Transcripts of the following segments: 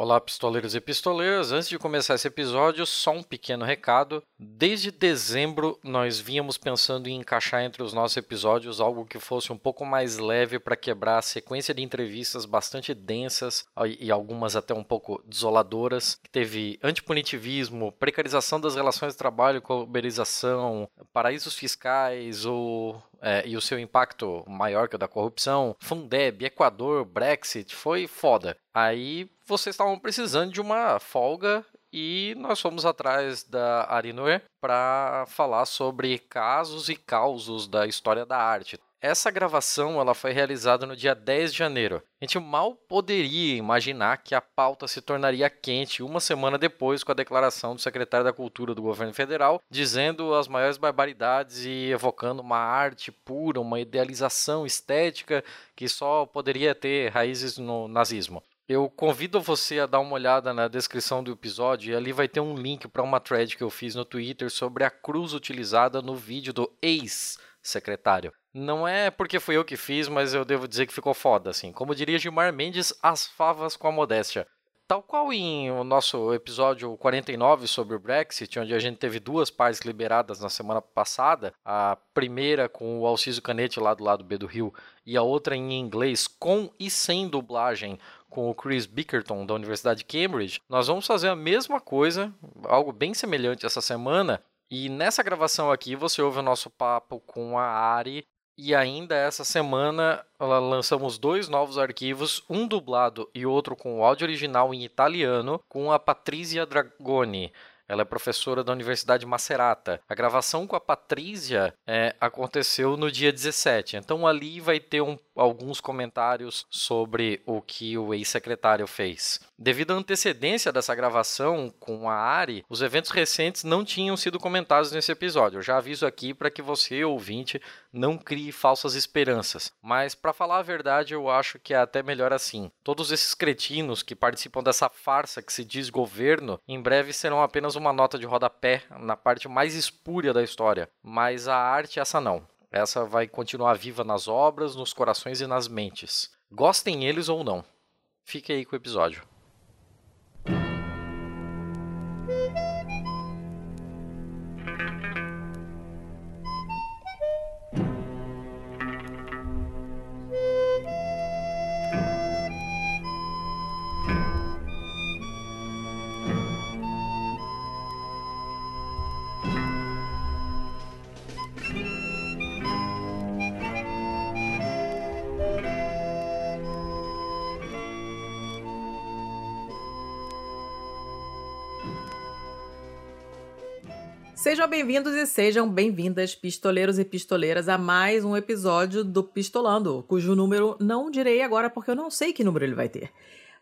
Olá, pistoleiros e pistoleiras. Antes de começar esse episódio, só um pequeno recado. Desde dezembro, nós vínhamos pensando em encaixar entre os nossos episódios algo que fosse um pouco mais leve para quebrar a sequência de entrevistas bastante densas e algumas até um pouco desoladoras. Que teve antipunitivismo, precarização das relações de trabalho, uberização, paraísos fiscais ou é, e o seu impacto maior que o da corrupção, Fundeb, Equador, Brexit, foi foda. Aí vocês estavam precisando de uma folga e nós fomos atrás da Arinoe para falar sobre casos e causos da história da arte. Essa gravação ela foi realizada no dia 10 de janeiro. A gente mal poderia imaginar que a pauta se tornaria quente uma semana depois com a declaração do secretário da Cultura do governo federal, dizendo as maiores barbaridades e evocando uma arte pura, uma idealização estética que só poderia ter raízes no nazismo. Eu convido você a dar uma olhada na descrição do episódio e ali vai ter um link para uma thread que eu fiz no Twitter sobre a cruz utilizada no vídeo do ex-secretário. Não é porque fui eu que fiz, mas eu devo dizer que ficou foda, assim. Como diria Gilmar Mendes, as favas com a modéstia. Tal qual em o nosso episódio 49 sobre o Brexit, onde a gente teve duas partes liberadas na semana passada, a primeira com o Alciso Canete lá do lado B do Rio e a outra em inglês com e sem dublagem com o Chris Bickerton da Universidade de Cambridge, nós vamos fazer a mesma coisa, algo bem semelhante essa semana. E nessa gravação aqui você ouve o nosso papo com a Ari e ainda essa semana lançamos dois novos arquivos, um dublado e outro com o áudio original em italiano, com a Patrizia Dragoni. Ela é professora da Universidade Macerata. A gravação com a Patrícia é, aconteceu no dia 17. Então ali vai ter um, alguns comentários sobre o que o ex-secretário fez. Devido à antecedência dessa gravação com a Ari, os eventos recentes não tinham sido comentados nesse episódio. Eu já aviso aqui para que você, ouvinte, não crie falsas esperanças. Mas, para falar a verdade, eu acho que é até melhor assim. Todos esses cretinos que participam dessa farsa que se diz governo, em breve serão apenas uma nota de rodapé na parte mais espúria da história. Mas a arte, essa não. Essa vai continuar viva nas obras, nos corações e nas mentes. Gostem eles ou não. Fique aí com o episódio. Sejam bem-vindos e sejam bem-vindas, pistoleiros e pistoleiras, a mais um episódio do Pistolando, cujo número não direi agora porque eu não sei que número ele vai ter.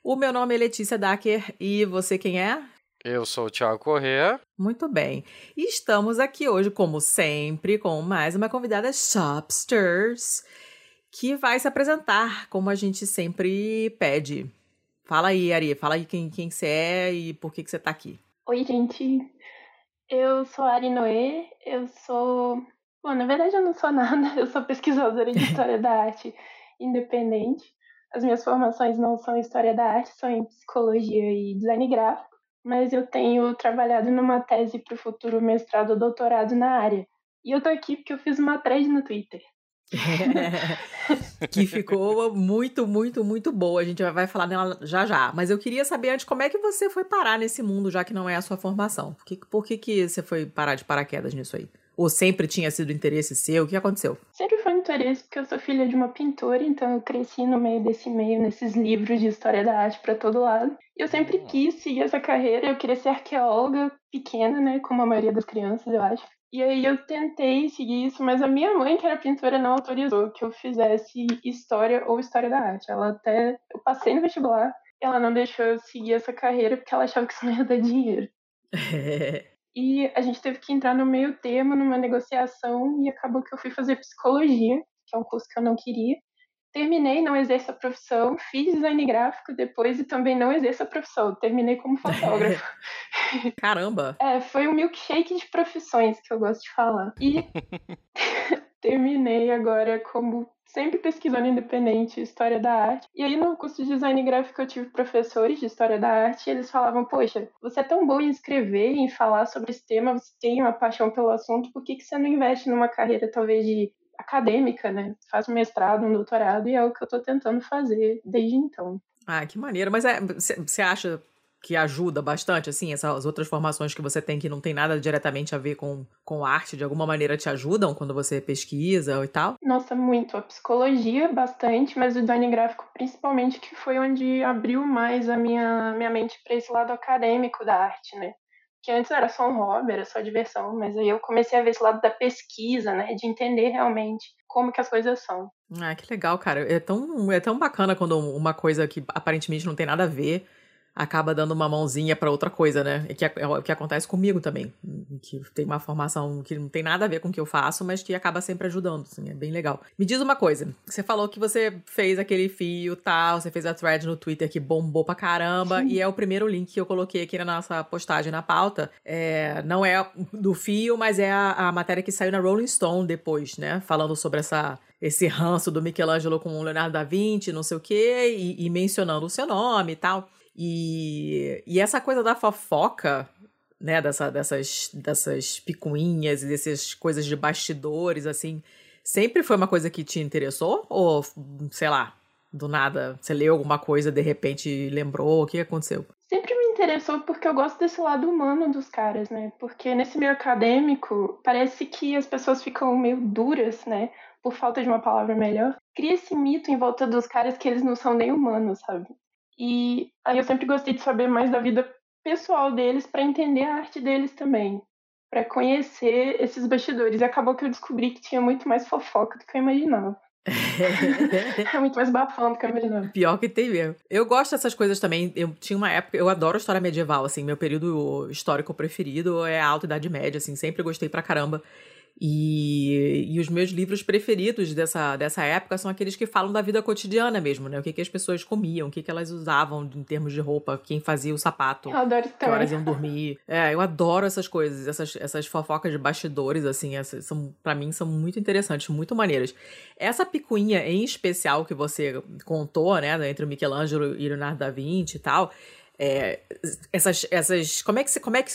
O meu nome é Letícia Dacker e você quem é? Eu sou o Thiago Corrêa. Muito bem. E estamos aqui hoje, como sempre, com mais uma convidada Shopsters, que vai se apresentar, como a gente sempre pede. Fala aí, Ari, fala aí quem, quem você é e por que, que você está aqui. Oi, gente. Eu sou a Ari Noé, eu sou. Bom, na verdade eu não sou nada, eu sou pesquisadora de história da arte independente. As minhas formações não são história da arte, são em psicologia e design gráfico, mas eu tenho trabalhado numa tese para o futuro mestrado ou doutorado na área. E eu tô aqui porque eu fiz uma thread no Twitter. É, que ficou muito, muito, muito boa. A gente vai falar dela já já. Mas eu queria saber antes como é que você foi parar nesse mundo, já que não é a sua formação. Por que, por que, que você foi parar de paraquedas nisso aí? Ou sempre tinha sido interesse seu? O que aconteceu? Sempre foi interesse, porque eu sou filha de uma pintora, então eu cresci no meio desse meio, nesses livros de história da arte para todo lado. E eu sempre quis seguir essa carreira. Eu queria ser arqueóloga pequena, né? Como a maioria das crianças, eu acho. E aí eu tentei seguir isso, mas a minha mãe, que era pintora, não autorizou que eu fizesse história ou história da arte. Ela até. Eu passei no vestibular, ela não deixou eu seguir essa carreira porque ela achava que isso não ia dar dinheiro. e a gente teve que entrar no meio termo, numa negociação, e acabou que eu fui fazer psicologia, que é um curso que eu não queria terminei, não exerço a profissão, fiz design gráfico depois e também não exerço a profissão. Terminei como fotógrafo. Caramba! É, foi um milkshake de profissões que eu gosto de falar. E terminei agora como sempre pesquisando independente história da arte. E aí no curso de design gráfico eu tive professores de história da arte e eles falavam: "Poxa, você é tão bom em escrever, em falar sobre esse tema, você tem uma paixão pelo assunto, por que que você não investe numa carreira talvez de acadêmica, né? Faz um mestrado, um doutorado e é o que eu tô tentando fazer desde então. Ah, que maneiro. Mas você é, acha que ajuda bastante, assim, essas outras formações que você tem que não tem nada diretamente a ver com, com arte, de alguma maneira te ajudam quando você pesquisa e tal? Nossa, muito. A psicologia, bastante, mas o design gráfico, principalmente, que foi onde abriu mais a minha, minha mente para esse lado acadêmico da arte, né? Que antes era só um hobby, era só diversão, mas aí eu comecei a ver esse lado da pesquisa, né? De entender realmente como que as coisas são. Ah, que legal, cara. É tão, é tão bacana quando uma coisa que aparentemente não tem nada a ver acaba dando uma mãozinha para outra coisa, né? Que é, é o que acontece comigo também, que tem uma formação que não tem nada a ver com o que eu faço, mas que acaba sempre ajudando, assim, é bem legal. Me diz uma coisa, você falou que você fez aquele fio tal, você fez a thread no Twitter que bombou pra caramba, Sim. e é o primeiro link que eu coloquei aqui na nossa postagem na pauta. É, não é do fio, mas é a, a matéria que saiu na Rolling Stone depois, né? Falando sobre essa esse ranço do Michelangelo com o Leonardo da Vinci, não sei o quê, e, e mencionando o seu nome e tal. E, e essa coisa da fofoca, né, dessa, dessas, dessas picuinhas e dessas coisas de bastidores, assim, sempre foi uma coisa que te interessou? Ou, sei lá, do nada, você leu alguma coisa, de repente lembrou? O que aconteceu? Sempre me interessou porque eu gosto desse lado humano dos caras, né? Porque nesse meio acadêmico, parece que as pessoas ficam meio duras, né? Por falta de uma palavra melhor. Cria esse mito em volta dos caras que eles não são nem humanos, sabe? E aí eu sempre gostei de saber mais da vida pessoal deles para entender a arte deles também, para conhecer esses bastidores. E acabou que eu descobri que tinha muito mais fofoca do que eu imaginava. é muito mais bafão do que eu imaginava. Pior que tem mesmo. Eu gosto dessas coisas também. Eu tinha uma época, eu adoro história medieval, assim, meu período histórico preferido é a Alta Idade Média, assim, sempre gostei pra caramba. E, e os meus livros preferidos dessa, dessa época são aqueles que falam da vida cotidiana mesmo, né? O que, que as pessoas comiam, o que, que elas usavam em termos de roupa, quem fazia o sapato, eu adoro que horas iam dormir. É, eu adoro essas coisas, essas, essas fofocas de bastidores, assim, essas, são, para mim são muito interessantes, muito maneiras. Essa picuinha em especial que você contou, né, entre o Michelangelo e o Leonardo da Vinci e tal, é, essas, essas, como é que, como é que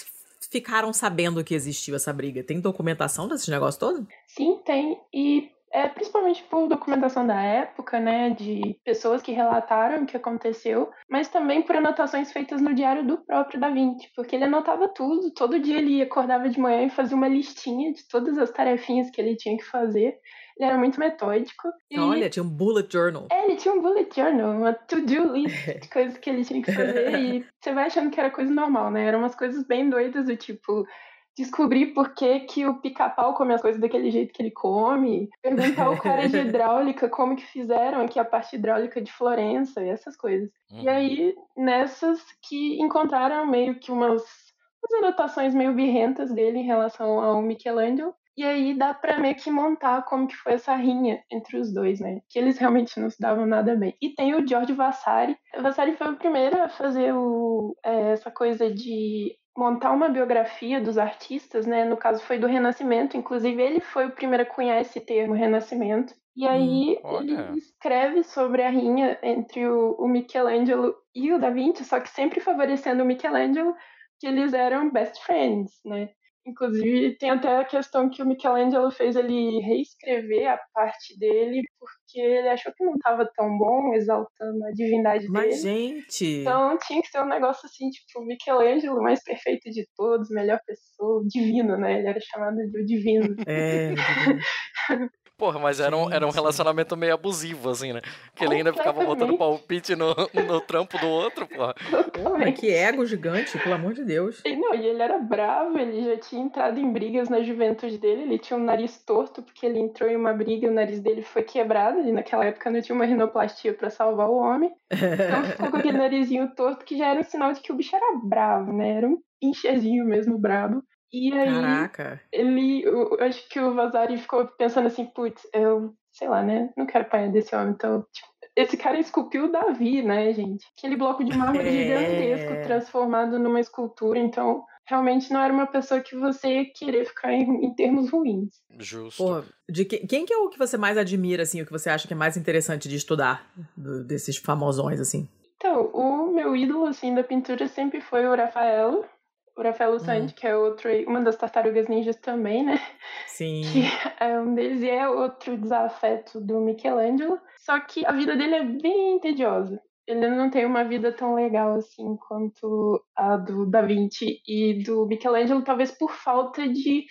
ficaram sabendo que existiu essa briga? Tem documentação desses negócios todos? Sim, tem. E é principalmente por documentação da época, né, de pessoas que relataram o que aconteceu, mas também por anotações feitas no diário do próprio Da Vinci, porque ele anotava tudo, todo dia ele acordava de manhã e fazia uma listinha de todas as tarefinhas que ele tinha que fazer. Ele era muito metódico. Olha, tinha um bullet journal. É, ele tinha um bullet journal, uma to-do list de coisas que ele tinha que fazer. e você vai achando que era coisa normal, né? Eram umas coisas bem doidas, do tipo descobrir por que, que o pica-pau come as coisas daquele jeito que ele come, perguntar ao cara de hidráulica como que fizeram aqui a parte hidráulica de Florença e essas coisas. Uhum. E aí, nessas que encontraram meio que umas, umas anotações meio birrentas dele em relação ao Michelangelo, e aí dá pra meio que montar como que foi essa rinha entre os dois, né? Que eles realmente não se davam nada bem. E tem o George Vassari. O Vassari foi o primeiro a fazer o, é, essa coisa de montar uma biografia dos artistas, né? No caso foi do Renascimento, inclusive ele foi o primeiro a cunhar esse termo Renascimento. E aí hum, ele escreve sobre a rinha entre o, o Michelangelo e o Da Vinci, só que sempre favorecendo o Michelangelo, que eles eram best friends, né? Inclusive, tem até a questão que o Michelangelo fez ele reescrever a parte dele, porque ele achou que não estava tão bom, exaltando a divindade Mas, dele. gente! Então tinha que ser um negócio assim, tipo, o Michelangelo, o mais perfeito de todos, melhor pessoa, divino, né? Ele era chamado de divino. É, Porra, mas era um, era um relacionamento meio abusivo, assim, né? Que ele ainda ficava botando palpite no, no trampo do outro, porra. Porra, que ego gigante, pelo amor de Deus. E, não, e ele era bravo, ele já tinha entrado em brigas na juventude dele, ele tinha um nariz torto, porque ele entrou em uma briga e o nariz dele foi quebrado, e naquela época não tinha uma rinoplastia para salvar o homem. Então ficou com aquele narizinho torto, que já era um sinal de que o bicho era bravo, né? Era um pinchezinho mesmo bravo. E aí, Caraca. ele, eu acho que o Vazari ficou pensando assim, putz, eu, sei lá, né, não quero apanhar desse homem, então, tipo, esse cara esculpiu o Davi, né, gente? Aquele bloco de mármore é... gigantesco transformado numa escultura, então realmente não era uma pessoa que você ia querer ficar em, em termos ruins. Justo. Pô, de que, quem que é o que você mais admira, assim, o que você acha que é mais interessante de estudar do, desses famosões, assim? Então, o meu ídolo, assim, da pintura sempre foi o Rafaelo. O Rafaelo Hum. que é outro, uma das tartarugas ninjas também, né? Sim. Que é um deles e é outro desafeto do Michelangelo. Só que a vida dele é bem tediosa. Ele não tem uma vida tão legal assim quanto a do Da Vinci e do Michelangelo, talvez por falta de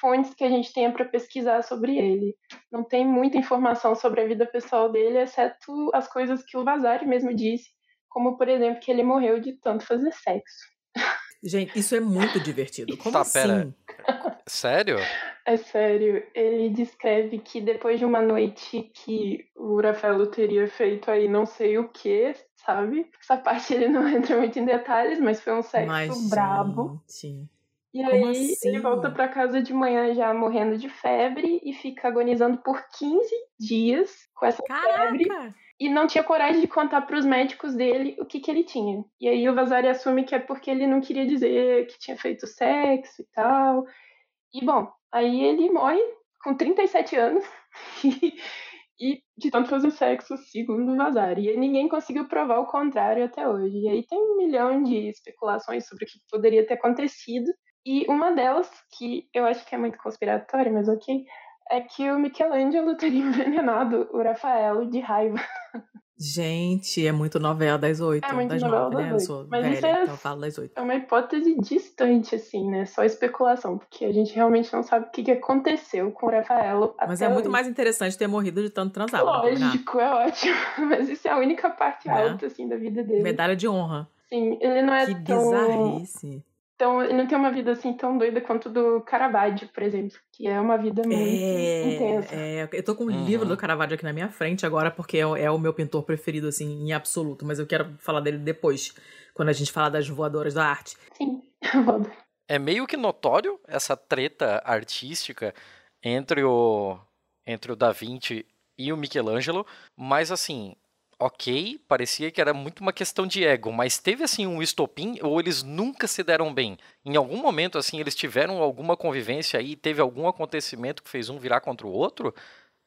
fontes que a gente tenha para pesquisar sobre ele. Não tem muita informação sobre a vida pessoal dele, exceto as coisas que o Vasari mesmo disse, como por exemplo que ele morreu de tanto fazer sexo. Gente, isso é muito divertido. Como Tá, assim? pera. Sério? É sério, ele descreve que depois de uma noite que o Rafaelo teria feito aí não sei o que, sabe? Essa parte ele não entra muito em detalhes, mas foi um sexo Mas, brabo. gente, E como aí assim? ele volta pra casa de manhã já morrendo de febre e fica agonizando por 15 dias com essa febre Caraca! e não tinha coragem de contar para os médicos dele o que, que ele tinha. E aí o Vasari assume que é porque ele não queria dizer que tinha feito sexo e tal. E bom, aí ele morre com 37 anos e de tanto fazer sexo, segundo o Vasari. E ninguém conseguiu provar o contrário até hoje. E aí tem um milhão de especulações sobre o que poderia ter acontecido. E uma delas, que eu acho que é muito conspiratória, mas ok, é que o Michelangelo teria envenenado o Rafaelo de raiva. Gente, é muito novela das oito. É muito das novela nove, das né? Eu oito. sou Mas velha, isso é- então eu falo das oito. É uma hipótese distante, assim, né? Só especulação, porque a gente realmente não sabe o que que aconteceu com o Rafaelo. Mas é muito hoje. mais interessante ter morrido de tanto transar? Lógico, é ótimo. Mas isso é a única parte Né? alta, assim, da vida dele. Medalha de honra. Sim, ele não é que tão, bizarrice. Tão. Ele não tem uma vida, assim, tão doida quanto do Caravaggio, por exemplo. Que é uma vida muito intensa. É, é, eu tô com o Uhum. livro do Caravaggio aqui na minha frente agora, porque é, o- é o meu pintor preferido, assim, em absoluto. Mas eu quero falar dele depois, quando a gente falar das voadoras da arte. Sim, foda. É meio que notório essa treta artística entre o entre o Da Vinci e o Michelangelo, mas assim, ok, parecia que era muito uma questão de ego, mas teve assim um estopim ou eles nunca se deram bem? Em algum momento assim eles tiveram alguma convivência aí, teve algum acontecimento que fez um virar contra o outro?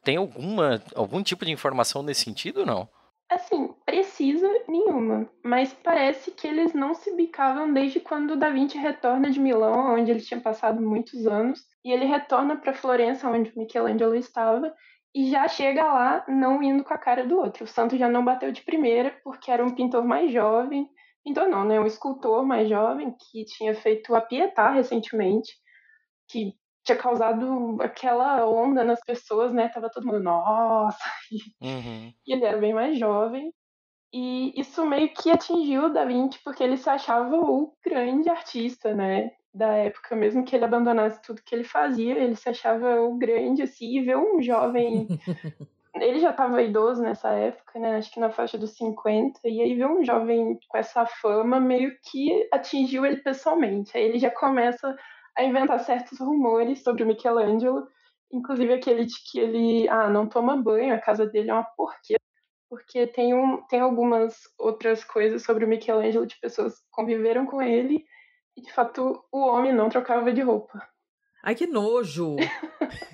Tem alguma algum tipo de informação nesse sentido, não? Assim, precisa nenhuma. Mas parece que eles não se bicavam desde quando Da Vinci retorna de Milão, onde ele tinha passado muitos anos. E ele retorna para Florença, onde Michelangelo estava. E já chega lá não indo com a cara do outro. O santo já não bateu de primeira, porque era um pintor mais jovem. Pintor não, né? Um escultor mais jovem que tinha feito a Pietà recentemente. Que tinha causado aquela onda nas pessoas, né? Tava todo mundo, nossa, Uhum. e ele era bem mais jovem. E isso meio que atingiu o Da Vinci porque ele se achava o grande artista, né, da época, mesmo que ele abandonasse tudo que ele fazia, ele se achava o grande assim, e ver um jovem ele já estava idoso nessa época, né? Acho que na faixa dos 50. E aí ver um jovem com essa fama meio que atingiu ele pessoalmente. Aí ele já começa a inventar certos rumores sobre o Michelangelo, inclusive aquele de que ele ah, não toma banho, a casa dele é uma porqueira. Porque tem, um, tem algumas outras coisas sobre o Michelangelo de pessoas que conviveram com ele e de fato o homem não trocava de roupa. Ai, que nojo!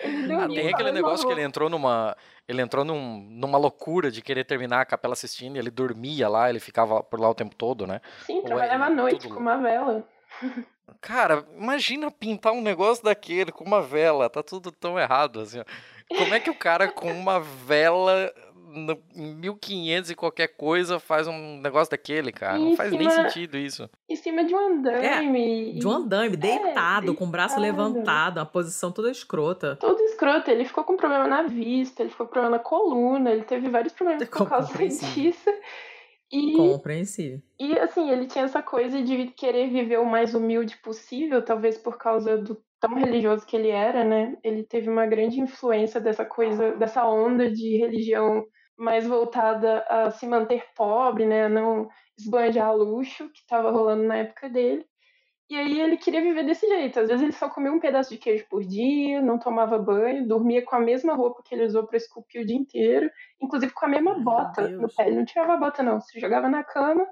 Ele Ah, tem aquele negócio que ele entrou numa. Ele entrou num- numa loucura de querer terminar a Capela Sistina, ele dormia lá, ele ficava por lá o tempo todo, né? Sim, Ou é trabalhava à noite tudo com uma vela. Cara, imagina pintar um negócio daquele com uma vela, tá tudo tão errado assim. ó. Como é que o cara com uma vela no, em 1500 e qualquer coisa faz um negócio daquele, cara? Não faz nem cima- sentido isso. Em cima de um andame. De um andame, deitado, com o braço levantado, uma posição toda escrota. Todo escroto, ele ficou com problema na vista, ele ficou com problema na coluna, ele teve vários problemas por causa disso. E, Compreensível. e assim, ele tinha essa coisa de querer viver o mais humilde possível, talvez por causa do tão religioso que ele era, né? Ele teve uma grande influência dessa coisa, dessa onda de religião mais voltada a se manter pobre, né? A não esbanjar luxo que estava rolando na época dele. E aí ele queria viver desse jeito. Às vezes ele só comia um pedaço de queijo por dia, não tomava banho, dormia com a mesma roupa que ele usou para esculpir o dia inteiro, inclusive com a mesma bota no pé. Ele não tirava a bota, não. Se jogava na cama,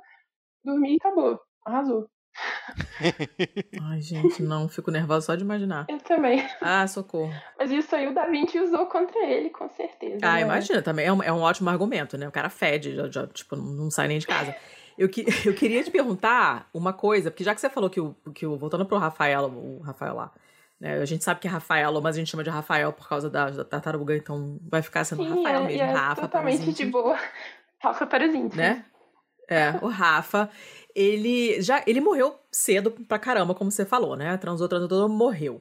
dormia e acabou. Arrasou. Ai, gente, não, fico nervosa só de imaginar. Eu também. Ah, socorro. Mas isso aí o Da Vinci usou contra ele, com certeza. Ah, né? imagina, também é um, é um ótimo argumento, né? O cara fede, já, já, tipo, não, sai nem de casa. Eu, que, eu queria te perguntar uma coisa, porque já que você falou que o, que o voltando pro Rafael, o Rafael lá, né? A gente sabe que é Rafael, mas a gente chama de Rafael por causa da, da tartaruga, então vai ficar sendo Sim, Rafael é, mesmo, é Rafa. para os totalmente de boa. Rafa para os íntimos. Né? É, o Rafa, ele já ele morreu cedo pra caramba, como você falou, né? Transou, transou, transou, morreu.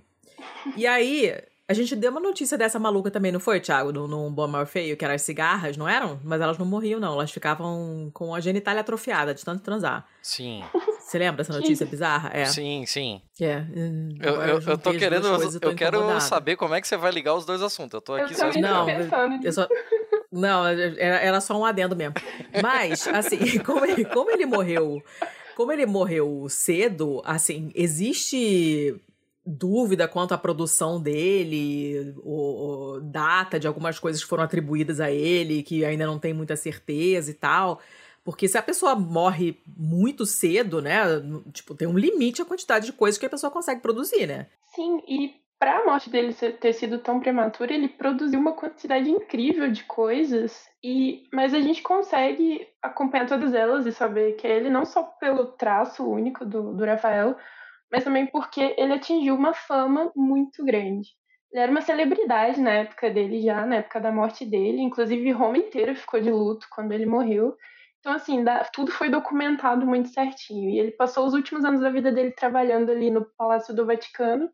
E aí, a gente deu uma notícia dessa maluca também, não foi, Thiago? No, no Bom Maior Feio, que eram as cigarras, não eram? Mas elas não morriam, não. Elas ficavam com a genitália atrofiada de tanto transar. Sim, Você lembra dessa notícia bizarra? É. sim, sim. É. hum, Eu, eu, eu tô querendo. coisas e tô Eu quero saber como é que você vai ligar os dois assuntos. Eu tô Eu aqui só também tô Não, pensando. Eu só... Não, era, era só um adendo mesmo. Mas, assim, como ele, como ele morreu. Como ele morreu cedo, assim, existe dúvida quanto à produção dele, o, o- data de algumas coisas que foram atribuídas a ele, que ainda não tem muita certeza e tal. Porque se a pessoa morre muito cedo, né? Tipo, tem um limite à quantidade de coisas que a pessoa consegue produzir, né? Sim, e para a morte dele ter sido tão prematura, ele produziu uma quantidade incrível de coisas. E mas a gente consegue acompanhar todas elas e saber que é ele não só pelo traço único do, do Rafael, mas também porque ele atingiu uma fama muito grande. Ele era uma celebridade na época dele já, na época da morte dele. Inclusive, Roma inteira ficou de luto quando ele morreu. Então, assim, tudo foi documentado muito certinho. E ele passou os últimos anos da vida dele trabalhando ali no Palácio do Vaticano.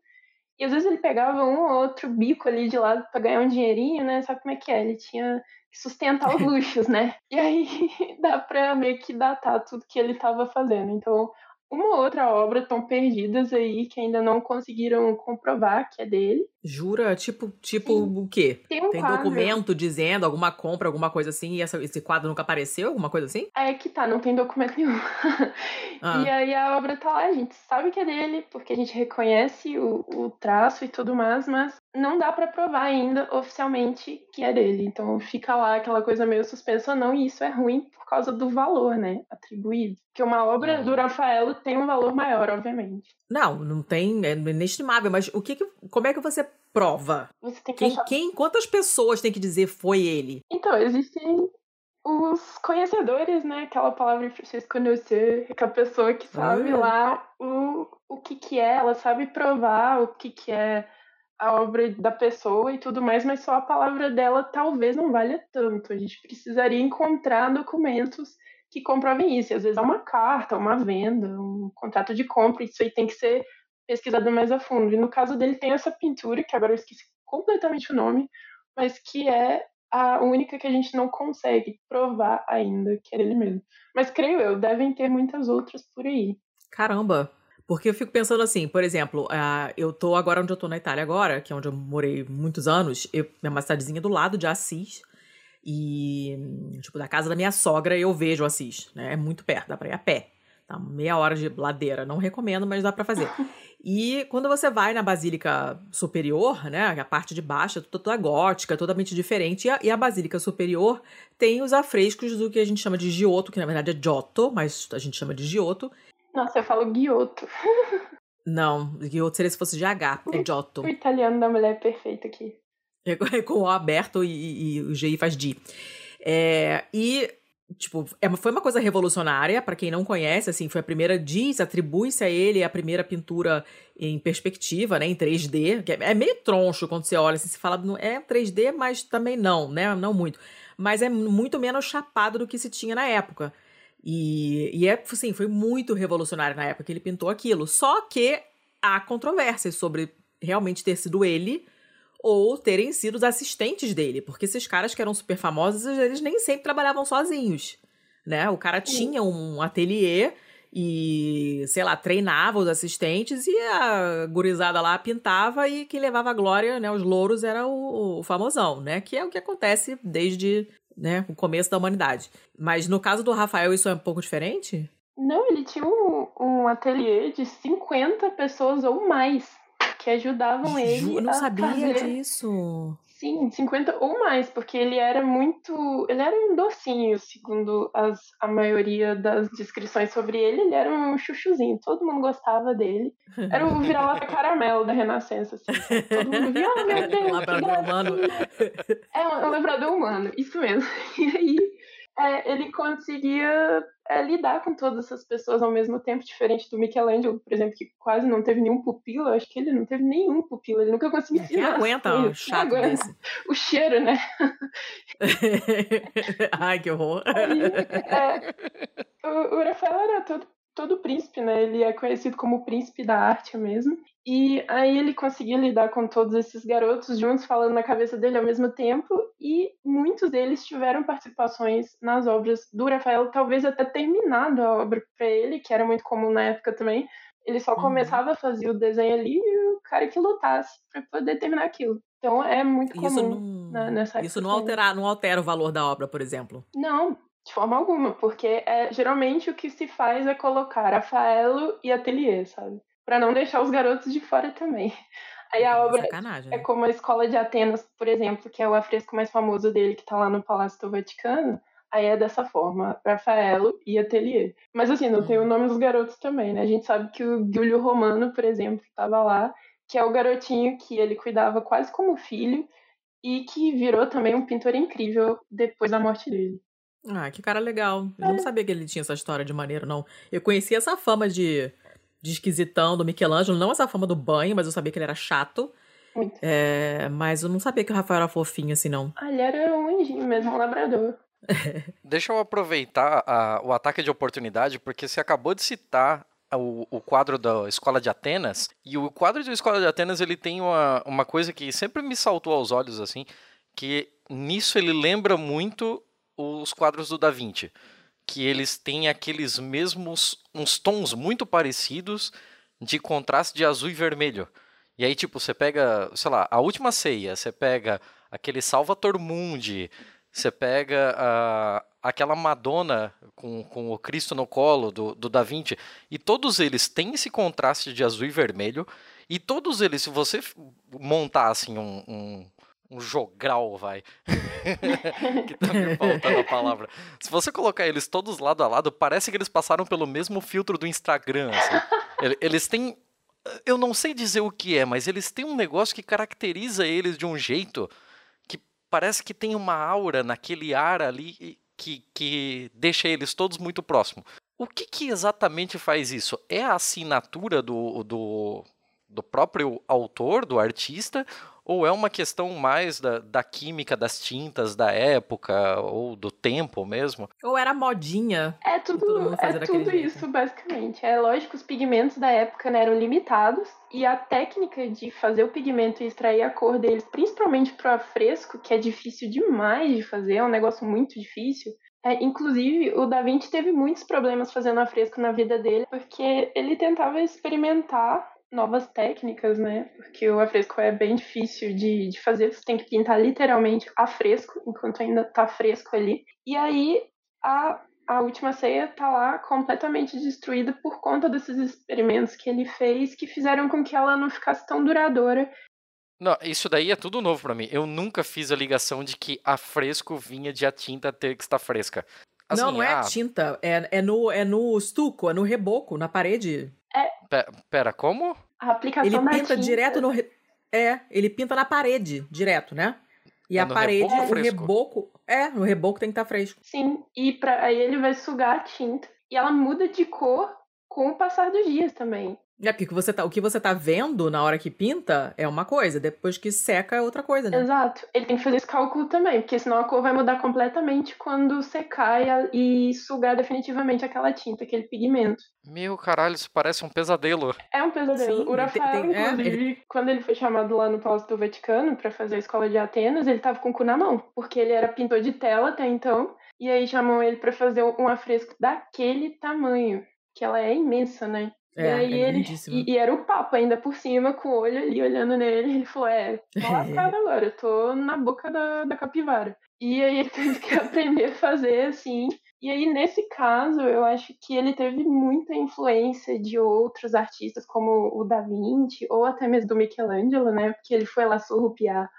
E às vezes ele pegava um ou outro bico ali de lado para ganhar um dinheirinho, né? Sabe como é que é? Ele tinha que sustentar os luxos, né? E aí dá pra meio que datar tudo que ele estava fazendo. Então, uma ou outra obra estão perdidas aí que ainda não conseguiram comprovar que é dele. Jura? Tipo, tipo Sim. o quê? Tem um Tem documento dizendo alguma compra, alguma coisa assim, e essa- esse quadro nunca apareceu? Alguma coisa assim? É que tá, não tem documento nenhum. Ah. E aí a obra tá lá, a gente sabe que é dele, porque a gente reconhece o, o traço e tudo mais, mas não dá pra provar ainda oficialmente que é dele. Então fica lá aquela coisa meio suspensa ou não, e isso é ruim por causa do valor, né, atribuído. Porque uma obra Uhum. do Rafaelo tem um valor maior, obviamente. Não, não tem, é inestimável, mas o que, que como é que você prova? Você tem que Quem, achar... quem, quantas pessoas tem que dizer foi ele? Então, existem os conhecedores, né? Aquela palavra em francês conhecer, aquela pessoa que sabe Ah. lá o, o que que é, ela sabe provar o que que é a obra da pessoa e tudo mais, mas só a palavra dela talvez não valha tanto. A gente precisaria encontrar documentos que comprovem isso. E às vezes é uma carta, uma venda, um contrato de compra, isso aí tem que ser pesquisado mais a fundo. E no caso dele tem essa pintura, que agora eu esqueci completamente o nome, mas que é a única que a gente não consegue provar ainda que era ele mesmo. Mas creio eu, devem ter muitas outras por aí. Caramba! Porque eu fico pensando assim, por exemplo, ah, eu tô agora onde eu tô na Itália agora, que é onde eu morei muitos anos, eu, é uma cidadezinha do lado de Assis, e, tipo, da casa da minha sogra eu vejo Assis, né? É muito perto, dá pra ir a pé. Tá meia hora de ladeira, não recomendo, mas dá pra fazer. E quando você vai na Basílica Superior, né, a parte de baixo é toda, toda gótica, totalmente diferente, e a, e a Basílica Superior tem os afrescos do que a gente chama de Giotto, que na verdade é Giotto, mas a gente chama de Giotto. Nossa, eu falo Giotto. Não, Giotto seria se fosse de H, é Giotto. O italiano da mulher é perfeito aqui. É com- é com o aberto e, e- e o GI faz D. É, e, tipo, é, foi uma coisa revolucionária, pra quem não conhece, assim, foi a primeira, diz, atribui-se a ele a primeira pintura em perspectiva, né, em 3D, que é, é meio troncho quando você olha, assim, se fala, é 3D, mas também não, né, não muito. Mas é muito menos chapado do que se tinha na época. E, e é, assim, foi muito revolucionário na época que ele pintou aquilo. Só que há controvérsias sobre realmente ter sido ele ou terem sido os assistentes dele, porque esses caras que eram super famosos, eles nem sempre trabalhavam sozinhos, né? O cara tinha um ateliê e, sei lá, treinava os assistentes e a gurizada lá pintava e quem levava a glória, né, os louros era o, o famosão, né? Que é o que acontece desde, né, o começo da humanidade. Mas no caso do Rafael isso é um pouco diferente? Não, ele tinha um, um ateliê de 50 pessoas ou mais que ajudavam ele. Ju, eu não a sabia fazer... disso. Sim, 50 ou mais, porque ele era muito. Ele era um docinho, segundo as, a maioria das descrições sobre ele. Ele era um chuchuzinho, todo mundo gostava dele. Era o vira-lata caramelo da Renascença, assim. Todo mundo via, oh meu Deus. Um labrador humano. É, um labrador humano, isso mesmo. E aí é, ele conseguia é, lidar com todas essas pessoas ao mesmo tempo, diferente do Michelangelo, por exemplo, que quase não teve nenhum pupilo. Eu acho que ele não teve nenhum pupilo, ele nunca conseguiu Quem aguenta um chato aguenta. desse? O cheiro, né? Ai, que horror. Aí, é, o, o Rafael era todo, todo príncipe, né? Ele é conhecido como o príncipe da arte mesmo. E aí ele conseguia lidar com todos esses garotos juntos, falando na cabeça dele ao mesmo tempo, e muitos deles tiveram participações nas obras do Rafael, talvez até terminado a obra para ele, que era muito comum na época também. Ele só Uhum. começava a fazer o desenho ali e o cara que lutasse para poder terminar aquilo. Então é muito comum. Isso não, né, nessa isso época não, altera, não altera o valor da obra, por exemplo. Não, de forma alguma, porque é, geralmente o que se faz é colocar Rafaelo e Atelier, sabe? Pra não deixar os garotos de fora também. Aí a É obra sacanagem. é né? como a Escola de Atenas, por exemplo, que é o afresco mais famoso dele, que tá lá no Palácio do Vaticano. Aí é dessa forma, Rafaelo e Atelier. Mas assim, não tem o Uhum. nome dos garotos também, né? A gente sabe que o Giulio Romano, por exemplo, tava lá, que é o garotinho que ele cuidava quase como filho e que virou também um pintor incrível depois da morte dele. Ah, que cara legal. Eu É. não sabia que ele tinha essa história de maneiro, não. Eu conhecia essa fama de, de esquisitão do Michelangelo, não essa fama do banho, mas eu sabia que ele era chato. Muito. É, mas eu não sabia que o Rafael era fofinho assim, não. Ah, ele era um anjinho mesmo, um labrador. Deixa eu aproveitar a- o ataque de oportunidade, porque você acabou de citar o, o quadro da Escola de Atenas, e o quadro da Escola de Atenas ele tem uma, uma coisa que sempre me saltou aos olhos, assim, que nisso ele lembra muito os quadros do Da Vinci, que eles têm aqueles mesmos, uns tons muito parecidos de contraste de azul e vermelho. E aí, tipo, você pega, sei lá, a última ceia, você pega aquele Salvator Mundi, você pega a, aquela Madonna com, com o Cristo no colo do, do Da Vinci, e todos eles têm esse contraste de azul e vermelho, e todos eles, se você montar assim um, um, um jogral, vai, que tá me faltando a palavra, se você colocar eles todos lado a lado, parece que eles passaram pelo mesmo filtro do Instagram, assim. Ele- Eles têm eu não sei dizer o que é, mas eles têm um negócio que caracteriza eles de um jeito que parece que tem uma aura naquele ar ali que, que deixa eles todos muito próximos. O que, que exatamente faz isso? É a assinatura do, do, do próprio autor, do artista, ou é uma questão mais da, da química das tintas da época ou do tempo mesmo? Ou era modinha. É todo tudo, mundo é tudo jeito. isso, basicamente. É lógico, os pigmentos da época né, eram limitados e a técnica de fazer o pigmento e extrair a cor deles, principalmente para fresco, que é difícil demais de fazer, é um negócio muito difícil. É, inclusive, o Da Vinci teve muitos problemas fazendo afresco na vida dele, porque ele tentava experimentar novas técnicas, né? Porque o afresco é bem difícil de, de fazer, você tem que pintar literalmente a fresco, enquanto ainda tá fresco ali. E aí, a a última ceia tá lá completamente destruída por conta desses experimentos que ele fez que fizeram com que ela não ficasse tão duradoura. Não, isso daí é tudo novo pra mim. Eu nunca fiz a ligação de que a fresco vinha de a tinta ter que estar fresca. Assim, não, não é ah, tinta. É, é, no, é no estuco, é no reboco, na parede. pe- Pera, como? A aplicação Ele pinta tinta, direto no. É, ele pinta na parede, direto, né? E É a no parede, reboco o fresco? reboco. É, no reboco tem que estar fresco. Sim, e pra, aí ele vai sugar a tinta e ela muda de cor com o passar dos dias também. É, porque o que você tá, o que você tá vendo na hora que pinta é uma coisa, depois que seca é outra coisa, né? Exato. Ele tem que fazer esse cálculo também, porque senão a cor vai mudar completamente quando secar e, a- e sugar definitivamente aquela tinta, aquele pigmento. Meu caralho, isso parece um pesadelo. É um pesadelo. Sim, o ele Rafael, tem- tem- é, inclusive, quando ele foi chamado lá no Palácio do Vaticano para fazer a escola de Atenas, ele tava com o cu na mão, porque ele era pintor de tela até então, e aí chamam ele para fazer um afresco daquele tamanho, que ela é imensa, né? É, e aí é ele e, e era o Papa ainda por cima, com o olho ali olhando nele, ele falou: É, tô lascado agora, eu tô na boca da, da capivara. E aí ele teve que aprender a fazer assim. E aí, nesse caso, eu acho que ele teve muita influência de outros artistas, como o Da Vinci, ou até mesmo do Michelangelo, né? Porque ele foi lá surrupiar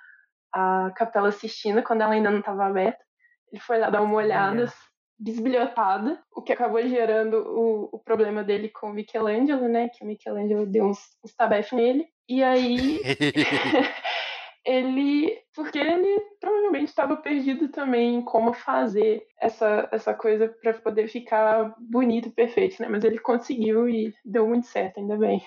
a Capela Sistina quando ela ainda não estava aberta. Ele foi lá dar uma olhada. Bisbilhotada, o que acabou gerando o, o problema dele com o Michelangelo, né? Que o Michelangelo deu uns, uns tabef nele. E aí. ele. Porque ele provavelmente estava perdido também em como fazer essa, essa coisa para poder ficar bonito e perfeito, né? Mas ele conseguiu e deu muito certo, ainda bem.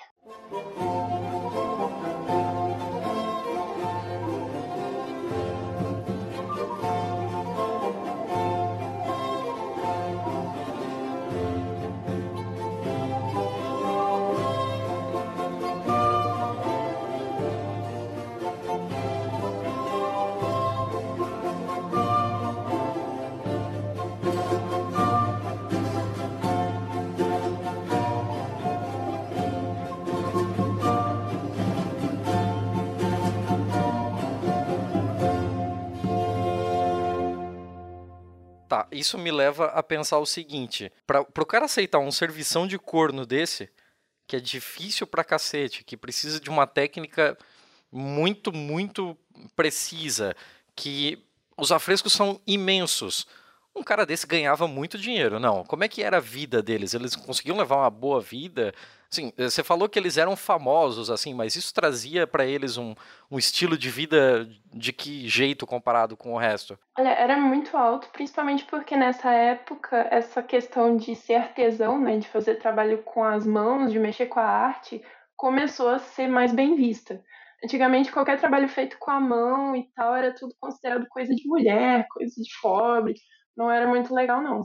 Tá, isso me leva a pensar o seguinte: para o cara aceitar um servição de corno desse, que é difícil pra cacete, que precisa de uma técnica muito, muito precisa, que os afrescos são imensos. Um cara desse ganhava muito dinheiro, não? Como é que era a vida deles? Eles conseguiam levar uma boa vida? Sim, eh, você falou que eles eram famosos, assim, mas isso trazia para eles um, um estilo de vida de que jeito comparado com o resto? Olha, era muito alto, principalmente porque nessa época essa questão de ser artesão, né, de fazer trabalho com as mãos, de mexer com a arte, começou a ser mais bem vista. Antigamente, qualquer trabalho feito com a mão e tal era tudo considerado coisa de mulher, coisa de pobre, não era muito legal, não.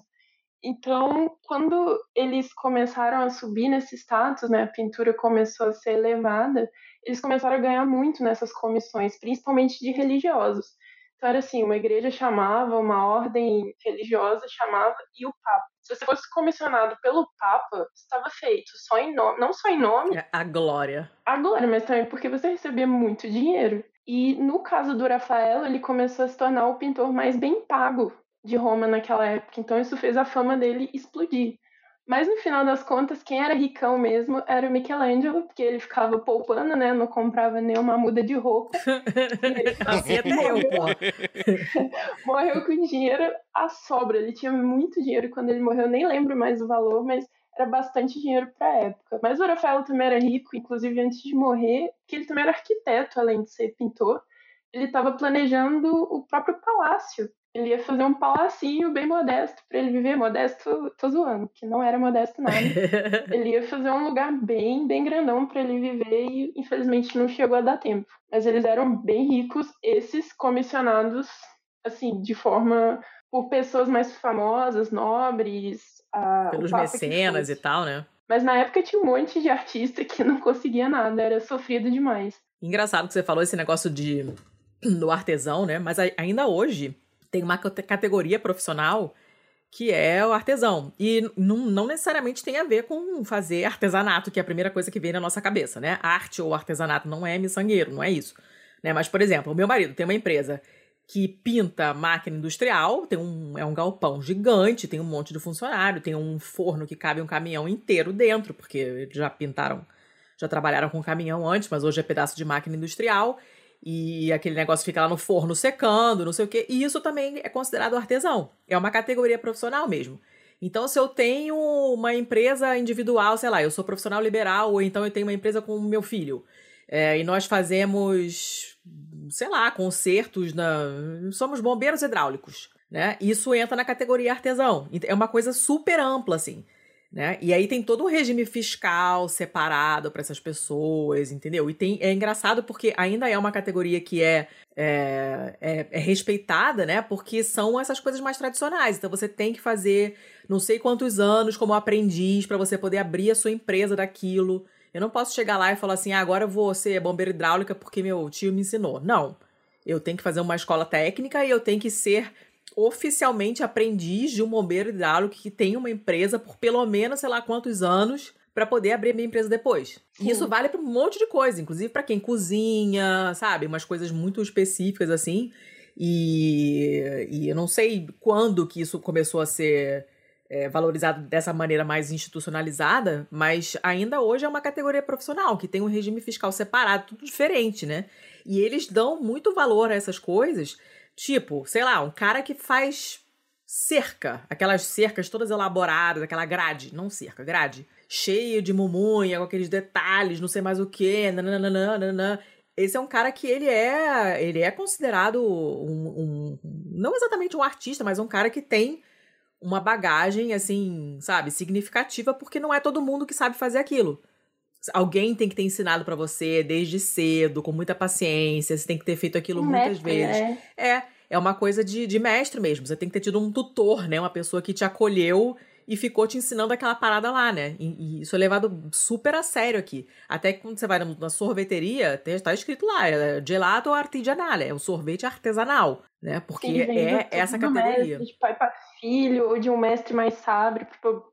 Então, quando eles começaram a subir nesse status, né, a pintura começou a ser elevada, eles começaram a ganhar muito nessas comissões, principalmente de religiosos. Então era assim, uma igreja chamava, uma ordem religiosa chamava e o papa. Se você fosse comissionado pelo papa, estava feito, só em nome, não só em nome. É a glória. A glória, mas também porque você recebia muito dinheiro. E no caso do Rafael, ele começou a se tornar o pintor mais bem pago de Roma naquela época. Então isso fez a fama dele explodir. Mas no final das contas, quem era ricão mesmo era o Michelangelo, porque ele ficava poupando, né? Não comprava nenhuma muda de roupa. assim até eu, pô. morreu com dinheiro à sobra. Ele tinha muito dinheiro quando ele morreu, nem lembro mais o valor, mas era bastante dinheiro para a época. Mas o Rafael também era rico, inclusive antes de morrer, que ele também era arquiteto, além de ser pintor. Ele estava planejando o próprio palácio ele ia fazer um palacinho bem modesto para ele viver. Modesto, tô zoando, que não era modesto nada. ele ia fazer um lugar bem, bem grandão para ele viver e infelizmente não chegou a dar tempo. Mas eles eram bem ricos, esses comissionados, assim, de forma por pessoas mais famosas, nobres. A, Pelos mecenas e tal, né? Mas na época tinha um monte de artista que não conseguia nada, era sofrido demais. Engraçado que você falou esse negócio de do artesão, né? Mas ainda hoje tem uma categoria profissional que é o artesão. E não, não, necessariamente tem a ver com fazer artesanato, que é a primeira coisa que vem na nossa cabeça, né? Arte ou artesanato não é miçangueiro, não é isso. Né? Mas, por exemplo, o meu marido tem uma empresa que pinta máquina industrial, tem um, é um galpão gigante, tem um monte de funcionário, tem um forno que cabe um caminhão inteiro dentro, porque já pintaram, já trabalharam com caminhão antes, mas hoje é pedaço de máquina industrial e aquele negócio fica lá no forno secando, não sei o quê. E isso também é considerado artesão. É uma categoria profissional mesmo. Então, se eu tenho uma empresa individual, sei lá, eu sou profissional liberal, ou então eu tenho uma empresa com o meu filho, é, e nós fazemos, sei lá, concertos, na... somos bombeiros hidráulicos, né? Isso entra na categoria artesão. É uma coisa super ampla, assim. Né? E aí tem todo um regime fiscal separado para essas pessoas, entendeu? E tem, é engraçado porque ainda é uma categoria que é, é, é, é, respeitada, né? Porque são essas coisas mais tradicionais. Então você tem que fazer não sei quantos anos como aprendiz para você poder abrir a sua empresa daquilo. Eu não posso chegar lá e falar assim, ah, agora eu vou ser bombeira hidráulica porque meu tio me ensinou. Não. Eu tenho que fazer uma escola técnica e eu tenho que ser oficialmente aprendiz de um bombeiro hidráulico que tem uma empresa por pelo menos sei lá quantos anos para poder abrir a minha empresa depois. E isso vale para um monte de coisa, inclusive para quem cozinha, sabe? Umas coisas muito específicas assim. E, e eu não sei quando que isso começou a ser é, valorizado dessa maneira mais institucionalizada, mas ainda hoje é uma categoria profissional que tem um regime fiscal separado, tudo diferente, né? E eles dão muito valor a essas coisas, tipo, sei lá, um cara que faz cerca, aquelas cercas todas elaboradas, aquela grade, não cerca, grade, cheio de mumunha, com aqueles detalhes, não sei mais o que, nananana, esse é um cara que ele é ele é considerado um, um, não exatamente um artista, mas um cara que tem uma bagagem assim, sabe, significativa, porque não é todo mundo que sabe fazer aquilo. Alguém tem que ter ensinado para você desde cedo, com muita paciência, você tem que ter feito aquilo Um muitas mestre, vezes. né? É, é uma coisa de, de mestre mesmo. Você tem que ter tido um tutor, né? Uma pessoa que te acolheu e ficou te ensinando aquela parada lá, né? E, e isso é levado super a sério aqui. Até que quando você vai na, sorveteria, tem, tá escrito lá, é gelato artigianale, é um sorvete artesanal, né? Porque Sim, é essa categoria. Mestre, de pai para filho, ou de um mestre mais sábio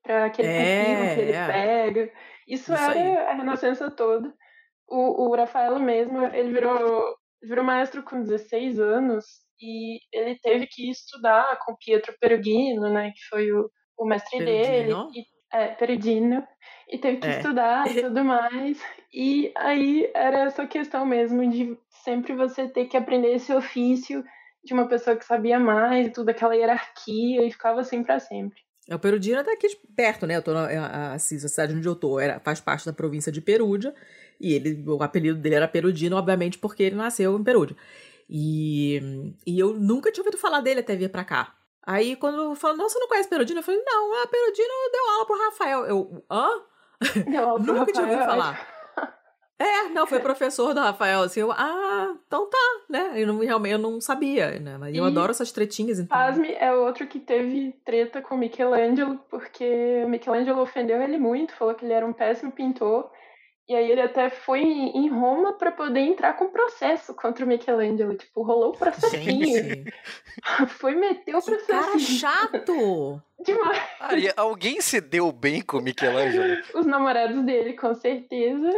para aquele É, que ele é. pega. Isso, Isso era aí. a renascença toda. O, o Rafaelo mesmo, ele virou, virou maestro com 16 anos e ele teve que estudar com Pietro Perugino, né, que foi o, o mestre dele. Perugino? E, é, Perugino. E teve que É. estudar e tudo mais. E aí era essa questão mesmo de sempre você ter que aprender esse ofício de uma pessoa que sabia mais e tudo, aquela hierarquia, e ficava assim pra sempre. É, o Perudina tá aqui perto, né? Eu tô na, a, a, cidade onde eu tô era, faz parte da província de Perúdia. E ele, o apelido dele era Perudino, obviamente, porque ele nasceu em Perúdia. E, e eu nunca tinha ouvido falar dele até vir pra cá. Aí, quando falou, não, você não conhece Perudino? Eu falei, não, a Perudino deu aula pro Rafael. Eu, hã? Deu aula pro Nunca tinha ouvido Rafael, falar. É, não, foi professor do Rafael, assim, eu, ah, então tá, né? Eu não, realmente eu não sabia, né? Mas eu E- adoro essas tretinhas, então. Pasme é outro que teve treta com Michelangelo, porque o Michelangelo ofendeu ele muito, falou que ele era um péssimo pintor. E aí ele até foi em Roma pra poder entrar com processo contra o Michelangelo. Tipo, rolou o processinho. Foi meter o que cara processinho. chato! Demais. Alguém se deu bem com o Michelangelo? Os namorados dele, com certeza.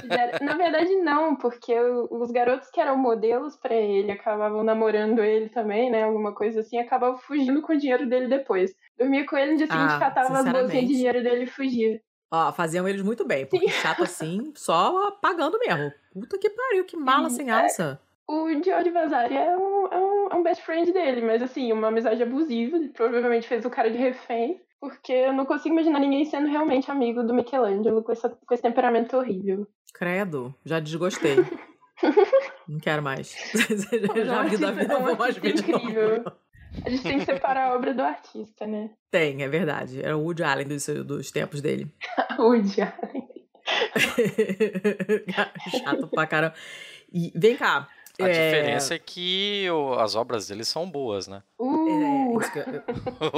fizeram- Na verdade, não, porque os garotos que eram modelos pra ele acabavam namorando ele também, né? Alguma coisa assim, acabavam fugindo com o dinheiro dele depois. Dormia com ele no dia seguinte, Ah, catava as bolsinhas sinceramente. de dinheiro dele e fugia. Ó, faziam eles muito bem, porque chato assim, só pagando mesmo. Puta que pariu, que mala Sim, sem é. alça. O George Vasari é um, é, um, é um best friend dele, mas assim, uma amizade abusiva. Ele provavelmente fez o cara de refém. Porque eu não consigo imaginar ninguém sendo realmente amigo do Michelangelo com, essa, com esse temperamento horrível. Credo, já desgostei. Não quero mais. Já vi da vida, vou mais ver de incrível. novo. A gente tem que separar a obra do artista, né? Tem, é verdade. Era o Woody Allen dos, dos tempos dele. Woody Allen. Chato pra caramba. E vem cá. A diferença é que o- as obras dele são boas, né? É, Uh, isso que eu,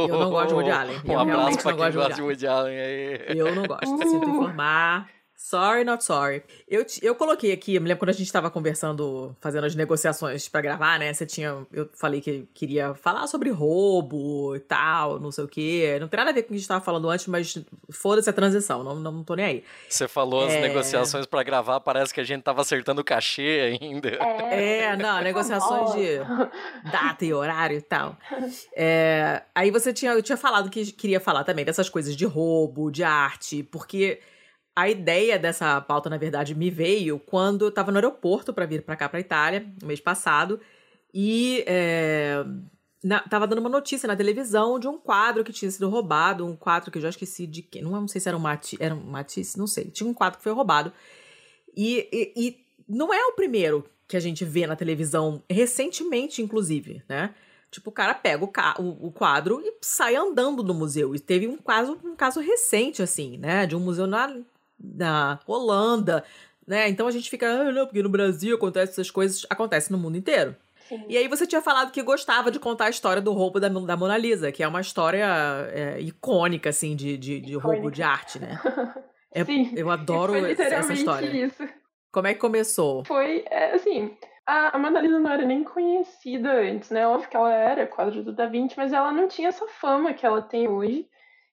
eu não gosto de Woody Allen. Um Eu abraço pra não quem gosto de gosta de Woody Allen aí. Eu não gosto, sinto Uh. informar. Sorry, not sorry. Eu, eu coloquei aqui, eu me lembro quando a gente tava conversando, fazendo as negociações pra gravar, né? Você tinha. Eu falei que queria falar sobre roubo e tal, não sei o quê. Não tem nada a ver com o que a gente tava falando antes, mas foda-se a transição, não, não, tô nem aí. Você falou as É. negociações pra gravar, parece que a gente tava acertando o cachê ainda. É, não, negociações de data e horário e tal. É, aí você tinha, eu tinha falado que queria falar também dessas coisas de roubo, de arte, porque a ideia dessa pauta, na verdade, me veio quando eu tava no aeroporto para vir para cá, para Itália, no mês passado, e é, tava dando uma notícia na televisão de um quadro que tinha sido roubado, um quadro que eu já esqueci de quem, não, não sei se era um Matisse, era um Matisse, não sei, tinha um quadro que foi roubado. E, e, e não é o primeiro que a gente vê na televisão, recentemente, inclusive, né? Tipo, o cara pega o, ca- o, o quadro e sai andando no museu. E teve um caso, um caso recente, assim, né? De um museu na, na Holanda, né? Então a gente fica, ah, não, porque no Brasil acontece essas coisas, acontece no mundo inteiro. Sim. E aí você tinha falado que gostava de contar a história do roubo da, da Mona Lisa, que é uma história é, icônica, assim, de, de, de roubo de arte, né? É- Sim. eu adoro essa história. isso. Como é que começou? Foi, é, assim, a, a Mona Lisa não era nem conhecida antes, né? Óbvio que ela era quadro do Da Vinci, mas ela não tinha essa fama que ela tem hoje.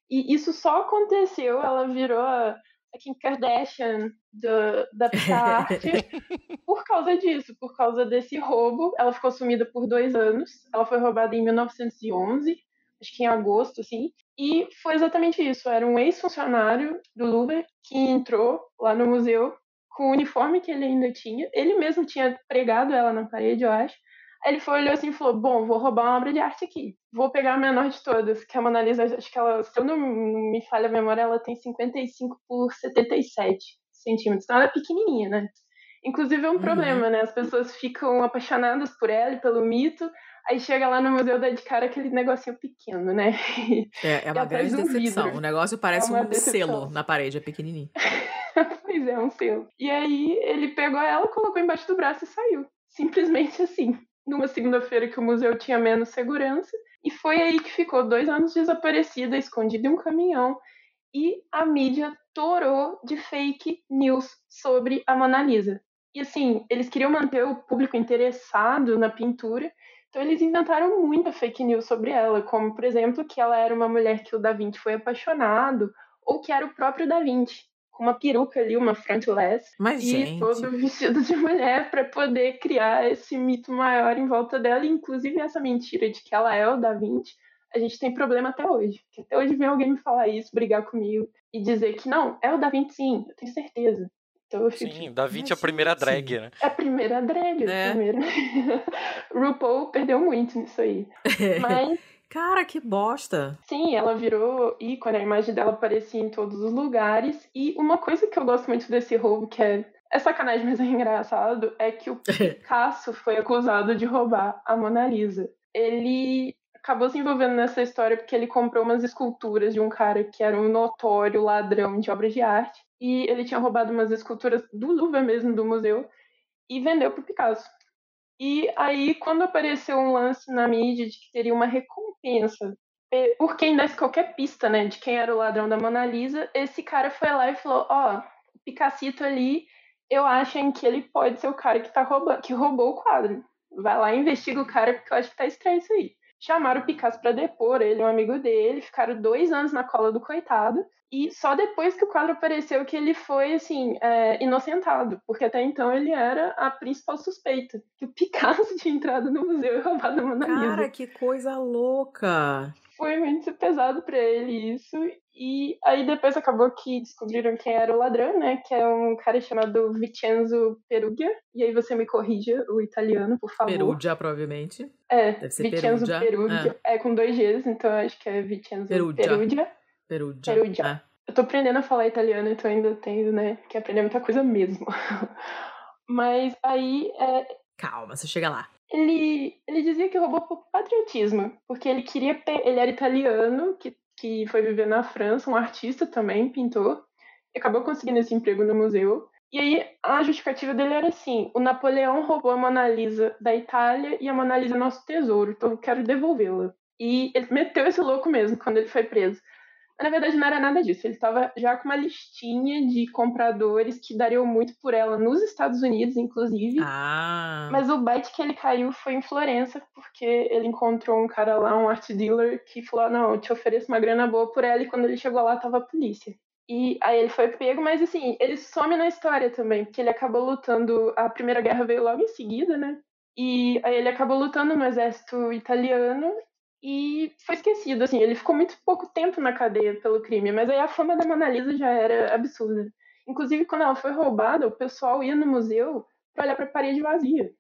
E isso só aconteceu, ela virou a, a Kim Kardashian do, da arte por causa disso, por causa desse roubo. Ela ficou sumida por dois anos. Ela foi roubada em 1911 acho que em agosto, assim. E foi exatamente isso. Era um ex-funcionário do Louvre que entrou lá no museu com o uniforme que ele ainda tinha. Ele mesmo tinha pregado ela na parede, eu acho. Aí ele foi, olhou assim e falou: Bom, vou roubar uma obra de arte aqui. Vou pegar a menor de todas, que é a Mona Lisa, acho que ela, se eu não me falha a memória, ela tem 55 por 77 centímetros. Então ela é pequenininha, né? Inclusive é um uhum. problema, né? As pessoas ficam apaixonadas por ela e pelo mito, aí chega lá no museu dá de cara aquele negocinho pequeno, né? É, é uma grande decepção. Vidro. O negócio parece é um decepção. selo na parede, é pequenininho. pois é, um selo. E aí ele pegou ela, colocou embaixo do braço e saiu. Simplesmente assim. Numa segunda-feira que o museu tinha menos segurança. E foi aí que ficou dois anos desaparecida, escondida em um caminhão. E a mídia torou de fake news sobre a Mona Lisa. E assim, eles queriam manter o público interessado na pintura, então eles inventaram muita fake news sobre ela, como por exemplo que ela era uma mulher que o Da Vinci foi apaixonado, ou que era o próprio Da Vinci, uma peruca ali, uma frontless, Mas, e gente... todo vestido de mulher para poder criar esse mito maior em volta dela, inclusive essa mentira de que ela é o Da Vinci. A gente tem problema até hoje. Que até hoje vem alguém me falar isso, brigar comigo e dizer que não, é o Da Vinci sim, eu tenho certeza. Então eu fico, Sim, Da Vinci é a primeira drag, né? É a primeira drag, é. a primeira. RuPaul perdeu muito nisso aí. Mas. Cara, que bosta! Sim, ela virou ícone, a imagem dela aparecia em todos os lugares. E uma coisa que eu gosto muito desse roubo, que é, é sacanagem, mas é engraçado, é que o Picasso foi acusado de roubar a Mona Lisa. Ele acabou se envolvendo nessa história porque ele comprou umas esculturas de um cara que era um notório ladrão de obras de arte e ele tinha roubado umas esculturas do Louvre mesmo, do museu, e vendeu para o Picasso. E aí, quando apareceu um lance na mídia de que teria uma recompensa é, por quem desse qualquer pista, né, de quem era o ladrão da Mona Lisa, esse cara foi lá e falou: Ó, oh, o Picassito ali, eu acho que ele pode ser o cara que, tá roubando, que roubou o quadro. Vai lá e investiga o cara, porque eu acho que tá estranho isso aí. Chamaram o Picasso para depor, ele, um amigo dele, ficaram dois anos na cola do coitado. E só depois que o quadro apareceu que ele foi, assim, é, inocentado, porque até então ele era a principal suspeita. Que o Picasso tinha entrado no museu e roubado a Mona Lisa. Cara, que coisa louca! Foi muito pesado para ele isso. E aí depois acabou que descobriram quem era o ladrão, né? Que é um cara chamado Vincenzo Perugia. E aí você me corrija o italiano, por favor. Perugia, provavelmente. É, Deve ser Vincenzo Perugia. Perugia. É. é. com dois Gs, então acho que é Vincenzo Perugia. Perugia. Perugia. Perugia. Ah. Eu tô aprendendo a falar italiano, então ainda tenho, né, que aprender muita coisa mesmo. Mas aí. É... Calma, você chega lá. Ele, ele dizia que roubou por patriotismo, porque ele queria. Ele era italiano, que, que foi viver na França, um artista também, pintor, e acabou conseguindo esse emprego no museu. E aí a justificativa dele era assim: o Napoleão roubou a Mona Lisa da Itália e a Mona Lisa é nosso tesouro, então eu quero devolvê-la. E ele meteu esse louco mesmo quando ele foi preso. Na verdade, não era nada disso. Ele estava já com uma listinha de compradores que dariam muito por ela nos Estados Unidos, inclusive. Ah. Mas o bite que ele caiu foi em Florença, porque ele encontrou um cara lá, um art dealer, que falou: Não, eu te ofereço uma grana boa por ela. E quando ele chegou lá, tava a polícia. E aí ele foi pego, mas assim, ele some na história também, porque ele acabou lutando. A Primeira Guerra veio logo em seguida, né? E aí ele acabou lutando no exército italiano e foi esquecido, assim, ele ficou muito pouco tempo na cadeia pelo crime, mas aí a fama da Mona Lisa já era absurda. Inclusive, quando ela foi roubada, o pessoal ia no museu para olhar para a parede vazia.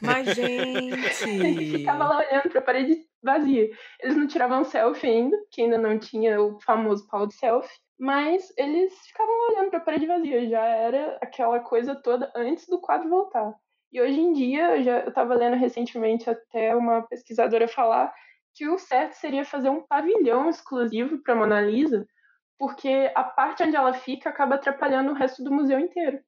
Mas, gente! Ele ficava lá olhando para a parede vazia. Eles não tiravam selfie ainda, que ainda não tinha o famoso pau de selfie, mas eles ficavam olhando para a parede vazia. Já era aquela coisa toda antes do quadro voltar. E hoje em dia, eu já estava lendo recentemente até uma pesquisadora falar que o certo seria fazer um pavilhão exclusivo para Mona Lisa, porque a parte onde ela fica acaba atrapalhando o resto do museu inteiro.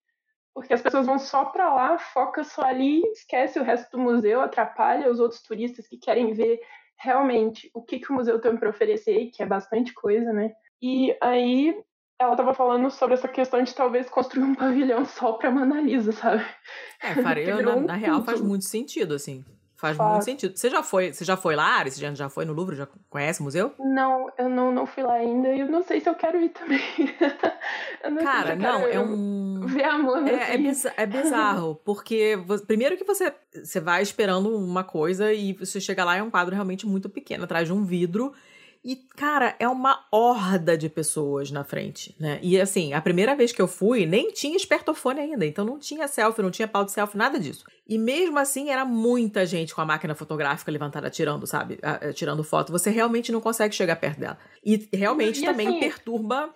Porque as pessoas vão só para lá, foca só ali, esquece o resto do museu, atrapalha os outros turistas que querem ver realmente o que, que o museu tem para oferecer, que é bastante coisa, né? E aí ela estava falando sobre essa questão de talvez construir um pavilhão só para Mona Lisa, sabe? É, faria, na, na, real faz muito sentido, assim. Faz, faz, muito sentido. Você já foi, você já foi lá, Ari? Você já, já foi no Louvre? Já conhece o museu? Não, eu não, não fui lá ainda e eu não sei se eu quero ir também. Cara, não, é um ver a Mona. É, é, bizarro, é bizarro, porque primeiro que você, você vai esperando uma coisa e você chega lá e é um quadro realmente muito pequeno, atrás de um vidro. E, cara, é uma horda de pessoas na frente, né? E assim, a primeira vez que eu fui, nem tinha espertofone ainda, então não tinha selfie, não tinha pau de selfie, nada disso. E mesmo assim, era muita gente com a máquina fotográfica levantada tirando, sabe? Tirando foto. Você realmente não consegue chegar perto dela. E realmente e, também assim, perturba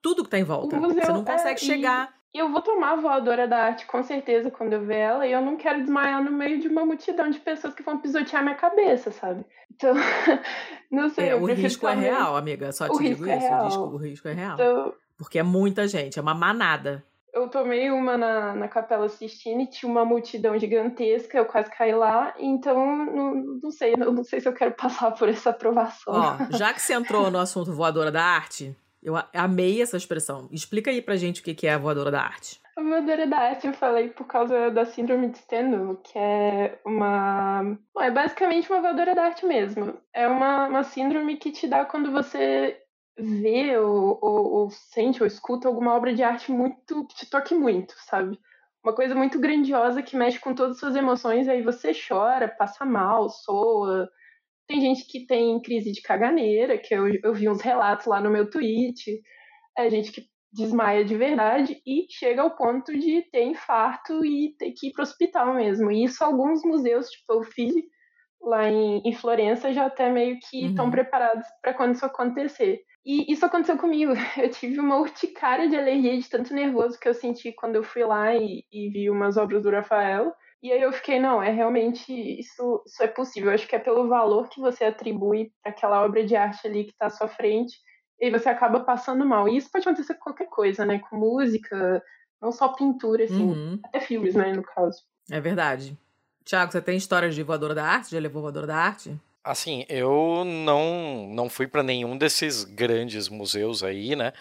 tudo que tá em volta. Museu, Você não consegue é, chegar. E eu vou tomar a voadora da arte, com certeza, quando eu ver ela, e eu não quero desmaiar no meio de uma multidão de pessoas que vão pisotear minha cabeça, sabe? Então, não sei. É, o risco é real, amiga. Só te digo é isso. o, risco, o risco é real. Então, Porque é muita gente, é uma manada. Eu tomei uma na, na Capela Sistine, tinha uma multidão gigantesca, eu quase caí lá, então não, não sei, não, não sei se eu quero passar por essa aprovação. Ó, já que você entrou no assunto voadora da arte, eu amei essa expressão. Explica aí pra gente o que é a voadora da arte. A voadora da arte eu falei por causa da síndrome de Stendhal, que é uma. Bom, é basicamente uma voadora da arte mesmo. É uma, uma síndrome que te dá quando você vê ou, ou, ou sente ou escuta alguma obra de arte muito. que te toque muito, sabe? Uma coisa muito grandiosa que mexe com todas as suas emoções, aí você chora, passa mal, soa tem gente que tem crise de caganeira, que eu, eu vi uns relatos lá no meu tweet. É gente que desmaia de verdade e chega ao ponto de ter infarto e ter que ir para o hospital mesmo. E isso alguns museus, tipo o FISI, lá em, em, Florença, já até meio que estão uhum. preparados para quando isso acontecer. E isso aconteceu comigo. Eu tive uma urticária de alergia de tanto nervoso que eu senti quando eu fui lá e, e vi umas obras do Rafael. E aí eu fiquei, não, é realmente isso, isso é possível. Eu acho que é pelo valor que você atribui para aquela obra de arte ali que está à sua frente, e você acaba passando mal. E isso pode acontecer com qualquer coisa, né? Com música, não só pintura, assim, uhum. até filmes, né, no caso. É verdade. Tiago, você tem histórias de voadora da arte? Já levou voadora da arte? Assim, eu não, não fui para nenhum desses grandes museus aí, né?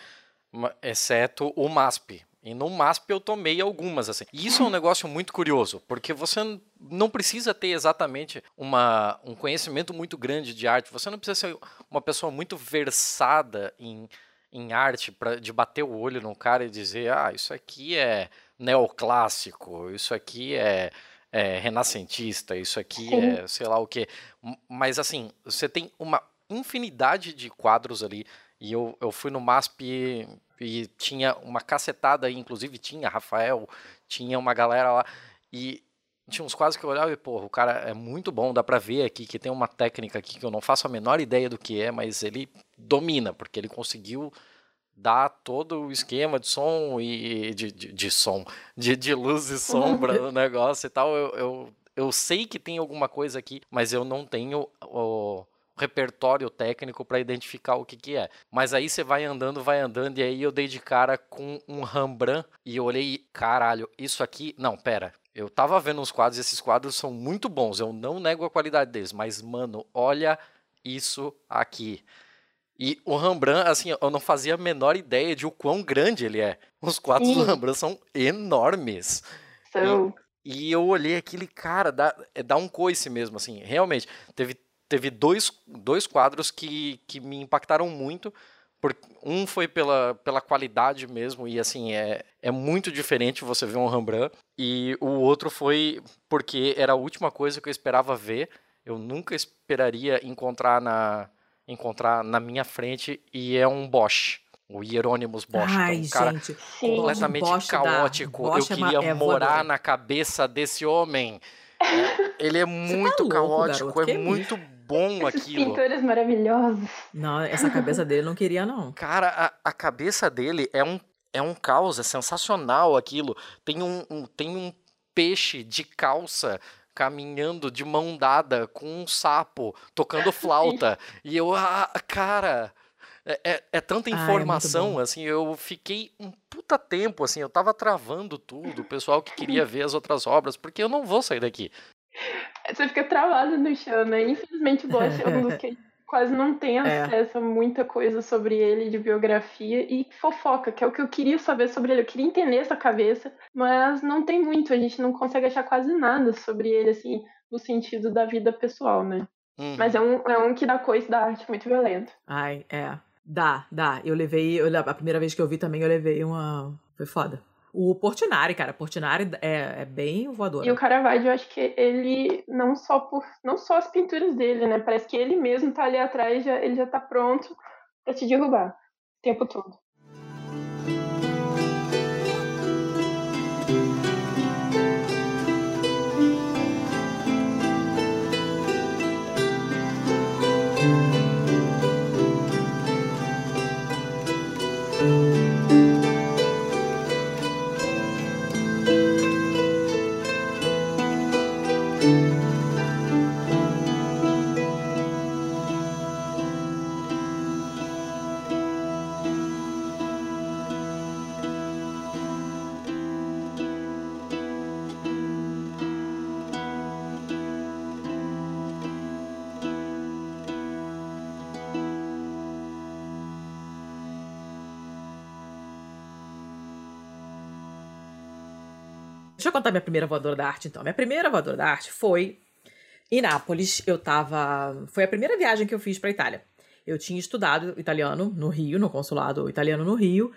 Exceto o MASP, e no MASP eu tomei algumas, assim. E isso é um negócio muito curioso, porque você não precisa ter exatamente uma, um conhecimento muito grande de arte, você não precisa ser uma pessoa muito versada em, em arte para de bater o olho no cara e dizer, ah, isso aqui é neoclássico, isso aqui é, é renascentista, isso aqui é sei lá o que. Mas assim, você tem uma infinidade de quadros ali. E eu, eu fui no MASP e tinha uma cacetada aí, inclusive tinha Rafael, tinha uma galera lá, e tinha uns quadros que eu olhava e, porra, o cara é muito bom, dá pra ver aqui que tem uma técnica aqui que eu não faço a menor ideia do que é, mas ele domina, porque ele conseguiu dar todo o esquema de som e de, de, de som, de, de luz e sombra no negócio e tal. Eu, eu, eu sei que tem alguma coisa aqui, mas eu não tenho o, repertório técnico para identificar o que, que é. Mas aí você vai andando, vai andando, e aí eu dei de cara com um Rembrandt e olhei, caralho, isso aqui. Não, pera. Eu tava vendo uns quadros, e esses quadros são muito bons, eu não nego a qualidade deles, mas, mano, olha isso aqui. E o Rembrandt, assim, eu não fazia a menor ideia de o quão grande ele é. Os quadros Sim. do Rembrandt são enormes. São. E, e eu olhei aquele cara, dá, dá um coice mesmo, assim, realmente. Teve teve dois, dois quadros que, que me impactaram muito. Por, um foi pela, pela qualidade mesmo, e assim, é, é muito diferente você ver um Rembrandt. E o outro foi porque era a última coisa que eu esperava ver. Eu nunca esperaria encontrar na, encontrar na minha frente, e é um Bosch. O Hieronymus Bosch, Ai, é um cara gente, completamente Bosch caótico. Da... eu é queria é morar na cabeça desse homem. Ele é muito tá louco, caótico, garoto, é muito bom Esses aquilo. pintores maravilhosos. Não, essa cabeça dele não queria, não. Cara, a, a cabeça dele é um, é um caos, é sensacional aquilo. Tem um, um, tem um peixe de calça caminhando de mão dada com um sapo tocando flauta. e eu, ah, cara. É, é, é tanta informação, ah, é assim, eu fiquei um puta tempo, assim, eu tava travando tudo, o pessoal que queria ver as outras obras, porque eu não vou sair daqui. Você fica travado no chão, né? Infelizmente, o Bosch é um dos que quase não tem é. acesso é. a muita coisa sobre ele de biografia e fofoca, que é o que eu queria saber sobre ele. Eu queria entender essa cabeça, mas não tem muito. A gente não consegue achar quase nada sobre ele, assim, no sentido da vida pessoal, né? Uhum. Mas é um, é um que dá coisa da arte muito violento. Ai, é. Dá, dá. Eu levei. Eu, a primeira vez que eu vi também, eu levei uma. Foi foda. O Portinari, cara, Portinari é, é bem voador. E o Caravaggio, eu acho que ele, não só por não só as pinturas dele, né? Parece que ele mesmo tá ali atrás, já, ele já tá pronto para te derrubar o tempo todo. Eu contar minha primeira voadora da arte, então. Minha primeira voadora da arte foi em Nápoles. Eu tava. Foi a primeira viagem que eu fiz pra Itália. Eu tinha estudado italiano no Rio, no consulado italiano no Rio.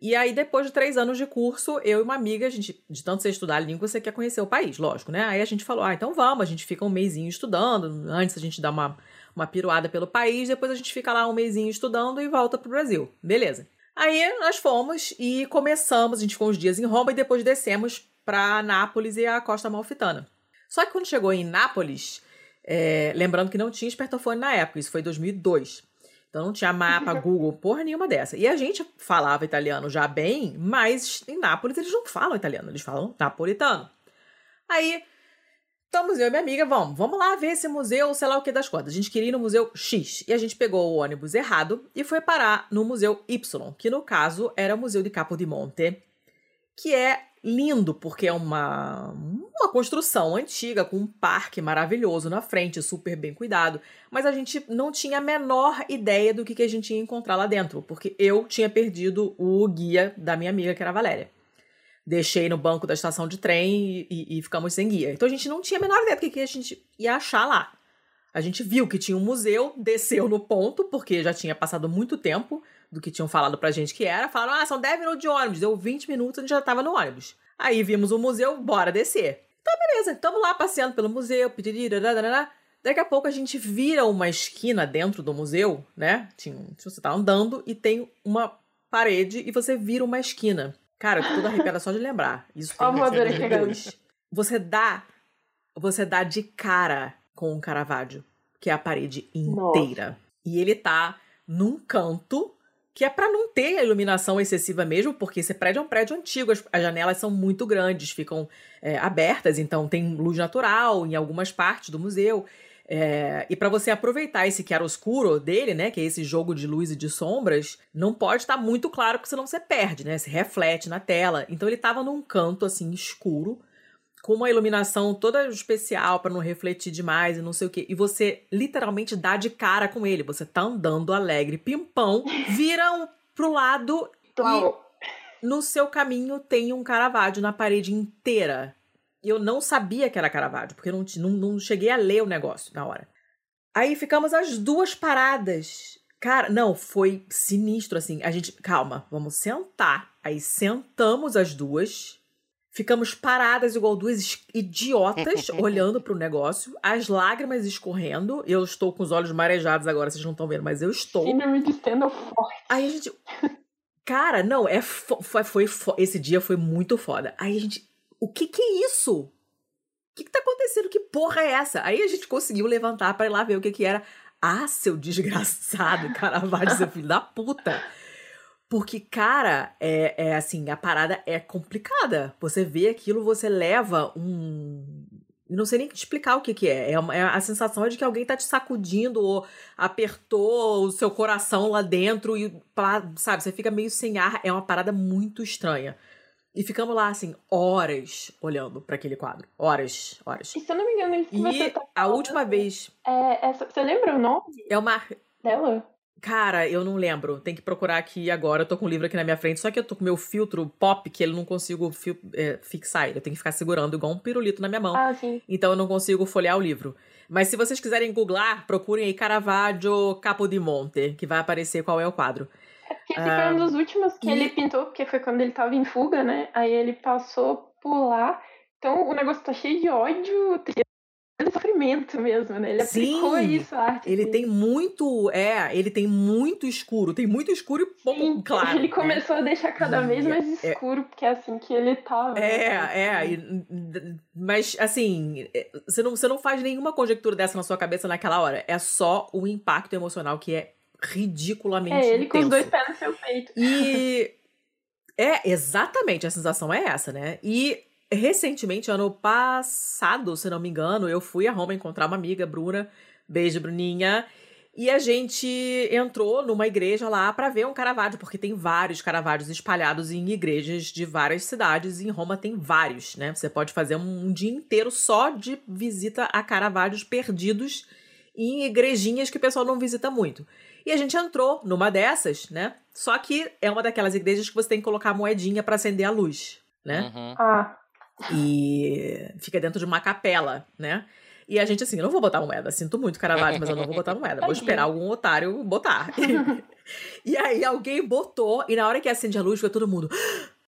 E aí, depois de três anos de curso, eu e uma amiga, a gente, de tanto você estudar a língua, você quer conhecer o país, lógico, né? Aí a gente falou: ah, então vamos, a gente fica um mêsinho estudando. Antes a gente dá uma, uma piruada pelo país, depois a gente fica lá um mêsinho estudando e volta pro Brasil. Beleza. Aí nós fomos e começamos, a gente ficou uns dias em Roma e depois descemos para Nápoles e a costa malfitana. Só que quando chegou em Nápoles, é, lembrando que não tinha espertofone na época, isso foi 2002. Então não tinha mapa, Google, porra nenhuma dessa. E a gente falava italiano já bem, mas em Nápoles eles não falam italiano, eles falam napolitano. Aí, estamos eu e minha amiga, vamos, vamos lá ver esse museu, sei lá o que das contas. A gente queria ir no museu X e a gente pegou o ônibus errado e foi parar no museu Y, que no caso era o Museu de Capo di Monte, que é lindo, porque é uma, uma construção antiga, com um parque maravilhoso na frente, super bem cuidado. Mas a gente não tinha a menor ideia do que, que a gente ia encontrar lá dentro, porque eu tinha perdido o guia da minha amiga, que era a Valéria. Deixei no banco da estação de trem e, e, e ficamos sem guia. Então a gente não tinha a menor ideia do que, que a gente ia achar lá. A gente viu que tinha um museu, desceu no ponto, porque já tinha passado muito tempo do que tinham falado pra gente que era. Falaram, ah, são 10 minutos de ônibus. Deu 20 minutos, a gente já tava no ônibus. Aí vimos o museu, bora descer. Tá, beleza. Tamo lá passeando pelo museu, Daqui a pouco a gente vira uma esquina dentro do museu, né? Você tá andando e tem uma parede e você vira uma esquina. Cara, eu tô toda arrepiada só de lembrar. Isso foi em 2002. Você dá, você dá de cara com o Caravaggio, que é a parede inteira. Nossa. E ele tá num canto que é para não ter a iluminação excessiva mesmo, porque esse prédio é um prédio antigo, as, as janelas são muito grandes, ficam é, abertas, então tem luz natural em algumas partes do museu. É, e para você aproveitar esse chiaroscuro dele, né, que é esse jogo de luz e de sombras, não pode estar tá muito claro, porque senão você perde, né? Se reflete na tela. Então ele estava num canto assim escuro, com uma iluminação toda especial para não refletir demais e não sei o que. E você literalmente dá de cara com ele. Você tá andando alegre, pimpão, vira um, pro lado e no seu caminho tem um Caravaggio na parede inteira. Eu não sabia que era Caravaggio, porque eu não, não, não cheguei a ler o negócio na hora. Aí ficamos as duas paradas. Cara, não, foi sinistro assim. A gente, calma, vamos sentar. Aí sentamos as duas Ficamos paradas igual duas idiotas olhando para o negócio, as lágrimas escorrendo. Eu estou com os olhos marejados agora, vocês não estão vendo, mas eu estou. Síndrome de forte. Aí a gente. Cara, não, é foi, foi, foi, esse dia foi muito foda. Aí a gente, o que que é isso? O que que tá acontecendo? Que porra é essa? Aí a gente conseguiu levantar para ir lá ver o que que era. Ah, seu desgraçado, Caravaggio, seu filho da puta. Porque, cara, é, é assim, a parada é complicada. Você vê aquilo, você leva um. Não sei nem explicar o que, que é. É, uma, é. A sensação de que alguém tá te sacudindo ou apertou o seu coração lá dentro e, sabe, você fica meio sem ar. É uma parada muito estranha. E ficamos lá, assim, horas olhando para aquele quadro. Horas, horas. E se eu não me engano, E tá a última vez. É, essa, você lembra o nome? É uma. Dela? Cara, eu não lembro. Tem que procurar aqui agora. Eu tô com o livro aqui na minha frente, só que eu tô com meu filtro pop que ele não consigo é, fixar. Eu tenho que ficar segurando igual um pirulito na minha mão. Ah, sim. Então eu não consigo folhear o livro. Mas se vocês quiserem googlar, procurem aí Caravaggio Capo di Monte, que vai aparecer qual é o quadro. Que esse foi um dos últimos que e... ele pintou, porque foi quando ele tava em fuga, né? Aí ele passou por lá. Então o negócio tá cheio de ódio, de sofrimento mesmo, né? Ele Sim, aplicou isso à arte. Ele tem muito, é, ele tem muito escuro, tem muito escuro e pouco Sim, claro. Ele né? começou a deixar cada vez mais é, escuro, é, porque é assim que ele tava. Tá, é, né? é, mas assim, é, você não, você não faz nenhuma conjectura dessa na sua cabeça naquela hora. É só o impacto emocional que é ridiculamente É, ele intenso. com os dois pés no seu peito. E... É, exatamente, a sensação é essa, né? E recentemente, ano passado, se não me engano, eu fui a Roma encontrar uma amiga, Bruna. Beijo, Bruninha. E a gente entrou numa igreja lá para ver um Caravaggio, porque tem vários Caravaggios espalhados em igrejas de várias cidades. E em Roma tem vários, né? Você pode fazer um, dia inteiro só de visita a Caravaggios perdidos em igrejinhas que o pessoal não visita muito. E a gente entrou numa dessas, né? Só que é uma daquelas igrejas que você tem que colocar moedinha para acender a luz, né? Uhum. Ah. E fica dentro de uma capela, né? E a gente assim, eu não vou botar moeda, sinto muito Caravaggio, mas eu não vou botar moeda. Vou esperar algum otário botar. e aí alguém botou, e na hora que acende a luz, foi todo mundo.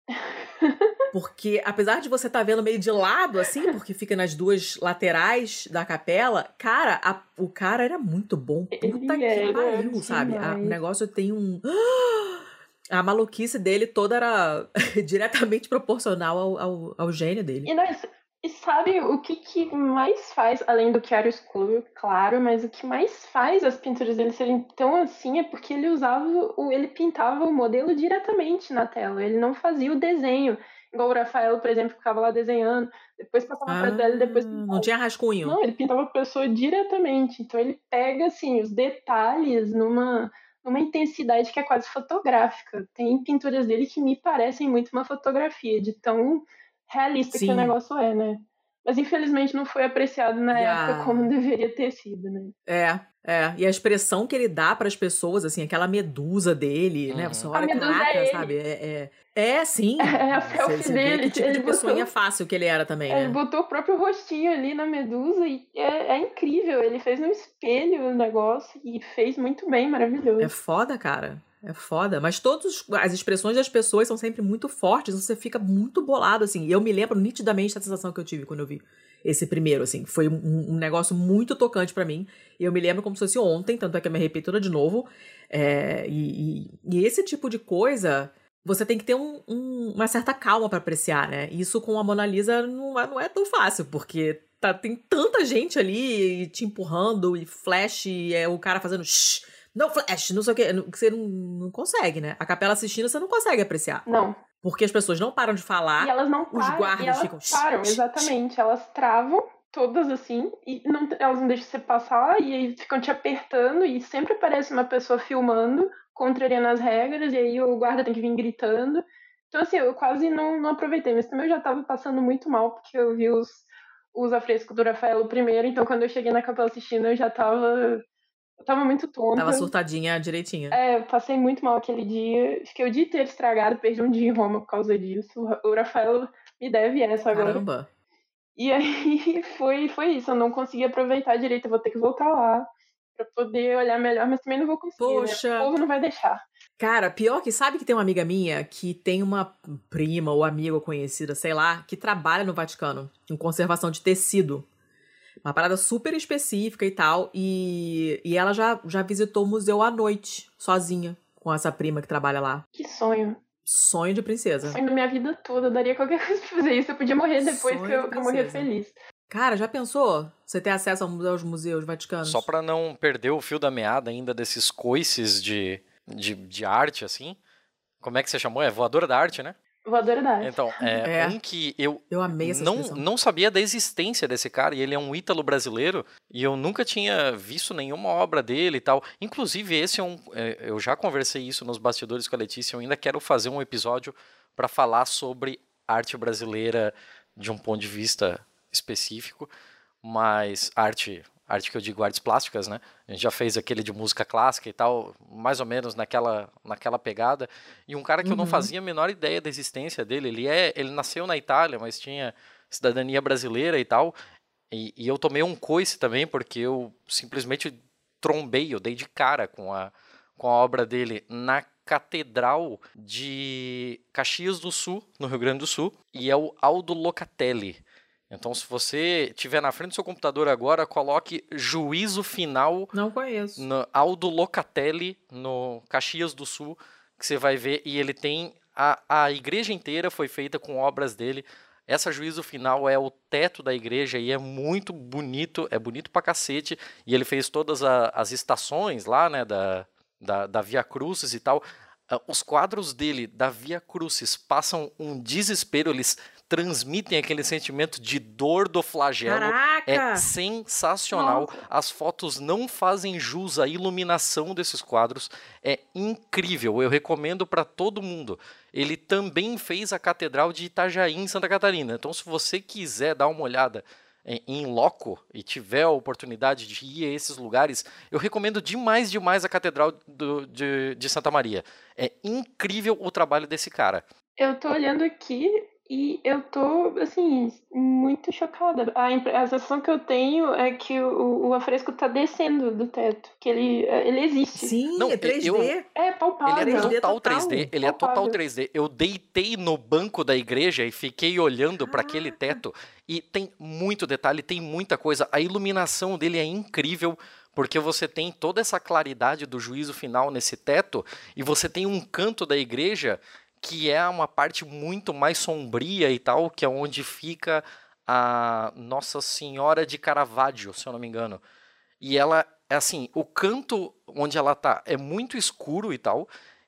Porque apesar de você estar tá vendo meio de lado, assim, porque fica nas duas laterais da capela, cara, a, o cara era muito bom. Puta Ele que pariu, sabe? A, o negócio tem um. a maluquice dele toda era diretamente proporcional ao, ao, ao, gênio dele. E, e sabe o que, que mais faz, além do chiaro escuro, claro, mas o que mais faz as pinturas dele serem tão assim é porque ele usava, o, ele pintava o modelo diretamente na tela, ele não fazia o desenho. Igual o Rafael, por exemplo, ficava lá desenhando, depois passava ah, pra tela e depois pintava. Não tinha rascunho. Não, ele pintava a pessoa diretamente. Então ele pega, assim, os detalhes numa uma intensidade que é quase fotográfica. Tem pinturas dele que me parecem muito uma fotografia, de tão realista Sim. que o negócio é, né? Mas infelizmente não foi apreciado na yeah. época como deveria ter sido, né? É, é. E a expressão que ele dá para as pessoas, assim, aquela medusa dele, né? uhum. né? Você olha, caraca, é sabe? É, é, é sim. É a selfie você, dele. que tipo ele de pessoinha botou, fácil que ele era também, né? Ele botou o próprio rostinho ali na medusa e é, é incrível. Ele fez no espelho o negócio e fez muito bem, maravilhoso. É foda, cara. É foda, mas todas as expressões das pessoas são sempre muito fortes, você fica muito bolado, assim. E eu me lembro nitidamente da sensação que eu tive quando eu vi esse primeiro, assim. Foi um, um negócio muito tocante para mim. E eu me lembro como se fosse ontem, tanto é que eu me repito de novo. É, e, e, e, esse tipo de coisa, você tem que ter um, um, uma certa calma para apreciar, né? Isso com a Mona Lisa não, é, não é tão fácil, porque tá, tem tanta gente ali te empurrando, e flash, e é o cara fazendo shh não, flash, não sei o que. Você não, não consegue, né? A capela assistindo, você não consegue apreciar. Não. Porque as pessoas não param de falar. E elas não param. Os guardas elas ficam. Param, exatamente. Elas travam todas assim, e não, elas não deixam você passar, e aí ficam te apertando, e sempre aparece uma pessoa filmando, contrariando as regras, e aí o guarda tem que vir gritando. Então, assim, eu quase não, não aproveitei, mas também eu já tava passando muito mal, porque eu vi os, os afrescos do Rafael primeiro, então quando eu cheguei na capela assistindo, eu já tava eu tava muito tonta. Tava surtadinha direitinha. É, eu passei muito mal aquele dia. Fiquei o dia inteiro estragado, perdi um dia em Roma por causa disso. O Rafael me deve essa agora. Caramba. E aí foi, foi isso. Eu não consegui aproveitar direito. Eu vou ter que voltar lá pra poder olhar melhor, mas também não vou conseguir. Né? Poxa. Né? O povo não vai deixar. Cara, pior que sabe que tem uma amiga minha que tem uma prima ou amiga conhecida, sei lá, que trabalha no Vaticano em conservação de tecido. Uma parada super específica e tal. E, e ela já, já visitou o museu à noite, sozinha, com essa prima que trabalha lá. Que sonho. Sonho de princesa. Sonho da minha vida toda. Eu daria qualquer coisa pra fazer isso. Eu podia morrer depois Sonho que eu, eu morrer feliz. Cara, já pensou? Você ter acesso aos museus vaticanos? Só para não perder o fio da meada ainda desses coices de, de, de arte, assim. Como é que você chamou? É voadora da arte, né? Voadora da arte. Então, é, é, um que eu, eu amei essa não, não sabia da existência desse cara, e ele é um ítalo brasileiro, e eu nunca tinha visto nenhuma obra dele e tal. Inclusive, esse é um. É, eu já conversei isso nos bastidores com a Letícia, eu ainda quero fazer um episódio para falar sobre arte brasileira de um ponto de vista específico, mas arte arte que eu digo artes plásticas, né? A gente já fez aquele de música clássica e tal, mais ou menos naquela, naquela pegada. E um cara que uhum. eu não uhum. fazia a menor ideia da existência dele, ele é, ele nasceu na Itália, mas tinha cidadania brasileira e tal. E, e eu tomei um coice também porque eu simplesmente trombei, eu dei de cara com a com a obra dele na catedral de Caxias do Sul, no Rio Grande do Sul, e é o Aldo Locatelli. Então, se você tiver na frente do seu computador agora, coloque juízo final. Não conheço. No Aldo Locatelli, no Caxias do Sul, que você vai ver. E ele tem. A, a igreja inteira foi feita com obras dele. Essa juízo final é o teto da igreja e é muito bonito, é bonito pra cacete. E ele fez todas a, as estações lá, né, da, da, da Via Crucis e tal. Ah, os quadros dele, da Via Crucis, passam um desespero, eles transmitem aquele sentimento de dor do flagelo. Caraca! É sensacional. Nossa. As fotos não fazem jus à iluminação desses quadros. É incrível. Eu recomendo para todo mundo. Ele também fez a Catedral de Itajaí, em Santa Catarina. Então, se você quiser dar uma olhada em, em loco e tiver a oportunidade de ir a esses lugares, eu recomendo demais, demais a Catedral do- de, de Santa Maria. É incrível o trabalho desse cara. Eu tô olhando aqui e eu tô, assim, muito chocada. A, a sensação que eu tenho é que o, o afresco tá descendo do teto, que ele, ele existe. Sim, Não, é 3D. eu- É palpável. Ele é 3D total, total. 3D. Ele é total Palpável. 3D. Eu deitei no banco da igreja e fiquei olhando para aquele teto. E tem muito detalhe, tem muita coisa. A iluminação dele é incrível. Porque você tem toda essa claridade do juízo final nesse teto, e você tem um canto da igreja que é uma parte muito mais sombria e tal, que é onde fica a Nossa Senhora de Caravaggio, se eu não me engano. E ela, é assim, o canto onde ela tá é muito escuro e tal,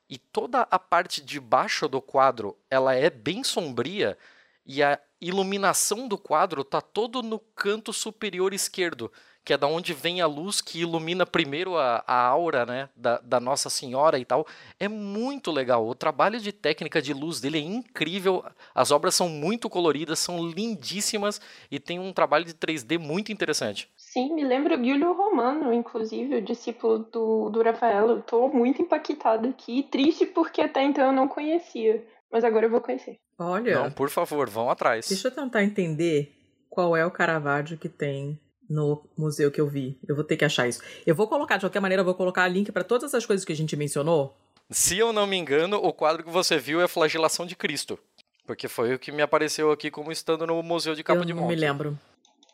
e toda a parte de baixo do quadro, ela é bem sombria, e a iluminação do quadro tá todo no canto superior esquerdo, que é da onde vem a luz que ilumina primeiro a, a aura, né, da, da Nossa Senhora e tal. É muito legal. O trabalho de técnica de luz dele é incrível. As obras são muito coloridas, são lindíssimas e tem um trabalho de 3D muito interessante. Sim, me lembra o Giulio Romano, inclusive, o discípulo do, do Rafael. Eu tô muito impactada aqui, triste porque até então eu não conhecia, mas agora eu vou conhecer. Olha, Não, por favor, vão atrás. deixa eu tentar entender qual é o Caravaggio que tem no museu que eu vi. Eu vou ter que achar isso. Eu vou colocar, de qualquer maneira, eu vou colocar link para todas essas coisas que a gente mencionou. Se eu não me engano, o quadro que você viu é Flagelação de Cristo. Porque foi o que me apareceu aqui como estando no Museu de Cabo eu de não Monte. me lembro.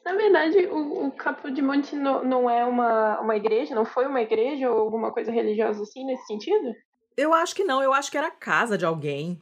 Na verdade, o, o Capo de Monte não, não é uma, uma igreja, não foi uma igreja ou alguma coisa religiosa assim nesse sentido? Eu acho que não, eu acho que era a casa de alguém.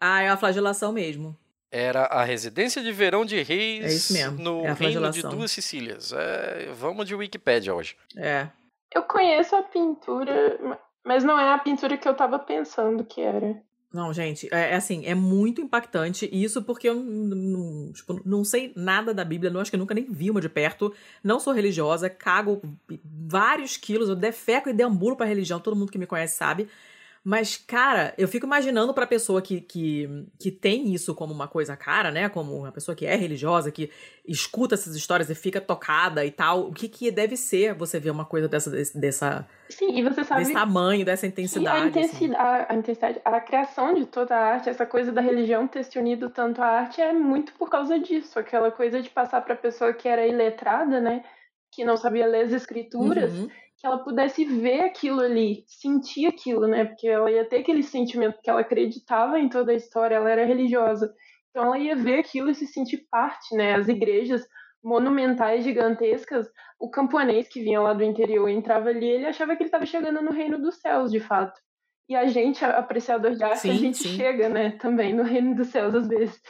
Ah, é a flagelação mesmo. Era a residência de verão de reis É isso mesmo, no é reino de duas Sicílias. É, vamos de Wikipédia hoje. É. Eu conheço a pintura, ma- mas não é a pintura que eu tava pensando que era. Não, gente, é, é assim, é muito impactante. Isso porque eu não, tipo, não sei nada da Bíblia, não acho que eu nunca nem vi uma de perto. Não sou religiosa, cago vários quilos, eu defeco e deambulo pra religião, todo mundo que me conhece sabe. Mas, cara, eu fico imaginando pra pessoa que, que, que tem isso como uma coisa cara, né? Como uma pessoa que é religiosa, que escuta essas histórias e fica tocada e tal. O que, que deve ser você ver uma coisa dessa, dessa, Sim, e você sabe desse tamanho, dessa que a intensidade? assim? intensidade, a intensidade, a criação de toda a arte, essa coisa da religião ter se unido tanto à arte é muito por causa disso. Aquela coisa de passar pra pessoa que era iletrada, né? Que não sabia ler as escrituras. Uhum. Que ela pudesse ver aquilo ali, sentir aquilo, né? Porque ela ia ter aquele sentimento que ela acreditava em toda a história, ela era religiosa. Então ela ia ver aquilo e se sentir parte, né? As igrejas monumentais gigantescas, o camponês que vinha lá do interior entrava ali, ele achava que ele estava chegando no reino dos céus, de fato. E a gente, apreciador de arte, Sim, a gente sim. chega, né, também no reino dos céus às vezes,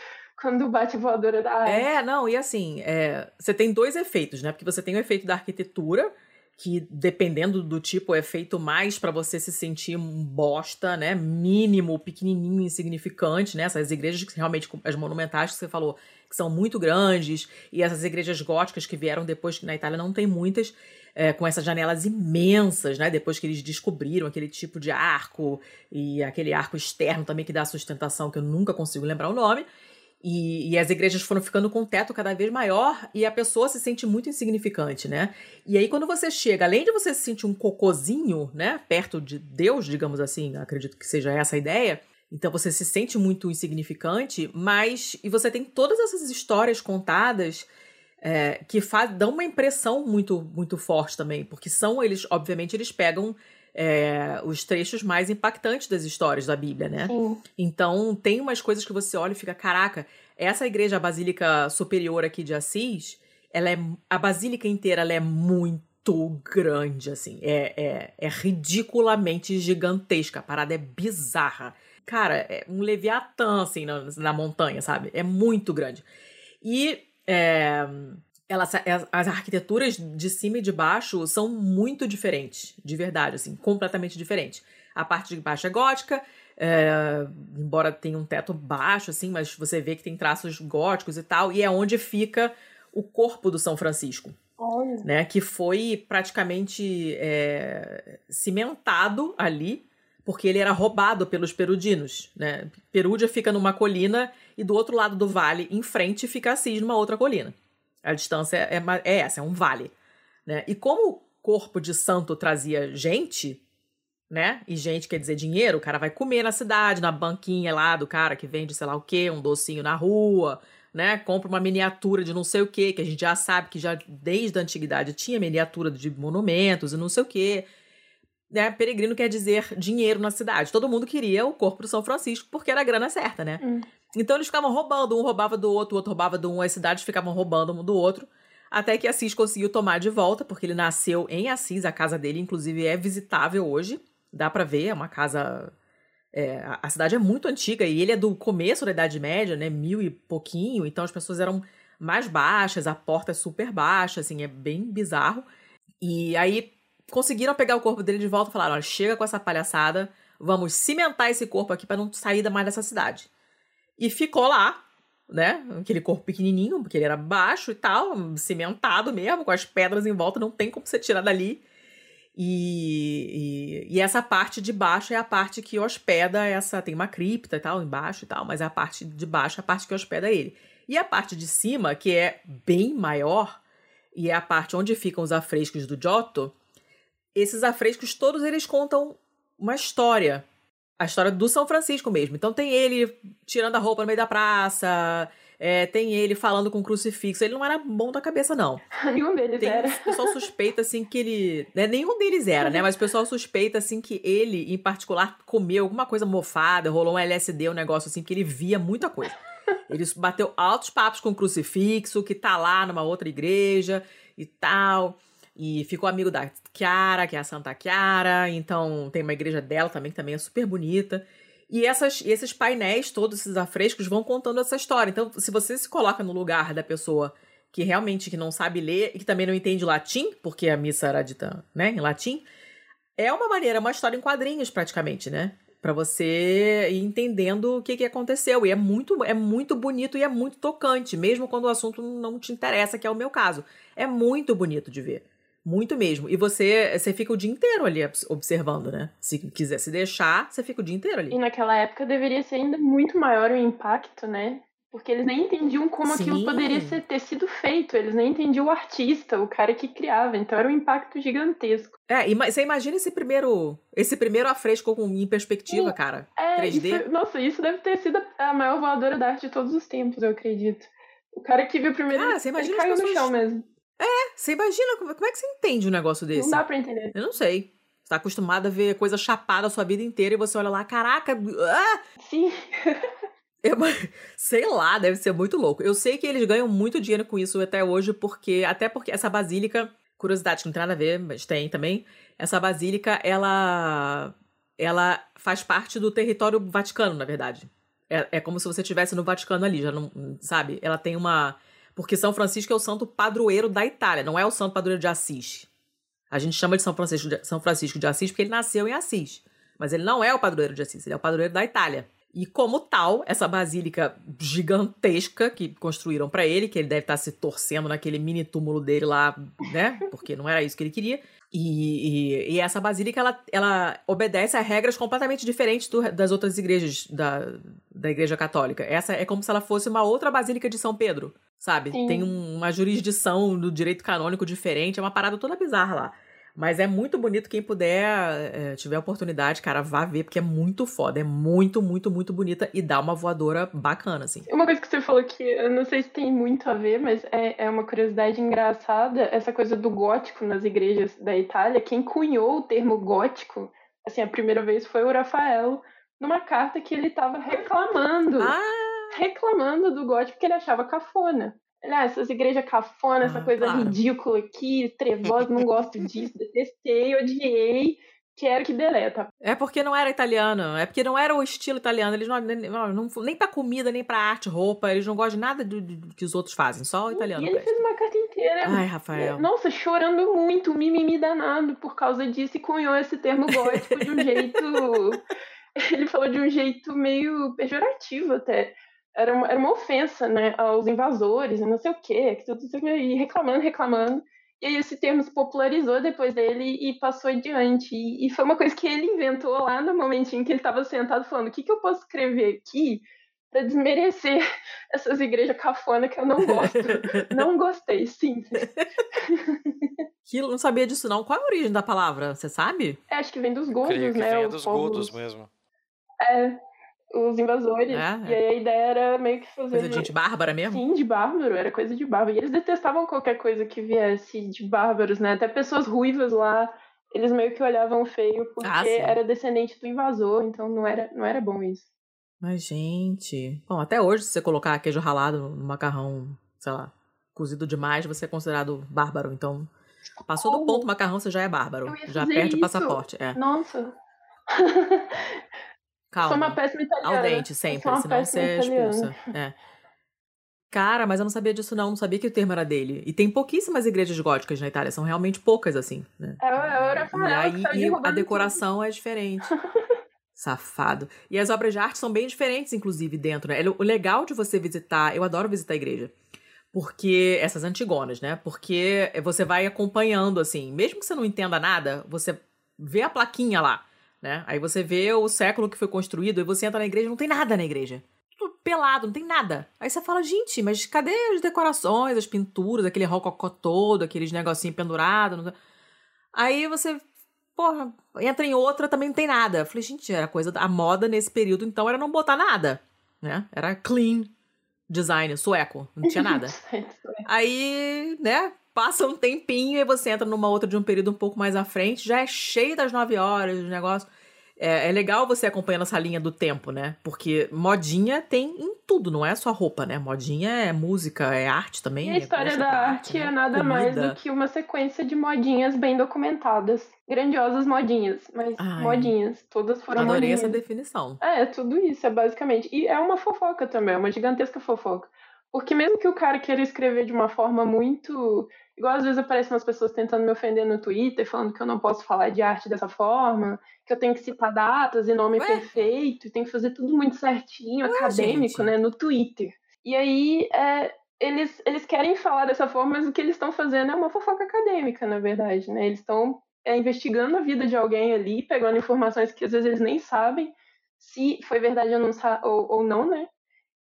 quando bate a voadora da arte. É, não, e assim, é, você tem dois efeitos, né? Porque você tem o efeito da arquitetura, que dependendo do tipo é feito mais pra você se sentir um bosta, né? Mínimo, pequenininho, insignificante, né? Essas igrejas que realmente, as monumentais que você falou, que são muito grandes, e essas igrejas góticas que vieram depois, que na Itália não tem muitas, é, com essas janelas imensas, né? Depois que eles descobriram aquele tipo de arco e aquele arco externo também que dá sustentação, que eu nunca consigo lembrar o nome. E, e as igrejas foram ficando com o teto cada vez maior e a pessoa se sente muito insignificante, né? E aí, quando você chega, além de você se sentir um cocozinho, né? Perto de Deus, digamos assim, acredito que seja essa a ideia. Então você se sente muito insignificante, mas. E você tem todas essas histórias contadas é, que dão uma impressão muito, muito forte também. Porque são eles, obviamente, eles pegam é, os trechos mais impactantes das histórias da Bíblia, né? Sim. Então, tem umas coisas que você olha e fica, caraca, essa igreja, a Basílica Superior aqui de Assis, ela é, a basílica inteira ela é muito grande, assim. É, é, é ridiculamente gigantesca. A parada é bizarra. Cara, é um Leviatã, assim, na, na montanha, sabe? É muito grande. E é, ela, as arquiteturas de cima e de baixo são muito diferentes, de verdade, assim, completamente diferentes. A parte de baixo é gótica, é, embora tenha um teto baixo, assim, mas você vê que tem traços góticos e tal, e é onde fica o corpo do São Francisco. Olha. Né, que foi praticamente é, cimentado ali, porque ele era roubado pelos perudinos. Né? Perúdia fica numa colina e do outro lado do vale, em frente, fica Assis numa outra colina. A distância é, é essa, é um vale. Né? E como o corpo de santo trazia gente, né? E gente quer dizer dinheiro, o cara vai comer na cidade, na banquinha lá do cara que vende sei lá o quê, um docinho na rua, né? Compra uma miniatura de não sei o quê, que a gente já sabe que já desde a antiguidade tinha miniatura de monumentos e não sei o quê. Né? Peregrino quer dizer dinheiro na cidade. Todo mundo queria o corpo do São Francisco porque era a grana certa, né? Hum. Então eles ficavam roubando, um roubava do outro, o outro roubava do um, as cidades ficavam roubando um do outro, até que Assis conseguiu tomar de volta, porque ele nasceu em Assis, a casa dele, inclusive, é visitável hoje, dá para ver, é uma casa. É, a cidade é muito antiga e ele é do começo da Idade Média, né? Mil e pouquinho, então as pessoas eram mais baixas, a porta é super baixa, assim, é bem bizarro. E aí conseguiram pegar o corpo dele de volta e falaram: olha, chega com essa palhaçada, vamos cimentar esse corpo aqui para não sair mais dessa cidade. E ficou lá, né? Aquele corpo pequenininho, porque ele era baixo e tal, cimentado mesmo, com as pedras em volta, não tem como você tirar dali. E, e, e, essa parte de baixo é a parte que hospeda essa. Tem uma cripta e tal embaixo e tal, mas é a parte de baixo é a parte que hospeda ele. E a parte de cima, que é bem maior, e é a parte onde ficam os afrescos do Giotto, esses afrescos todos eles contam uma história a história do São Francisco mesmo. Então tem ele tirando a roupa no meio da praça, é, tem ele falando com o crucifixo. Ele não era bom da cabeça, não. nenhum deles tem, era. O pessoal suspeita, assim, que ele. Né, nenhum deles era, né? Mas o pessoal suspeita, assim, que ele, em particular, comeu alguma coisa mofada, rolou um LSD, um negócio assim, que ele via muita coisa. Ele bateu altos papos com o crucifixo, que tá lá numa outra igreja e tal. E ficou amigo da Chiara, que é a Santa Chiara. Então tem uma igreja dela também, que também é super bonita. E essas, esses painéis, todos esses afrescos, vão contando essa história. Então, se você se coloca no lugar da pessoa que realmente que não sabe ler e que também não entende latim, porque a missa era dita né, em latim, é uma maneira, uma história em quadrinhos praticamente, né? Para você ir entendendo o que, que aconteceu. E é muito, é muito bonito e é muito tocante, mesmo quando o assunto não te interessa, que é o meu caso. É muito bonito de ver. Muito mesmo. E você, você fica o dia inteiro ali observando, né? Se quiser se deixar, você fica o dia inteiro ali. E naquela época deveria ser ainda muito maior o impacto, né? Porque eles nem entendiam como Sim. aquilo poderia ser, ter sido feito. Eles nem entendiam o artista, o cara que criava. Então era um impacto gigantesco. É, e você imagina esse primeiro, esse primeiro afresco com, em perspectiva, Sim. cara. É, 3D. Isso, nossa, isso deve ter sido a maior voadora da arte de todos os tempos, eu acredito. O cara que viu primeiro, ele, você imagina ele as caiu no chão mesmo. Você imagina, como é que você entende um negócio desse? Não dá pra entender. Eu não sei. Você tá acostumado a ver coisa chapada a sua vida inteira e você olha lá, caraca, ah! Sim. Eu- sei lá, deve ser muito louco. Eu sei que eles ganham muito dinheiro com isso até hoje, porque até porque essa basílica, curiosidade que não tem nada a ver, mas tem também. Essa basílica, ela ela faz parte do território vaticano, na verdade. É, é como se você estivesse no Vaticano ali, já não, sabe? Ela tem uma porque São Francisco é o santo padroeiro da Itália, não é o santo padroeiro de Assis. A gente chama de São Francisco de, São Francisco de Assis porque ele nasceu em Assis. Mas ele não é o padroeiro de Assis, ele é o padroeiro da Itália. E como tal, essa basílica gigantesca que construíram para ele, que ele deve estar se torcendo naquele mini túmulo dele lá, né? Porque não era isso que ele queria. E, e, e essa basílica, ela, ela obedece a regras completamente diferentes do- das outras igrejas da, da igreja católica. Essa é como se ela fosse uma outra basílica de São Pedro, sabe? Sim. Tem um- uma jurisdição do direito canônico diferente, é uma parada toda bizarra lá. Mas é muito bonito. Quem puder, é, tiver oportunidade, cara, vá ver, porque é muito foda. É muito, muito, muito bonita e dá uma voadora bacana, assim. Uma coisa que você falou que eu não sei se tem muito a ver, mas é, é uma curiosidade engraçada, essa coisa do gótico nas igrejas da Itália. Quem cunhou o termo gótico, assim, a primeira vez foi o Rafael, numa carta que ele estava reclamando. Ah! Reclamando do gótico porque ele achava cafona. Ah, essas igrejas cafona, essa Ah, coisa claro. ridícula aqui, trevosa, não gosto disso, detestei, odiei, quero que deleta. É porque não era italiano, é porque não era o estilo italiano. Eles não, nem, não, nem pra comida, nem pra arte, roupa, eles não gostam de nada do, do que os outros fazem, só o italiano e ele fez uma carta inteira. Ai, Rafael. Nossa, chorando muito, mimimi danado por causa disso e cunhou esse termo gótico de um jeito. Ele falou de um jeito meio pejorativo até. Era uma, era uma ofensa, né, aos invasores e não sei o quê, que tudo e reclamando, reclamando. E aí esse termo se popularizou depois dele e passou adiante. E, e foi uma coisa que ele inventou lá no momentinho que ele estava sentado falando: o que, que eu posso escrever aqui para desmerecer essas igrejas cafona que eu não gosto? não gostei, sim. Que não sabia disso, não. Qual é a origem da palavra? Você sabe? É, acho que vem dos godos, né? os dos povos- godos mesmo. É, os invasores. É, E aí a ideia era meio que fazer. Coisa de gente bárbara mesmo? Sim, de bárbaro, era coisa de bárbaro. E eles detestavam qualquer coisa que viesse de bárbaros, né? Até pessoas ruivas lá, eles meio que olhavam feio porque Ah, era descendente do invasor, então não era, não era bom isso. Mas, gente. Bom, até hoje, se você colocar queijo ralado no macarrão, sei lá, cozido demais, você é considerado bárbaro. Então, passou do ponto macarrão, você já é bárbaro. Já perde o isso. passaporte. É. Nossa. Calma. Sou uma péssima italiana. Ao dente, Eu sempre, senão você é expulsa. É. Cara, mas eu não sabia disso, não. Não sabia que o termo era dele. E tem pouquíssimas igrejas góticas na Itália, são realmente poucas, assim. Né? É, o- é o E aí tá e a decoração é diferente. Safado. E as obras de arte são bem diferentes, inclusive, dentro, né? O legal de você visitar, eu adoro visitar a igreja. Porque, essas antigonas, né? Porque você vai acompanhando, assim, mesmo que você não entenda nada, você vê a plaquinha lá, né? Aí você vê o século que foi construído e você entra na igreja, não tem nada na igreja. Tudo pelado, não tem nada. Aí você fala, gente, mas cadê as decorações, as pinturas, aquele rococó todo, aqueles negocinho pendurado? não- Aí você, porra, entra em outra, também não tem nada. Eu falei, gente, era coisa da a moda nesse período, então era não botar nada, né? Era clean design, sueco, não tinha nada. Aí, né, passa um tempinho e você entra numa outra de um período um pouco mais à frente, já é cheio das nove horas, o negócio. É, é legal você acompanhando essa linha do tempo, né? Porque modinha tem em tudo, não é só roupa, né? Modinha é música, é arte também. E a é história gosto da arte né? é nada mais Comida. do que uma sequência de modinhas bem documentadas. Grandiosas modinhas, mas Ai. modinhas. Todas foram Adorei modinhas. essa definição. É, é tudo isso, é basicamente. E é uma fofoca também, é uma gigantesca fofoca. Porque mesmo que o cara queira escrever de uma forma muito. Igual às vezes aparecem umas pessoas tentando me ofender no Twitter, falando que eu não posso falar de arte dessa forma, que eu tenho que citar datas e nome Ué? perfeito, tem que fazer tudo muito certinho, Ué, acadêmico, gente. né, no Twitter. E aí, é, eles, eles querem falar dessa forma, mas o que eles estão fazendo é uma fofoca acadêmica, na verdade, né? Eles estão é, investigando a vida de alguém ali, pegando informações que às vezes eles nem sabem se foi verdade ou não, ou, ou não, né?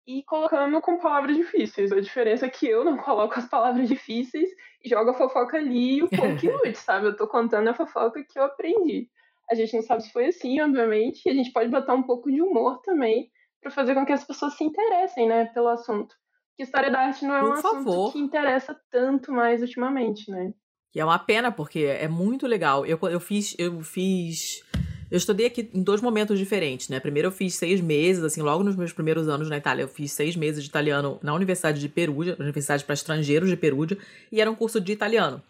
E colocando com palavras difíceis. A diferença é que eu não coloco as palavras difíceis e jogo a fofoca ali e o povo que lute, sabe? Eu tô contando a fofoca que eu aprendi. A gente não sabe se foi assim, obviamente, e a gente pode botar um pouco de humor também para fazer com que as pessoas se interessem, né, pelo assunto. Porque história da arte não é um Por favor. assunto que interessa tanto mais ultimamente, né? E é uma pena, porque é muito legal. Eu, eu fiz. Eu fiz. Eu estudei aqui em dois momentos diferentes, né? Primeiro eu fiz seis meses, assim, logo nos meus primeiros anos na Itália, eu fiz seis meses de italiano na Universidade de Perugia, Universidade para Estrangeiros de Perugia, e era um curso de italiano.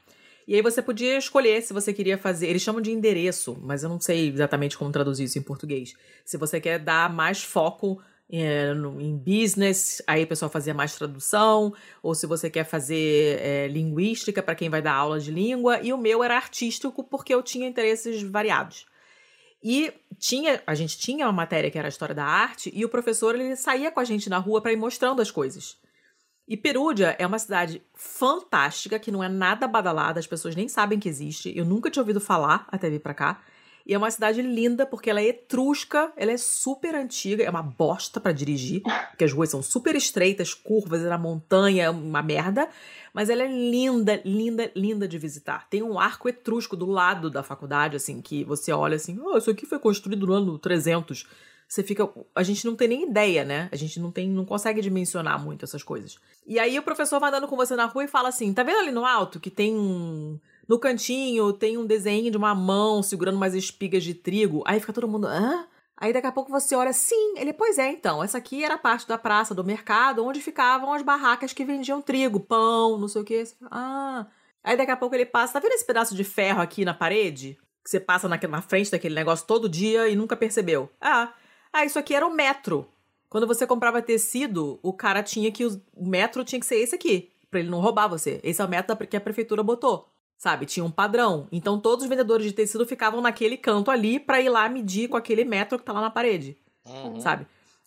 E aí você podia escolher se você queria fazer. Eles chamam de endereço, mas eu não sei exatamente como traduzir isso em português. Se você quer dar mais foco é, em business, aí o pessoal fazia mais tradução, ou se você quer fazer é, linguística para quem vai dar aula de língua, e o meu era artístico porque eu tinha interesses variados. E tinha, a gente tinha uma matéria que era a história da arte, e o professor ele saía com a gente na rua para ir mostrando as coisas. E Perúdia é uma cidade fantástica, que não é nada badalada, as pessoas nem sabem que existe. Eu nunca tinha ouvido falar até vir pra cá. E é uma cidade linda porque ela é etrusca, ela é super antiga, é uma bosta para dirigir, porque as ruas são super estreitas, curvas, é montanha, é uma merda. Mas ela é linda, linda, linda de visitar. Tem um arco etrusco do lado da faculdade, assim, que você olha assim, oh, isso aqui foi construído no ano 300. Você fica. A gente não tem nem ideia, né? A gente não tem, não consegue dimensionar muito essas coisas. E aí o professor vai andando com você na rua e fala assim: tá vendo ali no alto que tem um. No cantinho tem um desenho de uma mão segurando umas espigas de trigo. Aí fica todo mundo. Hã? Aí daqui a pouco você olha, sim, ele, pois é, então, essa aqui era parte da praça do mercado onde ficavam as barracas que vendiam trigo, pão, não sei o que. Ah. Aí daqui a pouco ele passa, tá vendo esse pedaço de ferro aqui na parede? Que você passa na, na frente daquele negócio todo dia e nunca percebeu. Ah, ah, isso aqui era o metro. Quando você comprava tecido, o cara tinha que. O metro tinha que ser esse aqui, para ele não roubar você. Esse é o método que a prefeitura botou. Sabe, tinha um padrão. Então todos os vendedores de tecido ficavam naquele canto ali para ir lá medir com aquele metro que tá lá na parede. Uhum. Sabe?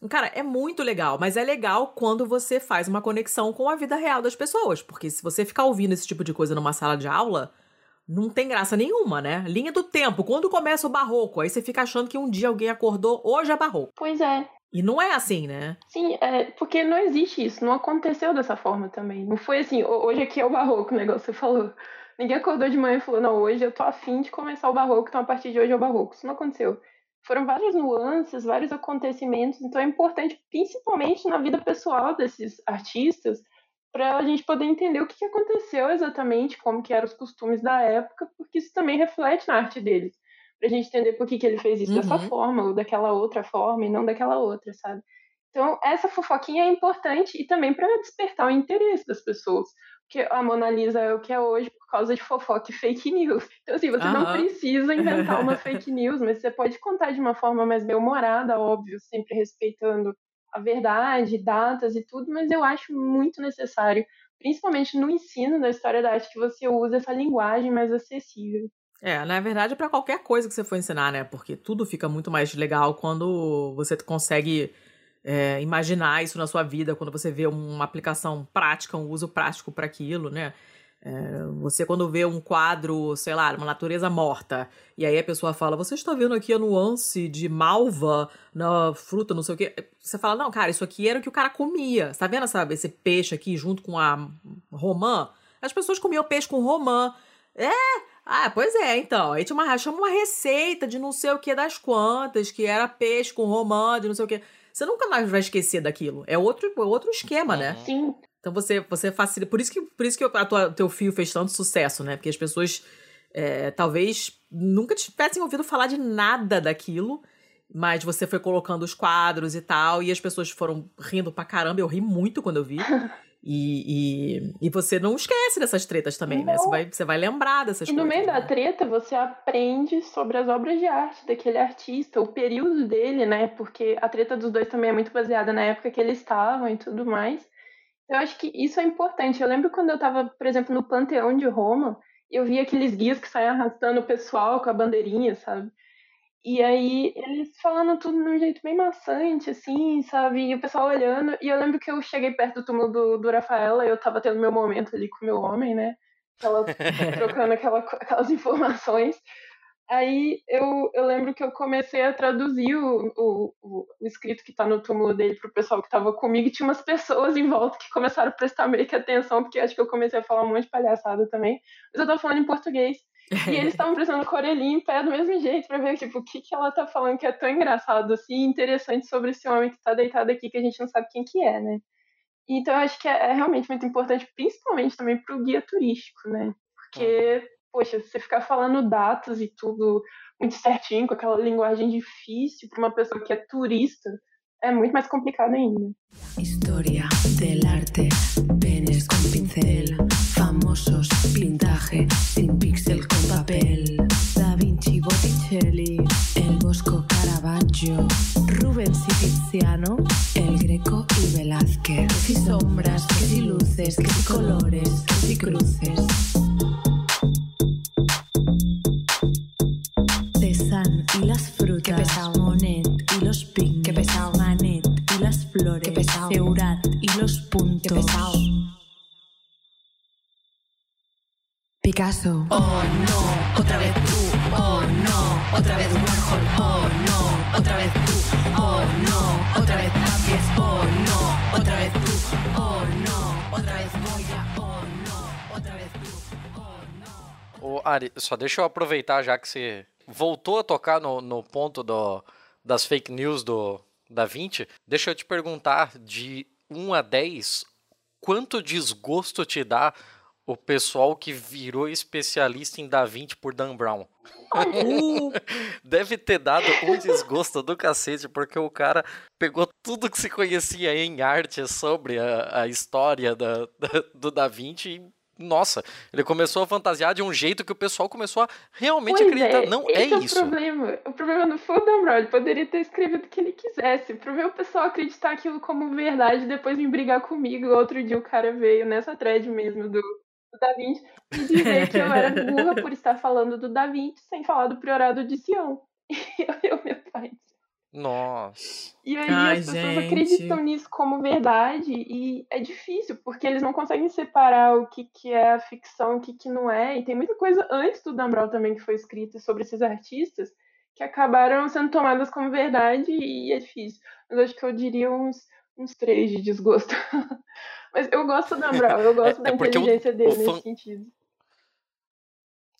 Cara, é muito legal, mas é legal quando você faz uma conexão com a vida real das pessoas. Porque se você ficar ouvindo esse tipo de coisa numa sala de aula, não tem graça nenhuma, né? Linha do tempo, quando começa o barroco, aí você fica achando que um dia alguém acordou, hoje é barroco. Pois é. E não é assim, né? Sim, é, porque não existe isso, não aconteceu dessa forma também. Não foi assim, hoje aqui é o barroco, o negócio que você falou. Ninguém acordou de manhã e falou, não, hoje eu tô afim de começar o barroco, então a partir de hoje é o barroco. Isso não aconteceu. Foram várias nuances, vários acontecimentos, então é importante, principalmente na vida pessoal desses artistas, para a gente poder entender o que aconteceu exatamente, como que eram os costumes da época, porque isso também reflete na arte deles. Para a gente entender por que, que ele fez isso uhum. dessa forma, ou daquela outra forma, e não daquela outra, sabe? Então, essa fofoquinha é importante e também para despertar o interesse das pessoas que a Mona Lisa é o que é hoje causa de fofoca e fake news. Então, assim, você não precisa inventar uma fake news, mas você pode contar de uma forma mais bem-humorada, óbvio, sempre respeitando a verdade, datas e tudo, mas eu acho muito necessário, principalmente no ensino da história da arte, que você use essa linguagem mais acessível. É, na verdade, é para qualquer coisa que você for ensinar, né? Porque tudo fica muito mais legal quando você consegue é, imaginar isso na sua vida quando você vê uma aplicação prática, um uso prático para aquilo, né? É, você quando vê um quadro, sei lá, uma natureza morta, e aí a pessoa fala, você está vendo aqui a nuance de malva na fruta, não sei o quê. Você fala, não, cara, isso aqui era o que o cara comia. Você tá vendo, sabe, esse peixe aqui junto com a romã? As pessoas comiam peixe com romã. É, ah, pois é, então. Aí tinha uma, chama uma receita de não sei o que das quantas, que era peixe com romã, de não sei o que. Você nunca mais vai esquecer daquilo. É outro, é outro esquema, né? Sim. Então você, você facilita. Por isso que, por isso que a tua, teu fio fez tanto sucesso, né? Porque as pessoas é, talvez nunca tivessem ouvido falar de nada daquilo, mas você foi colocando os quadros e tal, e as pessoas foram rindo pra caramba. Eu ri muito quando eu vi. E, e, e, você não esquece dessas tretas também, não. né? Você vai, você vai lembrar dessas e coisas. E no meio né? da treta, você aprende sobre as obras de arte daquele artista, o período dele, né? Porque a treta dos dois também é muito baseada na época que eles estavam e tudo mais. Eu acho que isso é importante. Eu lembro quando eu estava, por exemplo, no Panteão de Roma, eu vi aqueles guias que saíam arrastando o pessoal com a bandeirinha, sabe? E aí, eles falando tudo de um jeito bem maçante, assim, sabe? E o pessoal olhando. E eu lembro que eu cheguei perto do túmulo do, do Rafaela e eu tava tendo meu momento ali com o meu homem, né? Ela, trocando aquela, aquelas informações. Aí eu, eu lembro que eu comecei a traduzir o, o, o, escrito que tá no túmulo dele pro pessoal que tava comigo e tinha umas pessoas em volta que começaram a prestar meio que atenção, porque acho que eu comecei a falar um monte de palhaçada também. Mas eu tava falando em português. E eles estavam prestando orelhinha em pé do mesmo jeito para ver tipo, o que, que ela tá falando que é tão engraçado assim, interessante sobre esse homem que tá deitado aqui que a gente não sabe quem que é, né? Então eu acho que é, é realmente muito importante, principalmente também para o guia turístico, né? Porque, poxa, você ficar falando datas e tudo muito certinho, com aquela linguagem difícil para uma pessoa que é turista, é muito mais complicado ainda. História del arte, penes com pincel, famosos, pintaje, sin pixel con papel. Da Vinci, Botticelli, el Bosco Caravaggio, Rubens y Tiziano, el Greco y Velázquez. Que si sombras, que si luces, que si colores, que si cruces. Picasso. Oh no, otra vez tú. Oh no, otra vez Warhol, oh no, otra vez tú, oh no, otra vez Tapies, oh no, otra vez tú, oh no, otra vez Goya, oh no, otra vez tú, oh no. Ô, Ari, só deixa eu aproveitar já que você voltou a tocar no, no ponto do, das fake news do Da Vinci. Deixa eu te perguntar de 1 a 10, quanto desgosto te dá o pessoal que virou especialista em Da Vinci por Dan Brown? Deve ter dado um desgosto do cacete, porque o cara pegou tudo que se conhecia em arte sobre a, a história da, da- do Da Vinci e, nossa, ele começou a fantasiar de um jeito que o pessoal começou a realmente Pois acreditar. é, Não, é esse isso. o problema. O problema não foi o Dan Brown, ele poderia ter escrevido o que ele quisesse. Pro meu pessoal acreditar aquilo como verdade e depois vir brigar comigo. Outro dia o cara veio nessa thread mesmo do, do Da Vinci e dizer que eu era burra por estar falando do Da Vinci sem falar do priorado de Sião. E eu, eu, meu pai. Nossa. E aí Ai, as pessoas gente. acreditam nisso como verdade e é difícil, porque eles não conseguem separar o que, que é a ficção e o que, que não é. E tem muita coisa antes do Dan Brown também que foi escrita sobre esses artistas que acabaram sendo tomadas como verdade e é difícil. Mas acho que eu diria uns, uns três de desgosto. Mas eu gosto do Dan Brown, eu gosto É- da é porque o- inteligência dele o fã- nesse sentido.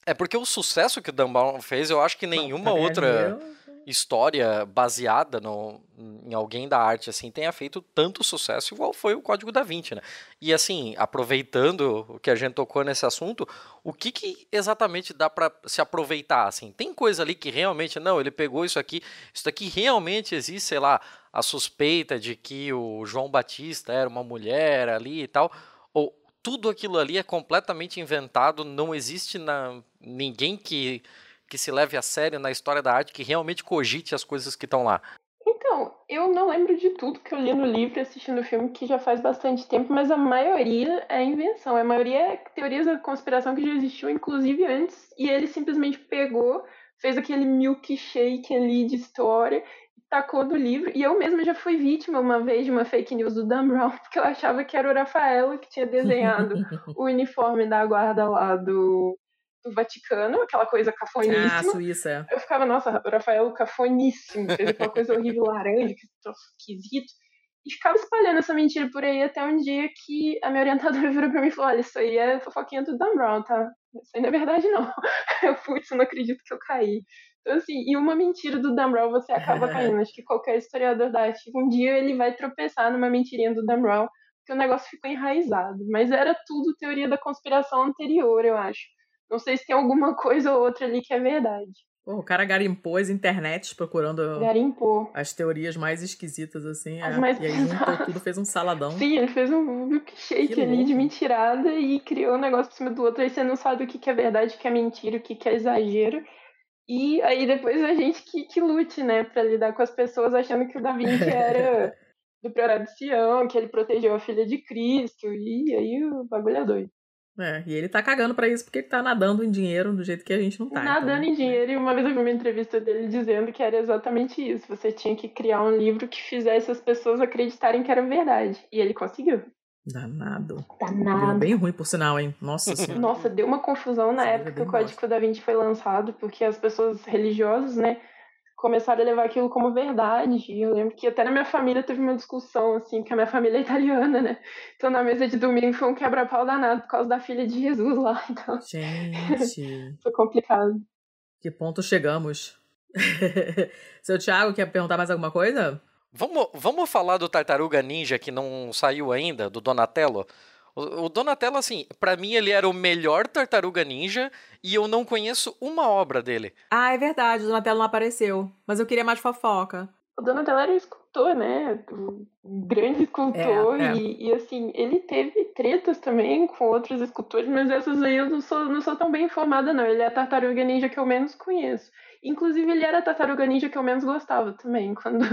É porque o sucesso que o Dan Brown fez, eu acho que nenhuma Bom, outra eu- história baseada no, em alguém da arte assim tenha feito tanto sucesso igual foi o Código da Vinci, né? E assim, aproveitando o que a gente tocou nesse assunto, o que, que exatamente dá pra se aproveitar assim? Tem coisa ali que realmente não, ele pegou isso aqui, isso aqui realmente existe, sei lá, a suspeita de que o João Batista era uma mulher ali e tal, ou tudo aquilo ali é completamente inventado, não existe na ninguém que que se leve a sério na história da arte, que realmente cogite as coisas que estão lá. Então, eu não lembro de tudo que eu li no livro e assisti no filme, que já faz bastante tempo, mas a maioria é invenção. A maioria é teorias da conspiração que já existiu, inclusive antes, e ele simplesmente pegou, fez aquele milkshake ali de história, tacou no livro. E eu mesma já fui vítima uma vez de uma fake news do Dan Brown, porque eu achava que era o Rafaelo que tinha desenhado o uniforme da guarda lá do, do Vaticano, aquela coisa Ah, cafoníssima. Suíça. Eu ficava, nossa, o Rafael cafoníssimo, fez aquela coisa horrível laranja, que troço esquisito. E ficava espalhando essa mentira por aí até um dia que a minha orientadora virou pra mim e falou: Olha, isso aí é fofoquinha do Dan Brown, tá? Isso aí não é verdade, não. Eu eu não acredito que eu caí. Então, assim, e uma mentira do Dan Brown você acaba caindo. Acho que qualquer historiador da arte, um dia ele vai tropeçar numa mentirinha do Dan Brown, porque o negócio ficou enraizado. Mas era tudo teoria da conspiração anterior, eu acho. Não sei se tem alguma coisa ou outra ali que é verdade. Pô, o cara garimpou as internets procurando Garimpou. as teorias mais esquisitas, assim. As é. mais e aí juntou tudo, fez um saladão. Sim, ele fez um milkshake ali de mentirada e criou um negócio por cima do outro. Aí você não sabe o que que é verdade, o que que é mentira, o que que é exagero. E aí depois a gente que, que lute, né, pra lidar com as pessoas achando que o Da Vinci era do Priorado de Sião, que ele protegeu a filha de Cristo. E aí o bagulho é doido. É, e ele tá cagando pra isso porque ele tá nadando em dinheiro do jeito que a gente não tá. Nadando então, em dinheiro. E uma vez eu vi uma entrevista dele dizendo que era exatamente isso. Você tinha que criar um livro que fizesse as pessoas acreditarem que era verdade. E ele conseguiu. Danado. Deu Danado. bem ruim, por sinal, hein? Nossa senhora. Nossa, deu uma confusão na livro época é que o Código da Vinci foi lançado, porque as pessoas religiosas, né, começaram a levar aquilo como verdade. E eu lembro que até na minha família teve uma discussão, assim, que a minha família é italiana, né? Então na mesa de domingo foi um quebra-pau danado por causa da filha de Jesus lá. Então Gente, foi complicado. que ponto chegamos? Seu Thiago, quer perguntar mais alguma coisa? Vamos, vamos falar do Tartaruga Ninja que não saiu ainda, do Donatello? O, o Donatello, assim, pra mim ele era o melhor Tartaruga Ninja e eu não conheço uma obra dele. Ah, é verdade, o Donatello não apareceu. Mas eu queria mais fofoca. O Donatello era um escultor, né? Um grande escultor. É, é. E, e, assim, ele teve tretas também com outros escultores, mas essas aí eu não sou, não sou tão bem informada, não. Ele é a tartaruga ninja que eu menos conheço. Inclusive, ele era a tartaruga ninja que eu menos gostava também, quando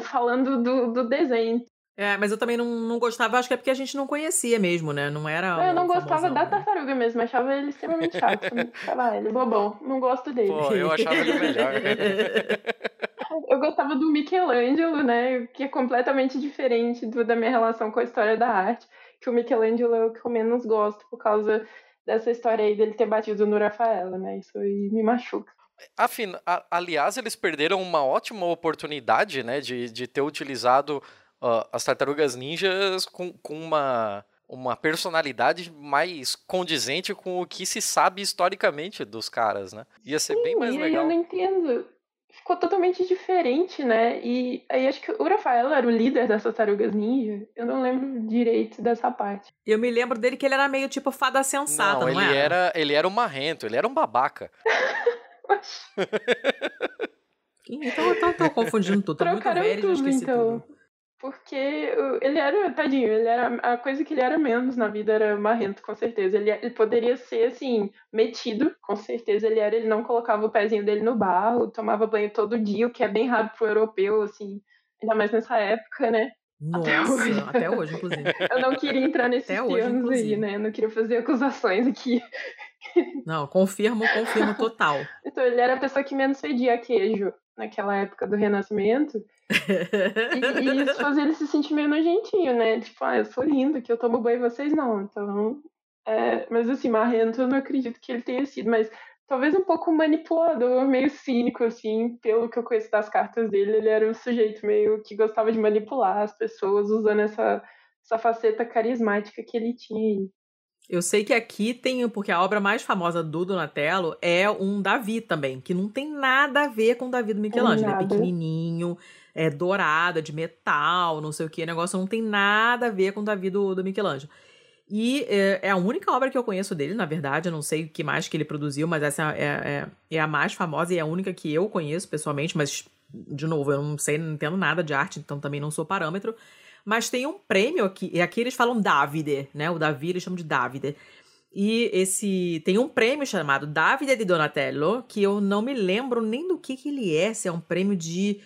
falando do, do desenho. É, mas eu também não, não gostava, acho que é porque a gente não conhecia mesmo, né? Não era. eu não gostava famosão, da né? tartaruga mesmo, achava ele extremamente chato. Achava ele bobão, não gosto dele. Pô, eu achava ele melhor. Eu gostava do Michelangelo, né? Que é completamente diferente do, da minha relação com a história da arte. Que o Michelangelo é o que eu menos gosto por causa dessa história aí dele ter batido no Rafaela, né? Isso aí me machuca. Afin, a, aliás, eles perderam uma ótima oportunidade, né, de, de ter utilizado uh, as tartarugas ninjas com, com uma, uma personalidade mais condizente com o que se sabe historicamente dos caras, né? Ia ser Sim, bem mais e aí legal. Eu não entendo. Ficou totalmente diferente, né? E aí acho que o Rafael era o líder dessas tartarugas ninja. Eu não lembro direito dessa parte. Eu me lembro dele que ele era meio tipo fada sensata, não, não ele era? Ele era um marrento, ele era um babaca. então eu tô, tô confundindo tudo. Tô muito Trocaram velho e já tudo, esqueci então. tudo. Porque ele era, tadinho, ele era. A coisa que ele era menos na vida era marrento, com certeza. Ele, ele poderia ser, assim, metido, com certeza ele era. Ele não colocava o pezinho dele no barro, tomava banho todo dia, o que é bem raro pro europeu, assim. Ainda mais nessa época, né? Nossa, Até hoje. até hoje, inclusive. Eu não queria entrar nesses Até hoje, termos aí, inclusive. né? Eu não queria fazer acusações aqui. Não, confirmo, confirmo total. Então, ele era a pessoa que menos fedia queijo naquela época do Renascimento. E, e isso fazia ele se sentir meio nojentinho, né? Tipo, ah, eu sou lindo, que eu tomo banho e vocês não. Então. é, mas assim, marrento eu não acredito que ele tenha sido, mas talvez um pouco manipulador, meio cínico, assim, pelo que eu conheço das cartas dele. Ele era um sujeito meio que gostava de manipular as pessoas usando essa, essa faceta carismática que ele tinha. Eu sei que aqui tem, porque a obra mais famosa do Donatello é um Davi também, que não tem nada a ver com o Davi do Michelangelo. É pequenininho, é dourado, é de metal, não sei o que. O negócio não tem nada a ver com o Davi do, do Michelangelo. E é, é a única obra que eu conheço dele, na verdade. Eu não sei o que mais que ele produziu, mas essa é, é, é a mais famosa e é a única que eu conheço pessoalmente. Mas, de novo, eu não sei, não entendo nada de arte, então também não sou parâmetro. Mas tem um prêmio aqui, e aqui eles falam Davide, né? O Davi eles chamam de Davide. E esse tem um prêmio chamado Davide di Donatello, que eu não me lembro nem do que, que ele é, se é um prêmio de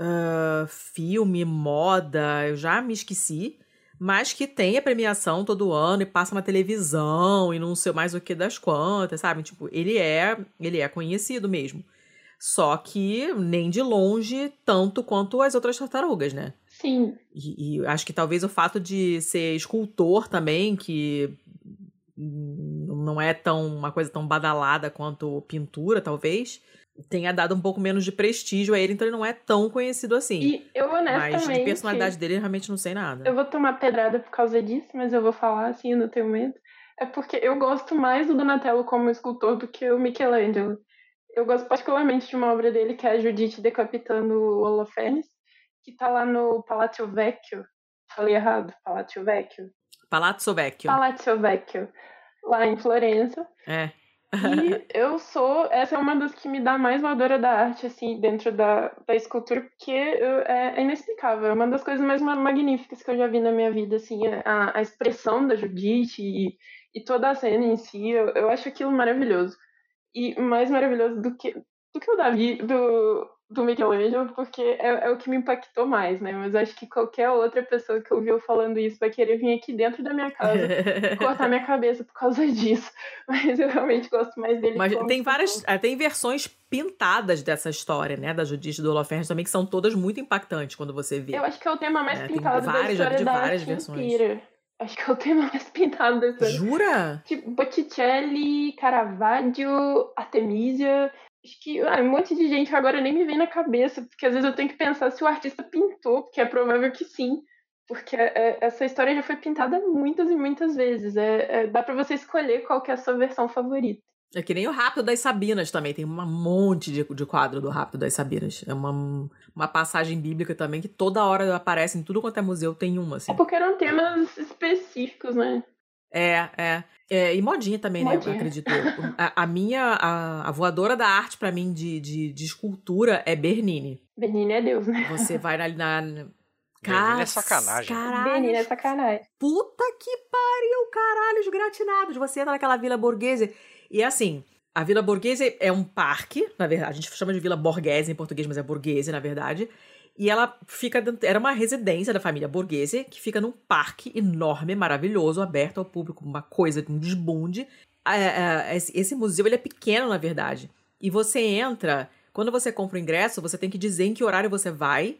ah, filme, moda, eu já me esqueci. Mas que tem a premiação todo ano e passa na televisão e não sei mais o que das quantas, sabe? Tipo, ele é, ele é conhecido mesmo. Só que nem de longe tanto quanto as outras tartarugas, né? Sim, E, e acho que talvez o fato de ser escultor também, que não é tão uma coisa tão badalada quanto pintura, talvez, tenha dado um pouco menos de prestígio a ele, então ele não é tão conhecido assim. e eu honestamente. Mas de personalidade dele, eu realmente não sei nada. Eu vou tomar pedrada por causa disso, mas eu vou falar assim no teu momento. É porque eu gosto mais do Donatello como escultor do que o Michelangelo. Eu gosto particularmente de uma obra dele que é a Judite decapitando o Holofernes, que tá lá no Palácio Vecchio. Falei errado, Palácio Vecchio. Palazzo Vecchio. Palácio Vecchio, lá em Florença. É. E eu sou, essa é uma das que me dá mais voadora da arte, assim, dentro da, da escultura, porque eu- é, é inexplicável. É uma das coisas mais ma- magníficas que eu já vi na minha vida, assim, a, a expressão da Judite e, e toda a cena em si, eu, eu acho aquilo maravilhoso. E mais maravilhoso do que, do que o Davi, do, do Michelangelo, porque é, é o que me impactou mais, né? Mas acho que qualquer outra pessoa que ouviu falando isso vai querer vir aqui dentro da minha casa cortar minha cabeça por causa disso. Mas eu realmente gosto mais dele. Mas tem várias, ah, tem versões pintadas dessa história, né, da Judite do Holofernes também, que são todas muito impactantes quando você vê. Eu acho que é o tema mais É, tem pintado várias, da história de várias versões. inteira. Acho que é o tema mais pintado história. Jura? Tipo, Botticelli, Caravaggio, Artemisia. Acho que ah, um monte de gente agora nem me vem na cabeça, porque às vezes eu tenho que pensar se o artista pintou, porque é provável que sim. Porque é, essa história já foi pintada muitas e muitas vezes. É, é- dá pra você escolher qual que é a sua versão favorita. É que nem o Rápido das Sabinas também. Tem um monte de, de quadro do Rápido das Sabinas. É uma, uma passagem bíblica também que toda hora aparece em tudo quanto é museu, tem uma, assim. É porque eram temas específicos, né? É, é. É, e modinha também, né? Eu Modinha. acredito. A, a minha, a, a voadora da arte pra mim de, de, de escultura é Bernini. Benini é Deus, né? Você vai na. na Bernini é Cara, sacanagem. Caralho, Benini é sacanagem. Puta que pariu, caralho, os gratinados. Você entra naquela Vila Borghese. E assim, a Vila Borghese é um parque, na verdade. A gente chama de Vila Borghese em português, mas é Borghese, na verdade. E ela fica dentro, era uma residência da família Borghese, que fica num parque enorme, maravilhoso, aberto ao público, uma coisa, um desbunde. É, é, esse, museu, ele é pequeno, na verdade. E você entra, quando você compra o ingresso, você tem que dizer em que horário você vai,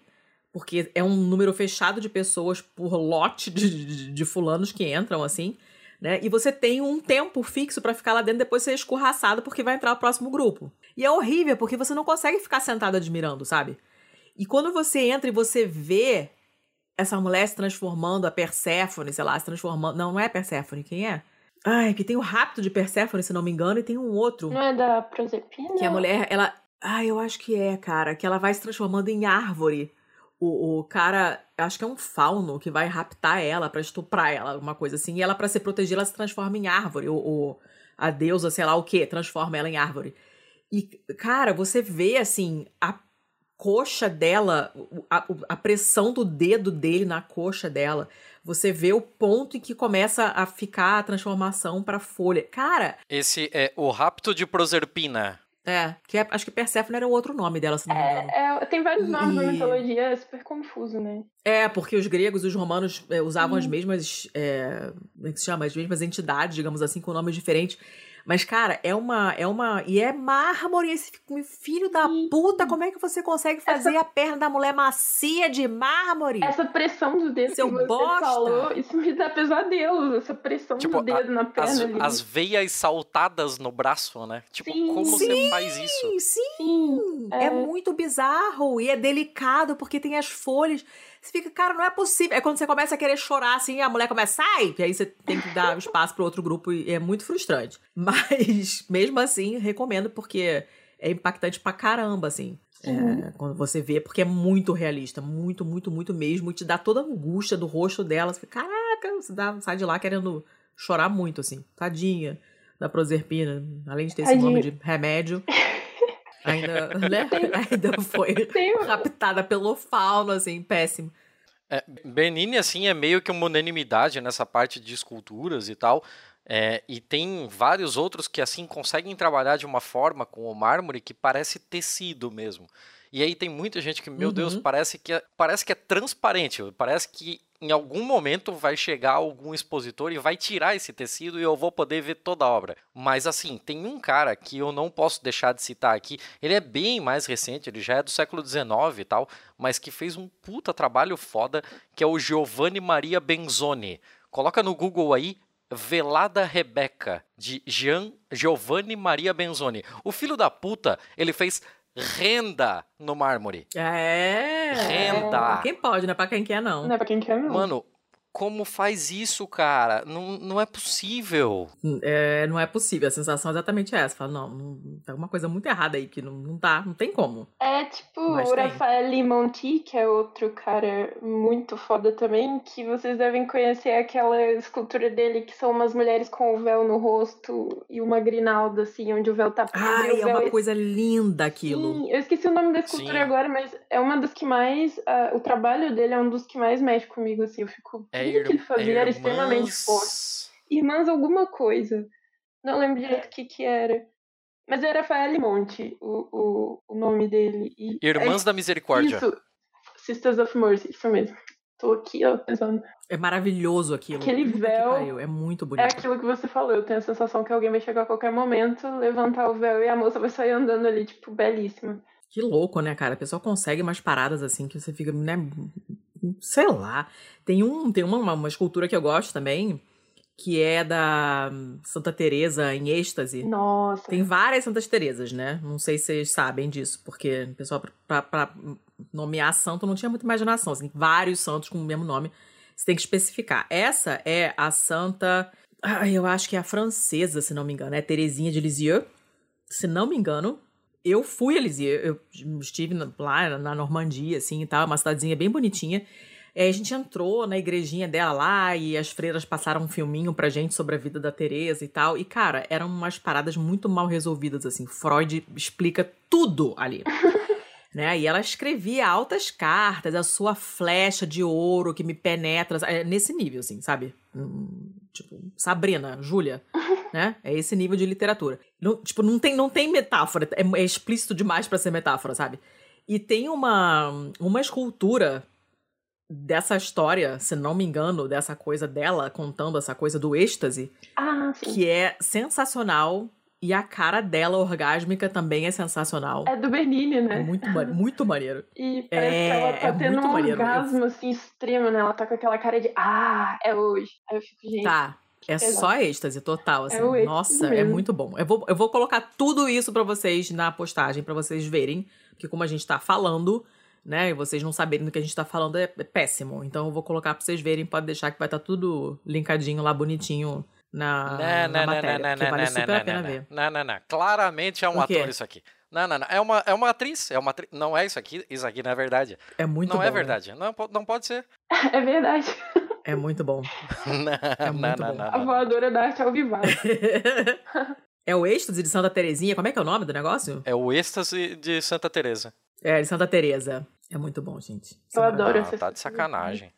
porque é um número fechado de pessoas por lote de, de, de fulanos que entram, assim. Né? E você tem um tempo fixo pra ficar lá dentro, depois você é escorraçado porque vai entrar o próximo grupo. E é horrível, porque você não consegue ficar sentado admirando, sabe? E quando você entra e você vê essa mulher se transformando, a Perséfone, sei lá, se transformando. Não, não é Perséfone, quem é? Ai, que tem o rapto de Perséfone, se não me engano, e tem um outro. Não é da Proserpina? Que a mulher, ela. Ai, eu acho que é, cara. Que ela vai se transformando em árvore. O, o cara, acho que é um fauno que vai raptar ela pra estuprar ela, alguma coisa assim. E ela, pra se proteger, ela se transforma em árvore. O, o, a deusa, sei lá o que, transforma ela em árvore. E, cara, você vê, assim, a coxa dela, a, a pressão do dedo dele na coxa dela. Você vê o ponto em que começa a ficar a transformação para folha. Cara. Esse é o rapto de Proserpina. É, que é, acho que Perséfone era o outro nome dela, se não me engano. É, é, tem vários nomes na mitologia, é super confuso, né? É, porque os gregos e os romanos é, usavam as Uhum. mesmas. É, como é que se chama? As mesmas entidades, digamos assim, com nomes diferentes. Mas, cara, é uma. É uma. E é mármore, esse filho da Sim. puta. Como é que você consegue fazer a perna da mulher macia de mármore? Essa pressão do dedo Seu que você bosta. falou, isso me dá pesadelos, essa pressão Tipo, do dedo na perna As, ali. as veias saltadas no braço, né? Tipo, Sim. como você faz isso? Sim, sim. Sim, É. é. muito bizarro e é delicado porque tem as folhas. Você fica, cara, não é possível. É quando você começa a querer chorar assim, a mulher começa, sai! E aí você tem que dar espaço pro outro grupo e é muito frustrante. Mas, mesmo assim, recomendo porque é impactante pra caramba, assim. Sim. É, quando você vê, porque é muito realista, muito, muito, muito mesmo, e te dá toda a angústia do rosto dela. Você fica, caraca, você dá, sai de lá querendo chorar muito, assim. Tadinha da Proserpina, além de ter esse nome de remédio. Ainda, né? Ainda foi raptada pelo fauno, assim, péssimo. É, Benini, assim, é meio que uma unanimidade nessa parte de esculturas e tal. É, e tem vários outros que, assim, conseguem trabalhar de uma forma com o mármore que parece tecido mesmo. E aí tem muita gente que, meu Uhum. Deus, parece que, é, parece que é transparente. Parece que em algum momento vai chegar algum expositor e vai tirar esse tecido e eu vou poder ver toda a obra. Mas, assim, tem um cara que eu não posso deixar de citar aqui. Ele é bem mais recente, ele já é do século XIX e tal, mas que fez um puta trabalho foda, que é o Giovanni Maria Benzoni. Coloca no Google aí, Velada Rebeca, de Gian Giovanni Maria Benzoni. O filho da puta, ele fez renda no mármore. É. Renda. Quem pode, né? Pra quem quer, não. Não é pra quem quer, não. Mano, como faz isso, cara? Não, não é possível. É, não é possível. A sensação é exatamente essa. Fala, não, não, tem alguma coisa muito errada aí, que não, não tá, não tem como. É tipo Mas o tem. Rafael Monti, que é outro cara muito foda também, que vocês devem conhecer aquela escultura dele, que são umas mulheres com o véu no rosto e uma grinalda, assim, onde o véu tá preso. Ai, o é véu uma coisa linda aquilo. Sim, eu esqueci o nome da escultura Sim. agora, mas é uma das que mais. ah, o trabalho dele é um dos que mais mexe comigo, assim. Eu fico. É, tudo que ele fazia era extremamente irmãs- forte. Irmãs alguma coisa. Não lembro direito o que que era. Mas era Rafael Monte, o, o, o nome dele. E Irmãs da Misericórdia. Isso. Sisters of Mercy, isso mesmo. Tô aqui, ó, pensando. É maravilhoso aquilo. Aquele véu É muito É bonito. aquilo que você falou, eu tenho a sensação que alguém vai chegar a qualquer momento, levantar o véu e a moça vai sair andando ali, tipo, belíssima. Que louco, né, cara? A pessoa consegue umas paradas assim que você fica, né? Sei lá. Tem, um, tem uma, uma escultura que eu gosto também, que é da Santa Teresa em êxtase. Nossa. Tem várias Santas Teresas, né? Não sei se vocês sabem disso, porque o pessoal, pra nomear santo, não tinha muita imaginação. Assim, vários santos com o mesmo nome. Você tem que especificar. Essa é a Santa. Eu acho que é a francesa, se não me engano. É Teresinha de Lisieux. Se não me engano. Eu fui a Lisieux. Eu estive lá na Normandia, assim e tal. Uma cidadezinha bem bonitinha. Aí a gente entrou na igrejinha dela lá e as freiras passaram um filminho pra gente sobre a vida da Teresa e tal. E, cara, eram umas paradas muito mal resolvidas, assim. Freud explica tudo ali. né? E ela escrevia altas cartas, a sua flecha de ouro que me penetra, é nesse nível, assim, sabe? Tipo, Sabrina, Júlia, né? É esse nível de literatura. Não, tipo, não tem, não tem metáfora, é, é explícito demais pra ser metáfora, sabe? E tem uma, uma escultura dessa história, se não me engano, dessa coisa dela contando essa coisa do êxtase, Ah, que é sensacional. E a cara dela orgásmica também é sensacional. É do Bernini, É né? muito, ma- muito maneiro. E parece É, que ela tá é tendo muito um maneiro. Orgasmo, assim, extremo, né? Ela tá com aquela cara de, ah, é hoje. Aí eu fico, gente, Tá. É Exato. só êxtase total, assim. êxtase Nossa, é mesmo. muito bom. Eu vou, eu vou colocar tudo isso pra vocês na postagem, pra vocês verem. Porque como a gente tá falando, né, e vocês não saberem do que a gente tá falando é, é péssimo. Então eu vou colocar pra vocês verem, pode deixar que vai estar tudo linkadinho lá, bonitinho na, Não, na não, não, matéria. não, porque não, vale não, super não, a pena não, ver. Não, não, não. Claramente é um ator isso aqui. Não, não, não. É uma, é uma atriz. É uma atri... Não é isso aqui. Isso aqui não é verdade. É muito não bom. é né? verdade. Não, po- não pode ser. É verdade. É muito bom. não, É muito não, bom. não, A não. voadora da arte ao vivo. é o êxtase de Santa Terezinha. Como é que é o nome do negócio? É o êxtase de Santa Teresa. É, de Santa Teresa. É muito bom, gente. Eu adoro Ah, essa tá de sacanagem.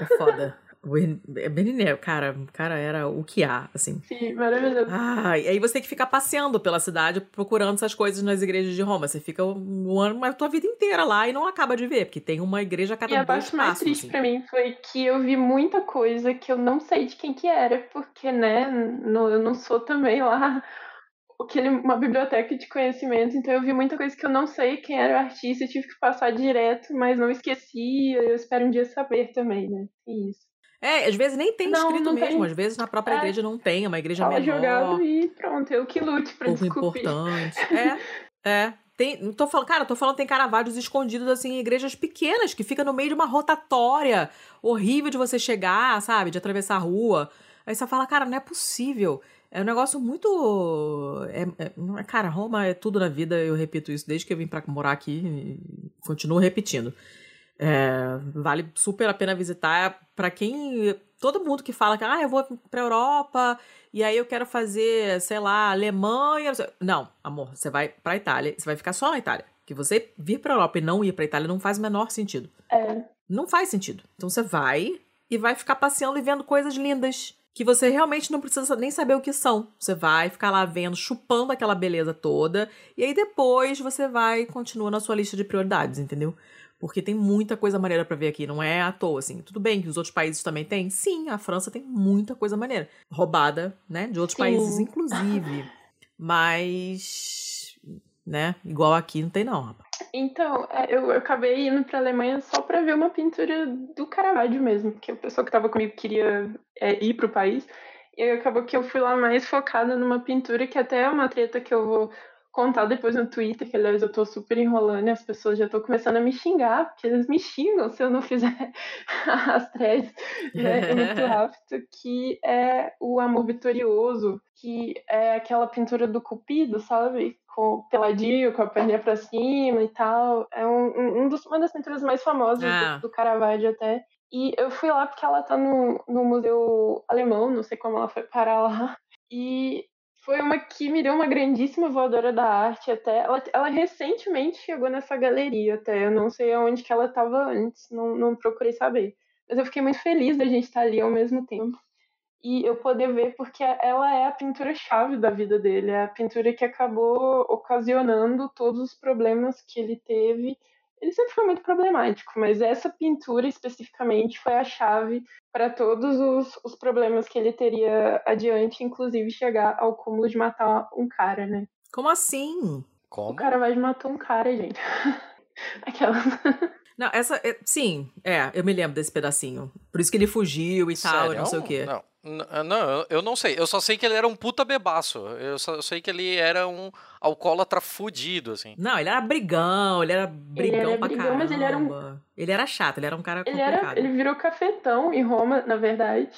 É foda. O Ben- Beniné, cara, cara era o que há, assim. Sim, maravilhoso. Ah, e aí você tem que ficar passeando pela cidade procurando essas coisas nas igrejas de Roma. Você fica um ano, a tua vida inteira lá e não acaba de ver, porque tem uma igreja a cada E a dois parte mais passos. triste assim. pra mim foi que eu vi muita coisa que eu não sei de quem que era, porque, né, no- eu não sou também lá aquele, uma biblioteca de conhecimento, então eu vi muita coisa que eu não sei quem era o artista, eu tive que passar direto, mas não esqueci, eu espero um dia saber também, né, isso. É, às vezes nem tem Não, escrito não mesmo, tem. às vezes na própria É. igreja não tem, é uma igreja Fala menor, jogado e pronto, eu que lute pra pouco descobrir. importante. É, é. Tem, tô falando, cara, tô falando tem caravaggos escondidos assim em igrejas pequenas que fica no meio de uma rotatória horrível de você chegar, sabe, de atravessar a rua. Aí você fala, cara, não é possível. É um negócio muito. É, é- é- cara, Roma é tudo na vida, eu repito isso desde que eu vim pra morar aqui e continuo repetindo. É, vale super a pena visitar pra quem. Todo mundo que fala que ah, eu vou pra Europa e aí eu quero fazer, sei lá, Alemanha. não amor, você vai pra Itália, você vai ficar só na Itália. Que você vir pra Europa e não ir pra Itália não faz o menor sentido. É, Não faz sentido. Então você vai e vai ficar passeando e vendo coisas lindas que você realmente não precisa nem saber o que são. Você vai ficar lá vendo, chupando aquela beleza toda, e aí depois você vai e continua na sua lista de prioridades, entendeu? Porque tem muita coisa maneira pra ver aqui, não é à toa, assim. Tudo bem que os outros países também têm? Sim, a França tem muita coisa maneira. Roubada, né? De outros Sim. países, inclusive. Mas, né? Igual aqui não tem, não, rapaz. Então, é, eu, eu acabei indo pra Alemanha só pra ver uma pintura do Caravaggio mesmo, porque o pessoal que tava comigo queria é, ir pro país. E aí acabou que eu fui lá mais focada numa pintura que até é uma treta que eu vou contar depois no Twitter, que aliás eu tô super enrolando e as pessoas já estão começando a me xingar, porque eles me xingam se eu não fizer as threads né, muito rápido, que é o Amor Vitorioso, que é aquela pintura do Cupido, sabe? Com peladinho, com a perninha pra cima e tal. É um, um- um dos, uma das pinturas mais famosas Ah. do, do Caravaggio até. E eu fui lá porque ela tá no, no Museu Alemão, não sei como ela foi parar lá. E foi uma que me deu uma grandíssima voadora da arte até. Ela, ela recentemente chegou nessa galeria até. Eu não sei aonde que ela estava antes, não, não procurei saber. Mas eu fiquei muito feliz da gente estar ali ao mesmo tempo. E eu poder ver porque ela é a pintura-chave da vida dele. É a pintura que acabou ocasionando todos os problemas que ele teve. Ele sempre foi muito problemático, mas essa pintura especificamente foi a chave para todos os, os problemas que ele teria adiante, inclusive chegar ao cúmulo de matar um cara, né? Como assim? O Como? Caravaggio matou um cara, gente. Aquelas. Não, essa. é- sim, é, eu me lembro desse pedacinho. Por isso que ele fugiu e tal, Sério? não sei o quê. Não, não, eu- eu não sei. Eu só sei que ele era um puta bebaço. Eu só sei que ele era um alcoólatra fudido, assim. Não, ele era brigão, ele era brigão era pra brigão, caramba. mas ele era um- Ele era chato, ele era um cara Ele, complicado. era, ele virou cafetão em Roma, na verdade.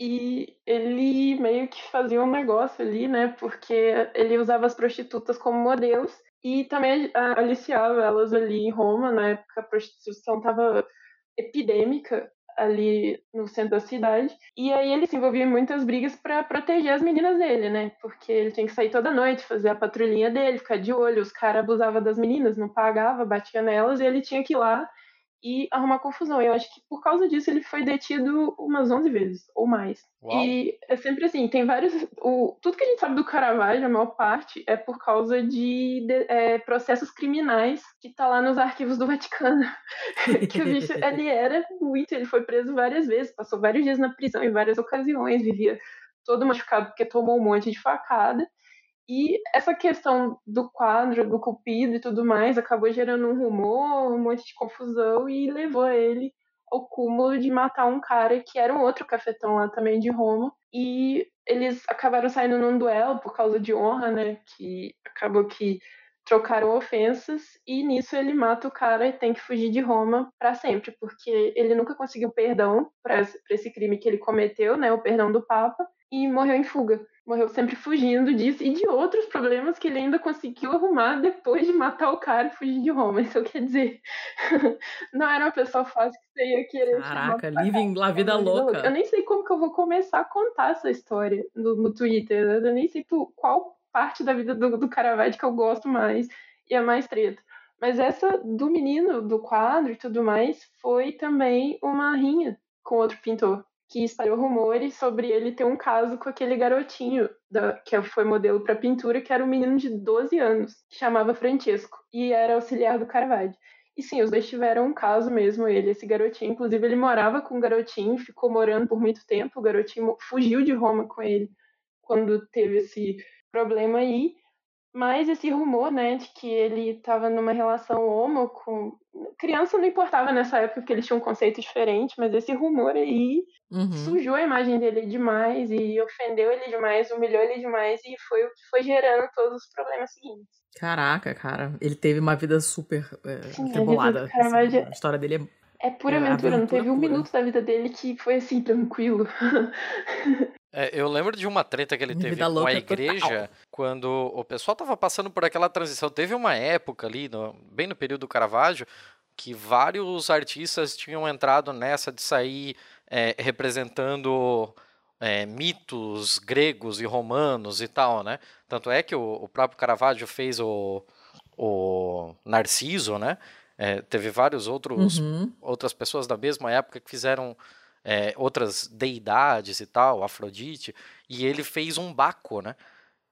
E ele meio que fazia um negócio ali, né? Porque ele usava as prostitutas como modelos e também ah, aliciava elas ali em Roma. Na época, a prostituição estava epidêmica ali no centro da cidade. E aí ele se envolvia em muitas brigas para proteger as meninas dele, né? Porque ele tinha que sair toda noite, fazer a patrulhinha dele, ficar de olho. Os caras abusavam das meninas, não pagava, batia nelas e ele tinha que ir lá e arrumar confusão. Eu acho que por causa disso ele foi detido umas 11 vezes ou mais. Uau. E é sempre assim, tem vários. O, tudo que a gente sabe do Caravaggio, a maior parte, é por causa de, de- é, processos criminais que tá lá nos arquivos do Vaticano. que o bicho, ele era muito, ele foi preso várias vezes, passou vários dias na prisão em várias ocasiões, vivia todo machucado porque tomou um monte de facada. E essa questão do quadro, do cupido e tudo mais, acabou gerando um rumor, um monte de confusão e levou ele ao cúmulo de matar um cara que era um outro cafetão lá também de Roma. E eles acabaram saindo num duelo por causa de honra, né? Que acabou que trocaram ofensas e nisso ele mata o cara e tem que fugir de Roma para sempre, porque ele nunca conseguiu perdão para esse crime que ele cometeu, né, o perdão do Papa, e morreu em fuga. Morreu sempre fugindo disso e de outros problemas que ele ainda conseguiu arrumar depois de matar o cara e fugir de Roma. Isso quer dizer, não era uma pessoa fácil que você ia querer. Caraca, living la vida louca. Eu nem sei como que eu vou começar a contar essa história no, no Twitter. Eu nem sei por qual parte da vida do, do Caravaggio que eu gosto mais e é mais treta. Mas essa do menino do quadro e tudo mais foi também uma rinha com outro pintor que espalhou rumores sobre ele ter um caso com aquele garotinho da, que foi modelo para pintura, que era um menino de 12 anos, chamava Francesco e era auxiliar do Caravaggio. E sim, os dois tiveram um caso mesmo, ele esse garotinho. Inclusive, ele morava com o garotinho, ficou morando por muito tempo. O garotinho fugiu de Roma com ele quando teve esse problema aí. Mas esse rumor, né, de que ele estava numa relação homo com. Criança não importava nessa época, porque eles tinham um conceito diferente, mas esse rumor aí uhum. sujou a imagem dele demais e ofendeu ele demais, humilhou ele demais e foi o que foi gerando todos os problemas seguintes. Caraca, cara, ele teve uma vida super é, Sim, atribulada. A, assim, a história dele é, é pura é, aventura, aventura, não teve um pura. minuto da vida dele que foi assim, tranquilo. É, eu lembro de uma treta que ele teve com a igreja total. quando o pessoal tava passando por aquela transição. Teve uma época ali, no, bem no período do Caravaggio, que vários artistas tinham entrado nessa de sair é, representando é, mitos gregos e romanos e tal, né? Tanto é que o, o próprio Caravaggio fez o, o Narciso, né? É, teve vários outros uhum. outras pessoas da mesma época que fizeram é, outras deidades e tal, Afrodite, e ele fez um Baco, né?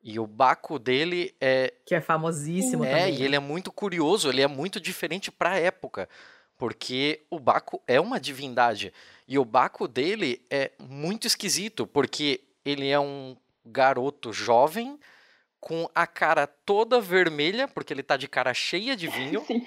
E o Baco dele é. Que é famosíssimo é, também. É, e ele é muito curioso, ele é muito diferente para a época. Porque o Baco é uma divindade. E o Baco dele é muito esquisito, porque ele é um garoto jovem com a cara toda vermelha, porque ele tá de cara cheia de vinho. Sim.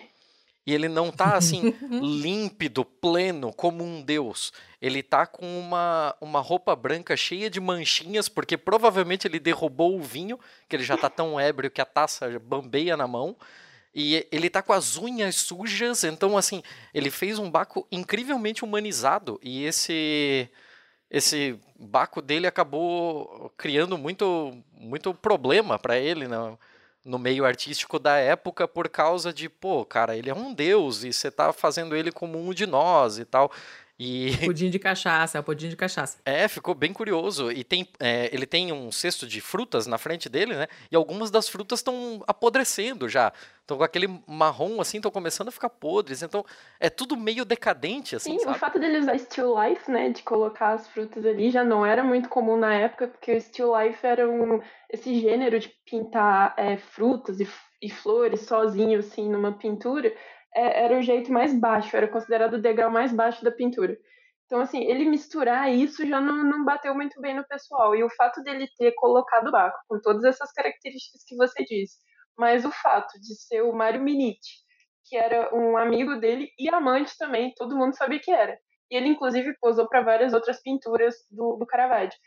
E ele não tá assim límpido, pleno, como um deus. Ele tá com uma, uma roupa branca cheia de manchinhas, porque provavelmente ele derrubou o vinho, que ele já tá tão ébrio que a taça bambeia na mão. E ele tá com as unhas sujas, então assim, ele fez um Baco incrivelmente humanizado. E esse esse Baco dele acabou criando muito muito problema para ele, não? Né? No meio artístico da época por causa de, pô, cara, ele é um deus e você tá fazendo ele como um de nós e tal. E... Pudim de cachaça, é o pudim de cachaça. É, ficou bem curioso. E tem, é, ele tem um cesto de frutas na frente dele, né? E algumas das frutas estão apodrecendo já. Estão com aquele marrom, assim, estão começando a ficar podres. Então, é tudo meio decadente, assim, Sim, sabe? o fato dele usar Still Life, né? De colocar as frutas ali, já não era muito comum na época, porque o Still Life era um, esse gênero de pintar é, frutas e, e flores sozinho, assim, numa pintura é, era o jeito mais baixo, era considerado o degrau mais baixo da pintura. Então, assim, ele misturar isso já não, não bateu muito bem no pessoal. E o fato dele ter colocado o Baco, com todas essas características que você disse, mas o fato de ser o Mário Miniti, que era um amigo dele e amante também, todo mundo sabia que era. E ele, inclusive, posou para várias outras pinturas do, do Caravaggio.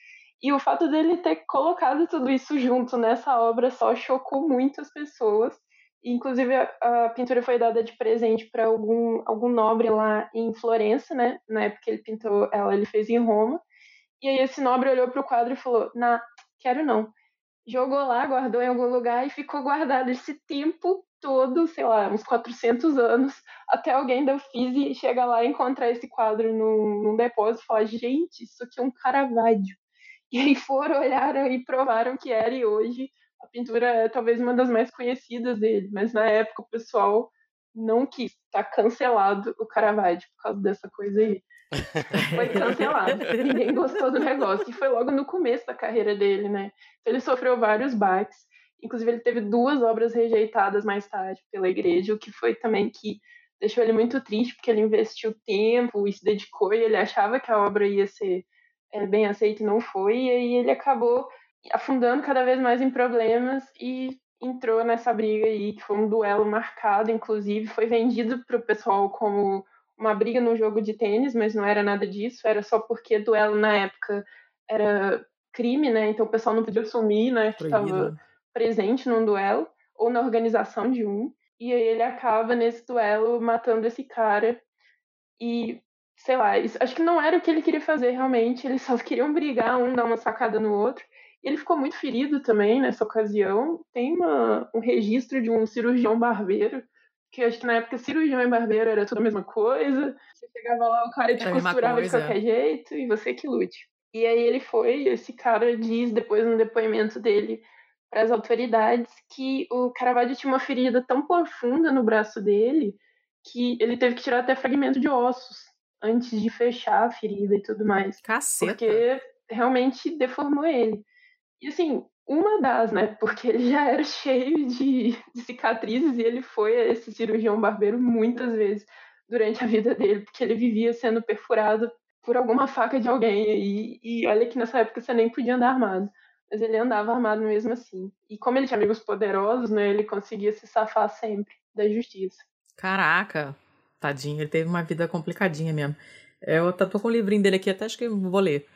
E o fato dele ter colocado tudo isso junto nessa obra só chocou muito as pessoas. Inclusive, a, pintura foi dada de presente para algum, algum nobre lá em Florença, né? Na época que ele pintou ela, ele fez em Roma. E aí esse nobre olhou para o quadro e falou: "Na, quero não". Jogou lá, guardou em algum lugar e ficou guardado esse tempo todo, sei lá, uns 400 anos, até alguém da Uffizi chegar lá e encontrar esse quadro num, num depósito e falar: "Gente, isso aqui é um Caravaggio". E aí foram, olharam e provaram que era, e hoje a pintura é talvez uma das mais conhecidas dele, mas na época o pessoal não quis, tá cancelado o Caravaggio por causa dessa coisa aí. Foi cancelado, ninguém gostou do negócio, e foi logo no começo da carreira dele, né? Então ele sofreu vários baques, inclusive ele teve duas obras rejeitadas mais tarde pela igreja, o que foi também que deixou ele muito triste, porque ele investiu tempo e se dedicou, e ele achava que a obra ia ser é, bem aceita e não foi, e aí ele acabou afundando cada vez mais em problemas e entrou nessa briga aí, que foi um duelo marcado, inclusive, foi vendido para o pessoal como uma briga no jogo de tênis, mas não era nada disso, era só porque duelo na época era crime, né? Então o pessoal não podia assumir, né, que estava presente num duelo ou na organização de um. E aí ele acaba nesse duelo matando esse cara e sei lá, isso, acho que não era o que ele queria fazer realmente, eles só queriam brigar, um dar uma sacada no outro. Ele ficou muito ferido também nessa ocasião. Tem uma, um registro de um cirurgião barbeiro que acho que na época cirurgião e barbeiro era tudo a mesma coisa. Você chegava lá, o cara te costurava de qualquer jeito e você que lute. E aí ele foi, esse cara diz depois no depoimento dele para as autoridades que o Caravaggio tinha uma ferida tão profunda no braço dele que ele teve que tirar até fragmento de ossos antes de fechar a ferida e tudo mais. Caceta. Porque realmente deformou ele. E assim, uma das, né? Porque ele já era cheio de, de cicatrizes e ele foi esse cirurgião barbeiro muitas vezes durante a vida dele, porque ele vivia sendo perfurado por alguma faca de alguém. E, e olha que nessa época você nem podia andar armado. Mas ele andava armado mesmo assim. E como ele tinha amigos poderosos, né? Ele conseguia se safar sempre da justiça. Caraca, tadinho, ele teve uma vida complicadinha mesmo. Eu tô com o livrinho dele aqui, até acho que vou ler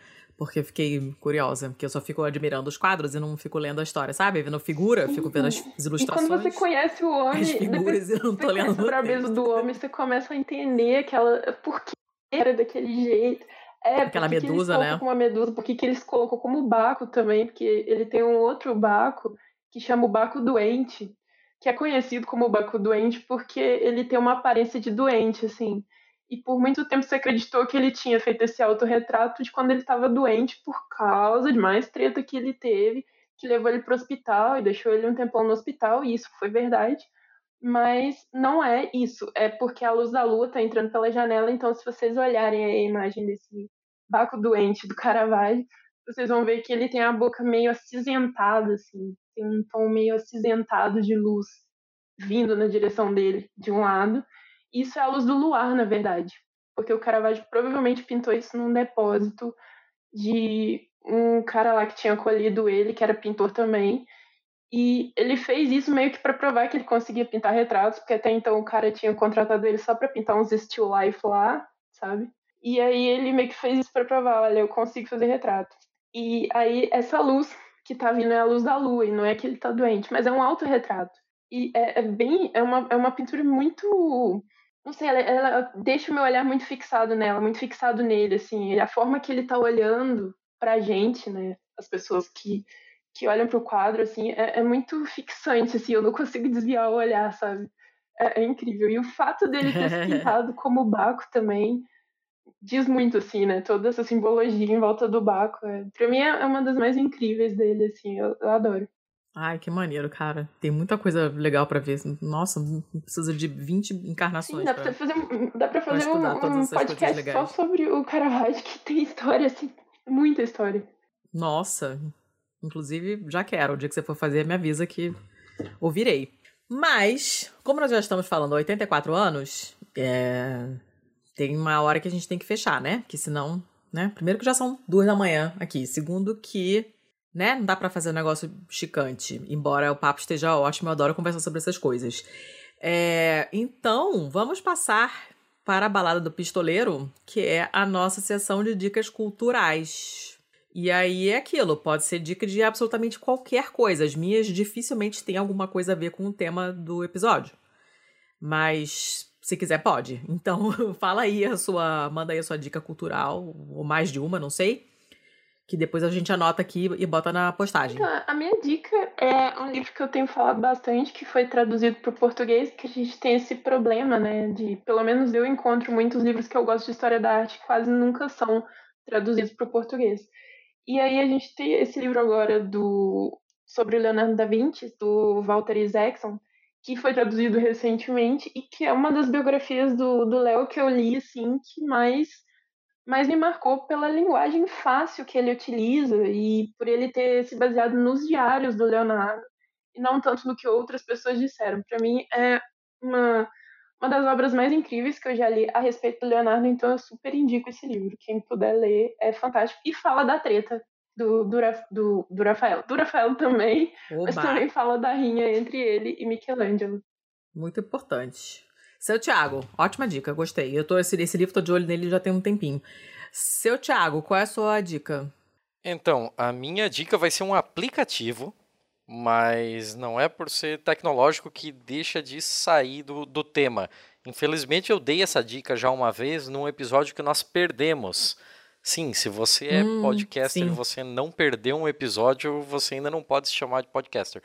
porque fiquei curiosa, porque eu só fico admirando os quadros e não fico lendo a história, sabe? Vendo figura, fico vendo as ilustrações. E quando você conhece o homem, as figuras e não tô lendo. O do homem, você começa a entender aquela por que era daquele jeito. É, aquela medusa, né? Uma medusa, porque que eles colocou como Baco também, porque ele tem um outro Baco que chama o Baco doente, que é conhecido como Baco doente porque ele tem uma aparência de doente, assim. E por muito tempo você acreditou que ele tinha feito esse autorretrato de quando ele estava doente por causa de mais treta que ele teve, que levou ele para o hospital e deixou ele um tempão no hospital, e isso foi verdade. Mas não é isso, é porque a luz da lua está entrando pela janela, então se vocês olharem a imagem desse Baco doente do Caravaggio, vocês vão ver que ele tem a boca meio acinzentada, assim, tem um tom meio acinzentado de luz vindo na direção dele, de um lado, isso é a luz do luar, na verdade, porque o Caravaggio provavelmente pintou isso num depósito de um cara lá que tinha colhido ele, que era pintor também. E ele fez isso meio que para provar que ele conseguia pintar retratos, porque até então o cara tinha contratado ele só para pintar uns still life lá, sabe? E aí ele meio que fez isso para provar, olha, eu consigo fazer retrato. E aí essa luz que tá vindo é a luz da lua, e não é que ele tá doente, mas é um autorretrato. E é, é bem, é uma, é uma pintura muito não sei, ela, ela, deixa o meu olhar muito fixado nela, muito fixado nele, assim, a forma que ele tá olhando pra gente, né, as pessoas que, que olham pro quadro, assim, é, é muito fixante, assim, eu não consigo desviar o olhar, sabe, é, é incrível, e o fato dele ter se pintado como Baco também diz muito, assim, né, toda essa simbologia em volta do Baco, é, pra mim é uma das mais incríveis dele, assim, eu, eu adoro. Ai, que maneiro, cara. Tem muita coisa legal para ver. Nossa, precisa de 20 encarnações. Sim, dá pra, fazer, dá pra fazer um, um podcast só sobre o Caravaggio, que tem história, assim, muita história. Nossa, inclusive já quero. O dia que você for fazer, me avisa que ouvirei. Mas, como nós já estamos falando há 84 anos, é... tem uma hora que a gente tem que fechar, né? Que senão, né? Primeiro que já são duas da manhã aqui. Segundo que né? Não dá para fazer um negócio chicante, embora o papo esteja ótimo, eu adoro conversar sobre essas coisas. É, então, vamos passar para a balada do pistoleiro, que é a nossa sessão de dicas culturais. E aí é aquilo, pode ser dica de absolutamente qualquer coisa. As minhas dificilmente têm alguma coisa a ver com o tema do episódio. Mas se quiser, pode. Então, fala aí a sua. Manda aí a sua dica cultural, ou mais de uma, não sei que depois a gente anota aqui e bota na postagem. Então, a minha dica é um livro que eu tenho falado bastante, que foi traduzido para o português, que a gente tem esse problema, né, de, pelo menos eu encontro muitos livros que eu gosto de história da arte quase nunca são traduzidos para o português. E aí a gente tem esse livro agora do sobre Leonardo da Vinci, do Walter Isaacson, que foi traduzido recentemente e que é uma das biografias do Léo que eu li, assim, que mais mas me marcou pela linguagem fácil que ele utiliza e por ele ter se baseado nos diários do Leonardo e não tanto no que outras pessoas disseram. Para mim é uma uma das obras mais incríveis que eu já li a respeito do Leonardo, então eu super indico esse livro. Quem puder ler é fantástico e fala da treta do, do, do, do Rafael. Do Rafael também, Oba. mas também fala da rinha entre ele e Michelangelo. Muito importante. Seu Thiago, ótima dica, gostei. Eu tô esse, esse livro, tô de olho nele já tem um tempinho. Seu Thiago, qual é a sua dica? Então, a minha dica vai ser um aplicativo, mas não é por ser tecnológico que deixa de sair do, do tema. Infelizmente, eu dei essa dica já uma vez num episódio que nós perdemos. Sim, se você é Hum, podcaster e você não perdeu um episódio, você ainda não pode se chamar de podcaster.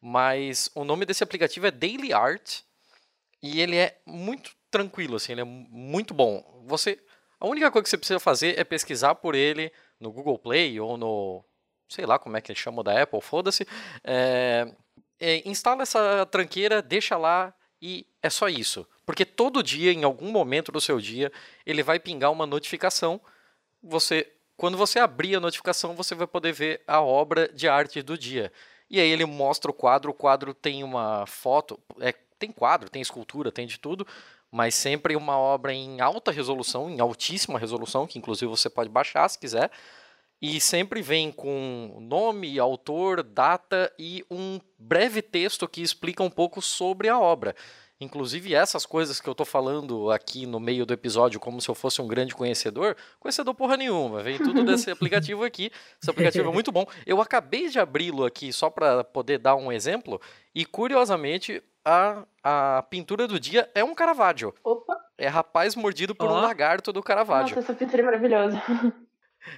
Mas o nome desse aplicativo é Daily Art e ele é muito tranquilo, assim, ele é mu- muito bom. Você, a única coisa que você precisa fazer é pesquisar por ele no Google Play ou no, sei lá como é que eles chamam da Apple, foda-se. É, é, instala essa tranqueira, deixa lá e é só isso. Porque todo dia, em algum momento do seu dia, ele vai pingar uma notificação. Você, quando você abrir a notificação, você vai poder ver a obra de arte do dia. E aí ele mostra o quadro, o quadro tem uma foto, é, tem quadro, tem escultura, tem de tudo, mas sempre uma obra em alta resolução, em altíssima resolução, que inclusive você pode baixar se quiser. E sempre vem com nome, autor, data e um breve texto que explica um pouco sobre a obra. Inclusive essas coisas que eu tô falando aqui no meio do episódio, como se eu fosse um grande conhecedor, conhecedor porra nenhuma, vem tudo desse aplicativo aqui. Esse aplicativo é muito bom. Eu acabei de abri-lo aqui só para poder dar um exemplo, e curiosamente a, a pintura do dia é um Caravaggio. Opa, É rapaz mordido por um Ó. lagarto do Caravaggio. nossa, essa pintura é maravilhosa.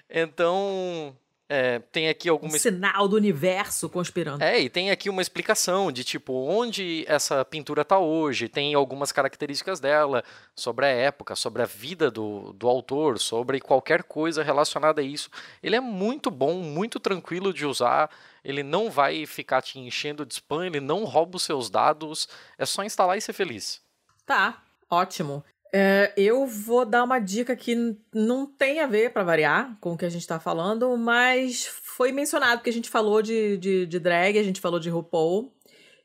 Então, é, tem aqui Um alguma sinal do universo conspirando. É, e tem aqui uma explicação de tipo onde essa pintura está hoje, tem algumas características dela, sobre a época, sobre a vida do, do autor, sobre qualquer coisa relacionada a isso. Ele é muito bom, muito tranquilo de usar, ele não vai ficar te enchendo de spam, ele não rouba os seus dados, é só instalar e ser feliz. Tá, ótimo. É, eu vou dar uma dica que não tem a ver, pra variar, com o que a gente tá falando, mas foi mencionado que a gente falou de, de, de drag, a gente falou de RuPaul.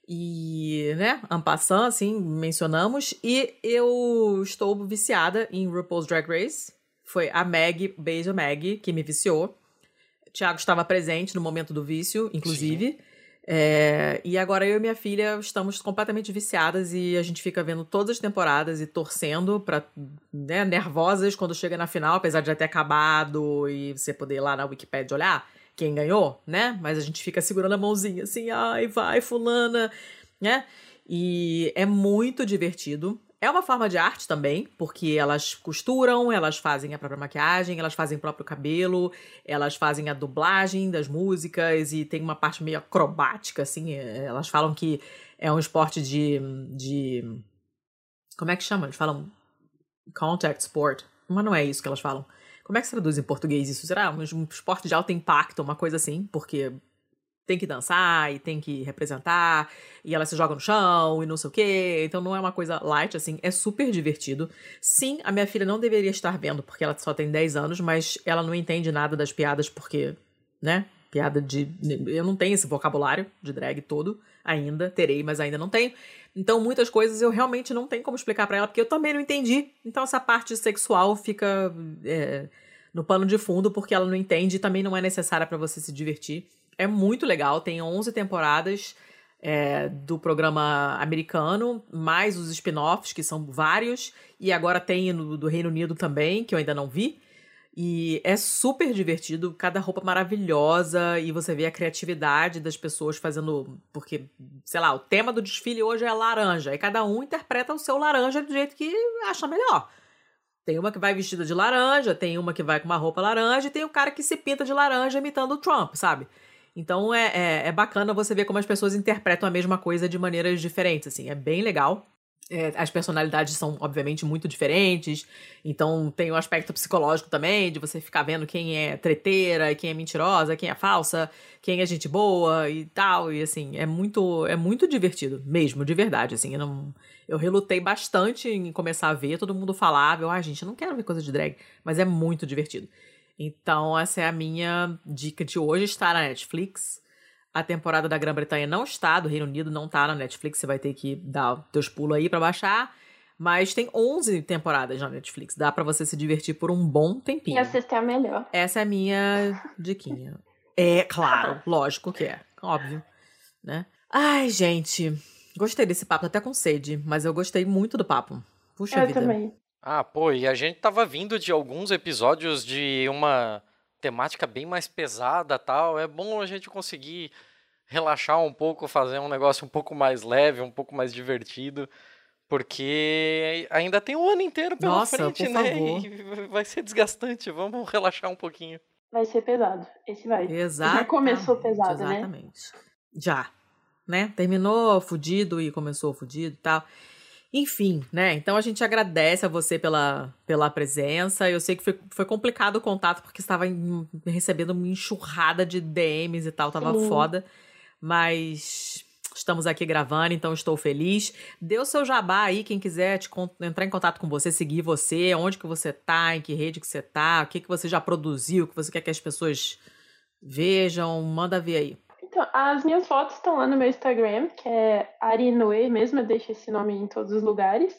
E, né, en passant, assim, mencionamos. E eu estou viciada em RuPaul's Drag Race. Foi a Meg, beijo Meg, que me viciou. O Thiago estava presente no momento do vício, inclusive. É, e agora eu e minha filha estamos completamente viciadas e a gente fica vendo todas as temporadas e torcendo para né, nervosas quando chega na final, apesar de já ter acabado e você poder ir lá na Wikipedia olhar quem ganhou, né? Mas a gente fica segurando a mãozinha assim, ai, vai, fulana, né? E é muito divertido. É uma forma de arte também, porque elas costuram, elas fazem a própria maquiagem, elas fazem o próprio cabelo, elas fazem a dublagem das músicas e tem uma parte meio acrobática, assim. é, Elas falam que é um esporte de. de como é que chama? Eles falam contact sport. Mas não é isso que elas falam. Como é que se traduz em português isso? Será um um esporte de alto impacto, uma coisa assim? Porque tem que dançar e tem que representar, e ela se joga no chão e não sei o quê. Então não é uma coisa light, assim, é super divertido. Sim, a minha filha não deveria estar vendo, porque ela só tem 10 anos, mas ela não entende nada das piadas, porque, né? Piada de. Eu não tenho esse vocabulário de drag todo ainda, terei, mas ainda não tenho. Então, muitas coisas eu realmente não tenho como explicar pra ela, porque eu também não entendi. Então, essa parte sexual fica é, no pano de fundo, porque ela não entende e também não é necessária pra você se divertir. É muito legal, tem 11 temporadas é, do programa americano, mais os spin-offs, que são vários, e agora tem no, do Reino Unido também, que eu ainda não vi. E é super divertido, cada roupa maravilhosa, e você vê a criatividade das pessoas fazendo. Porque, sei lá, o tema do desfile hoje é laranja, e cada um interpreta o seu laranja do jeito que acha melhor. Tem uma que vai vestida de laranja, tem uma que vai com uma roupa laranja, e tem o cara que se pinta de laranja imitando o Trump, sabe? Então é, é, é bacana você ver como as pessoas interpretam a mesma coisa de maneiras diferentes, assim, é bem legal. É, as personalidades são, obviamente, muito diferentes. Então, tem o aspecto psicológico também, de você ficar vendo quem é treteira, quem é mentirosa, quem é falsa, quem é gente boa e tal. E, assim, é muito é muito divertido, mesmo, de verdade. Assim, eu, não, eu relutei bastante em começar a ver. Todo mundo falava, eu, ah, gente, eu não quero ver coisa de drag. Mas é muito divertido. Então, essa é a minha dica de hoje. Está na Netflix. A temporada da Grã-Bretanha não está, do Reino Unido não está na Netflix, você vai ter que dar teus pulos aí pra baixar. Mas tem 11 temporadas na Netflix, dá pra você se divertir por um bom E tempinho. a é a melhor. Essa é a minha diquinha. É, claro, lógico que é, óbvio, né? Ai, gente, Gostei desse papo, até com sede, mas eu gostei muito do papo. Puxa eu vida. também. Ah, pô, e a gente tava vindo de alguns episódios de uma temática bem mais pesada tal. É bom a gente conseguir relaxar um pouco, fazer um negócio um pouco mais leve, um pouco mais divertido. Porque ainda tem um ano inteiro pela Nossa, frente, por né? favor. E vai ser desgastante. Vamos relaxar um pouquinho. Vai ser pesado. Esse vai. Exatamente. Já começou pesado, né? Exatamente. Já. Né? Terminou fudido e começou fudido e tal. Enfim, né? Então a gente agradece a você pela, pela presença. Eu sei que foi, foi complicado o contato, porque estava em- recebendo uma enxurrada de DMs e tal, tava Sim. foda. Mas estamos aqui gravando, então estou feliz. Dê o seu jabá aí, quem quiser te entrar em contato com você, seguir você, onde que você tá, em que rede que você tá, o que, que você já produziu, o que você quer que as pessoas vejam, manda ver aí. Então, as minhas fotos estão lá no meu Instagram, que é Arinoe mesmo, eu deixo esse nome em todos os lugares.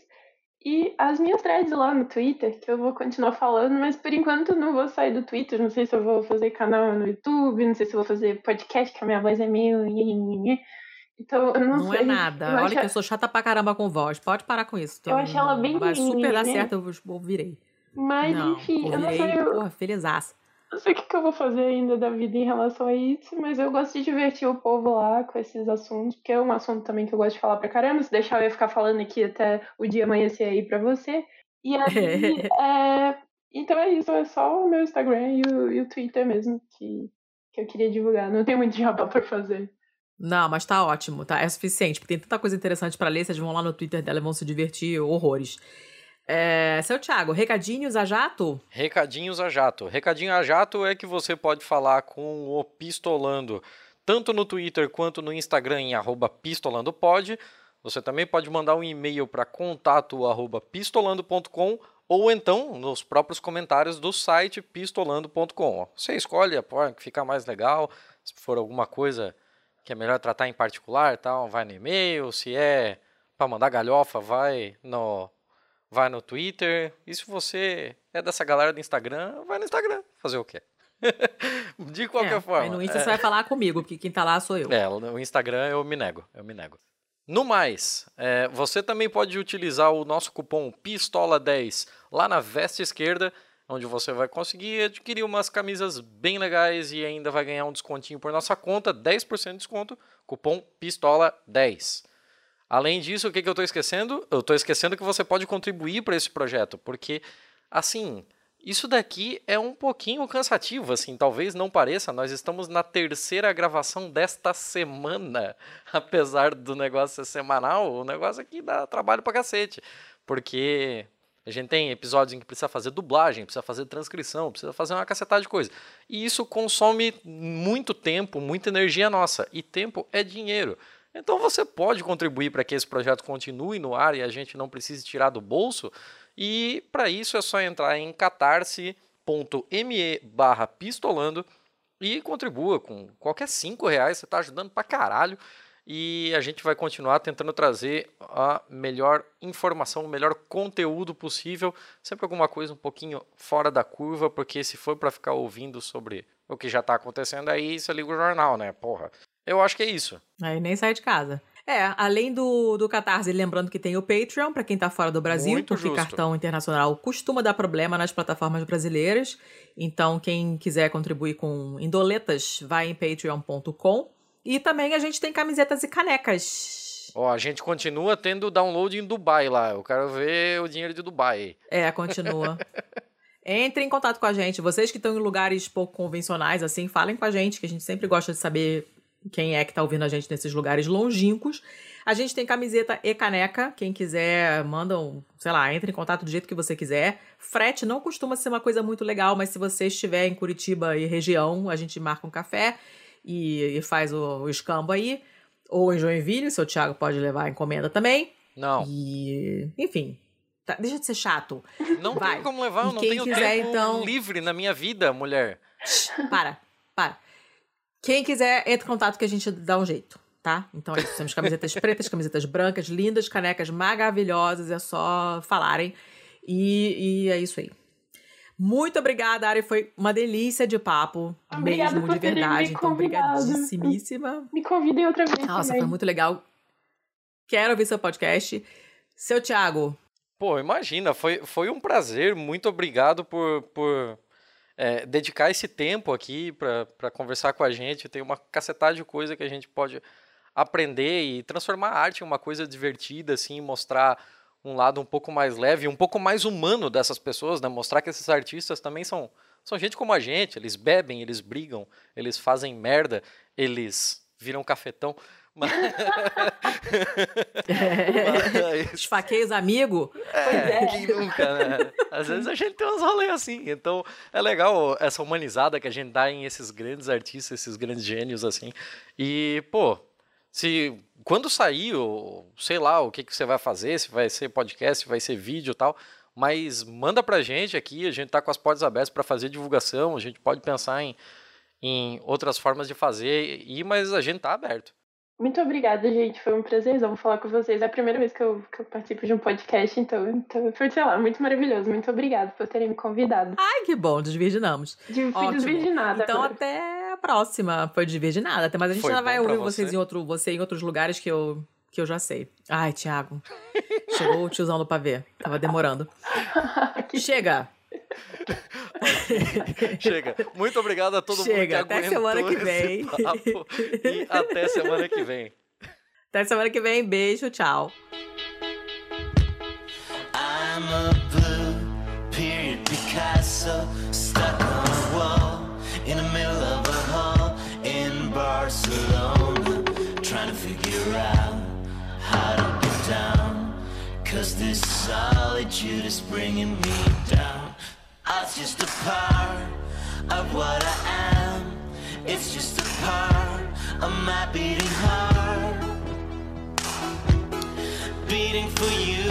E as minhas threads lá no Twitter, que eu vou continuar falando, mas por enquanto eu não vou sair do Twitter. Não sei se eu vou fazer canal no YouTube, não sei se eu vou fazer podcast, que a minha voz é meio. Então, eu não, Não, sei. é nada. Eu Olha acho- que eu sou chata pra caramba com voz. Pode parar com isso. Eu acho ela bem Vai super dar né? certo, eu ouvirei. Mas, não, enfim, eu não ouvirei, sei. Eu, porra, felizaça. Não sei o que, que eu vou fazer ainda da vida em relação a isso, mas eu gosto de divertir o povo lá com esses assuntos, porque é um assunto também que eu gosto de falar pra caramba. Se deixar eu ia ficar falando aqui até o dia amanhecer aí pra você. E aí, é, então é isso, é só o meu Instagram e o, e o Twitter mesmo que, que eu queria divulgar. Não tem muito jabá pra fazer. Não, mas tá ótimo, tá? É suficiente, porque tem tanta coisa interessante pra ler. Vocês vão lá no Twitter dela e vão se divertir horrores. É, seu Thiago, recadinhos a jato? Recadinhos a jato. Recadinho a jato é que você pode falar com o Pistolando, tanto no Twitter quanto no Instagram em pistolandopod. Você também pode mandar um e-mail para contato arroba pistolando.com ou então nos próprios comentários do site pistolando.com. Você escolhe a forma que fica mais legal, se for alguma coisa que é melhor tratar em particular, tal, vai no e-mail, se é para mandar galhofa, vai no vai no Twitter. E se você é dessa galera do Instagram, vai no Instagram. Fazer o quê? De qualquer é, forma. No Insta é, você vai falar comigo, porque quem tá lá sou eu. é, o Instagram eu me nego, eu me nego. No mais, é, você também pode utilizar o nosso cupom PISTOLA10 lá na veste esquerda, onde você vai conseguir adquirir umas camisas bem legais e ainda vai ganhar um descontinho por nossa conta, 10% de desconto, cupom PISTOLA10. Além disso, o que, que eu estou esquecendo? Eu estou esquecendo que você pode contribuir para esse projeto, porque, assim, isso daqui é um pouquinho cansativo, assim, talvez não pareça. Nós estamos na terceira gravação desta semana, apesar do negócio ser semanal, o negócio aqui dá trabalho pra cacete, porque a gente tem episódios em que precisa fazer dublagem, precisa fazer transcrição, precisa fazer uma cacetada de coisa. E isso consome muito tempo, muita energia nossa, e tempo é dinheiro. Então você pode contribuir para que esse projeto continue no ar e a gente não precise tirar do bolso. E para isso é só entrar em catarse.me barra pistolando e contribua com qualquer cinco reais, você está ajudando pra caralho. E a gente vai continuar tentando trazer a melhor informação, o melhor conteúdo possível, sempre alguma coisa um pouquinho fora da curva, porque se for para ficar ouvindo sobre o que já está acontecendo aí, você liga o jornal, né? Porra. Eu acho que é isso. Aí nem sai de casa. É, além do, do Catarse, lembrando que tem o Patreon, para quem tá fora do Brasil, Muito porque justo. cartão internacional costuma dar problema nas plataformas brasileiras. Então, quem quiser contribuir com indoletas, vai em patreon.com. E também a gente tem camisetas e canecas. Ó, a gente continua tendo download em Dubai lá. Eu quero ver o dinheiro de Dubai. É, continua. Entre em contato com a gente. Vocês que estão em lugares pouco convencionais, assim, falem com a gente, que a gente sempre gosta de saber quem é que tá ouvindo a gente nesses lugares longínquos. A gente tem camiseta e caneca. Quem quiser, manda um, sei lá, entre em contato do jeito que você quiser. Frete não costuma ser uma coisa muito legal, mas se você estiver em Curitiba e região, a gente marca um café e, e faz o, o escambo aí. Ou em Joinville, o seu Thiago pode levar a encomenda também. Não, E, enfim, tá- deixa de ser chato. não Vai. tem como levar, eu não quem tenho quiser, tempo então- livre na minha vida, mulher. Para, para. Quem quiser, entre em contato que a gente dá um jeito, tá? Então é isso. Temos camisetas pretas, camisetas brancas, lindas, canecas maravilhosas, é só falarem. E, e é isso aí. Muito obrigada, Ari. Foi uma delícia de papo. Obrigada mesmo, por de terem me verdade. Então, obrigadíssimíssima. Me convidem outra vez Nossa, também. foi muito legal. Quero ouvir seu podcast. Seu Thiago. Pô, imagina, foi, foi um prazer. Muito obrigado por, por é, dedicar esse tempo aqui para conversar com a gente. Tem uma cacetada de coisa que a gente pode aprender e transformar a arte em uma coisa divertida, assim, mostrar um lado um pouco mais leve, um pouco mais humano dessas pessoas, né? Mostrar que esses artistas também são, são gente como a gente, eles bebem, eles brigam, eles fazem merda, eles viram cafetão. Mas... É. Esfaquei os amigos. É, é, quem nunca, né? Às vezes a gente tem uns rolês assim. Então é legal essa humanizada que a gente dá em esses grandes artistas, esses grandes gênios, assim. E, pô, se quando sair, sei lá, o que, que você vai fazer, se vai ser podcast, se vai ser vídeo e tal, mas manda pra gente aqui, a gente tá com as portas abertas para fazer divulgação, a gente pode pensar em, em outras formas de fazer, e, mas a gente tá aberto. Muito obrigada, gente. Foi um prazerzão falar com vocês. É a primeira vez que eu, que eu participo de um podcast, então, então foi, sei lá, muito maravilhoso. Muito obrigada por terem me convidado. Ai, que bom, desvirginamos. De, fui desvirginada. Então, agora. até a próxima. Foi desvirginada. Até, mas a gente foi ainda vai ouvir vocês em outro, você em outros lugares que eu, que eu já sei. Ai, Thiago. Chegou o tiozão do pavê. Tava demorando. Chega! Chega. Muito obrigado a todo Chega. mundo que até semana que vem. e até semana que vem. Até semana que vem. Beijo, tchau. I'm a blue period Picasso stuck on a wall in the middle of a hall in Barcelona trying to figure out how to get down cause this solitude is bringing me down It's just a part of what I am. It's just a part of my beating heart. Beating for you.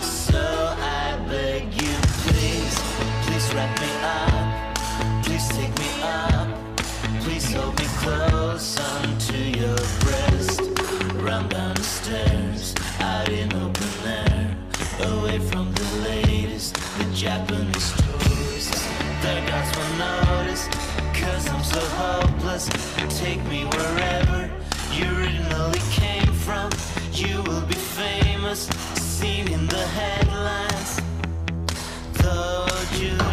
So I beg you, please, please wrap me up. Please take me up. Please hold me close onto your breast. Run down so hopeless. Take me wherever you originally came from. You will be famous, seen in the headlines. Told you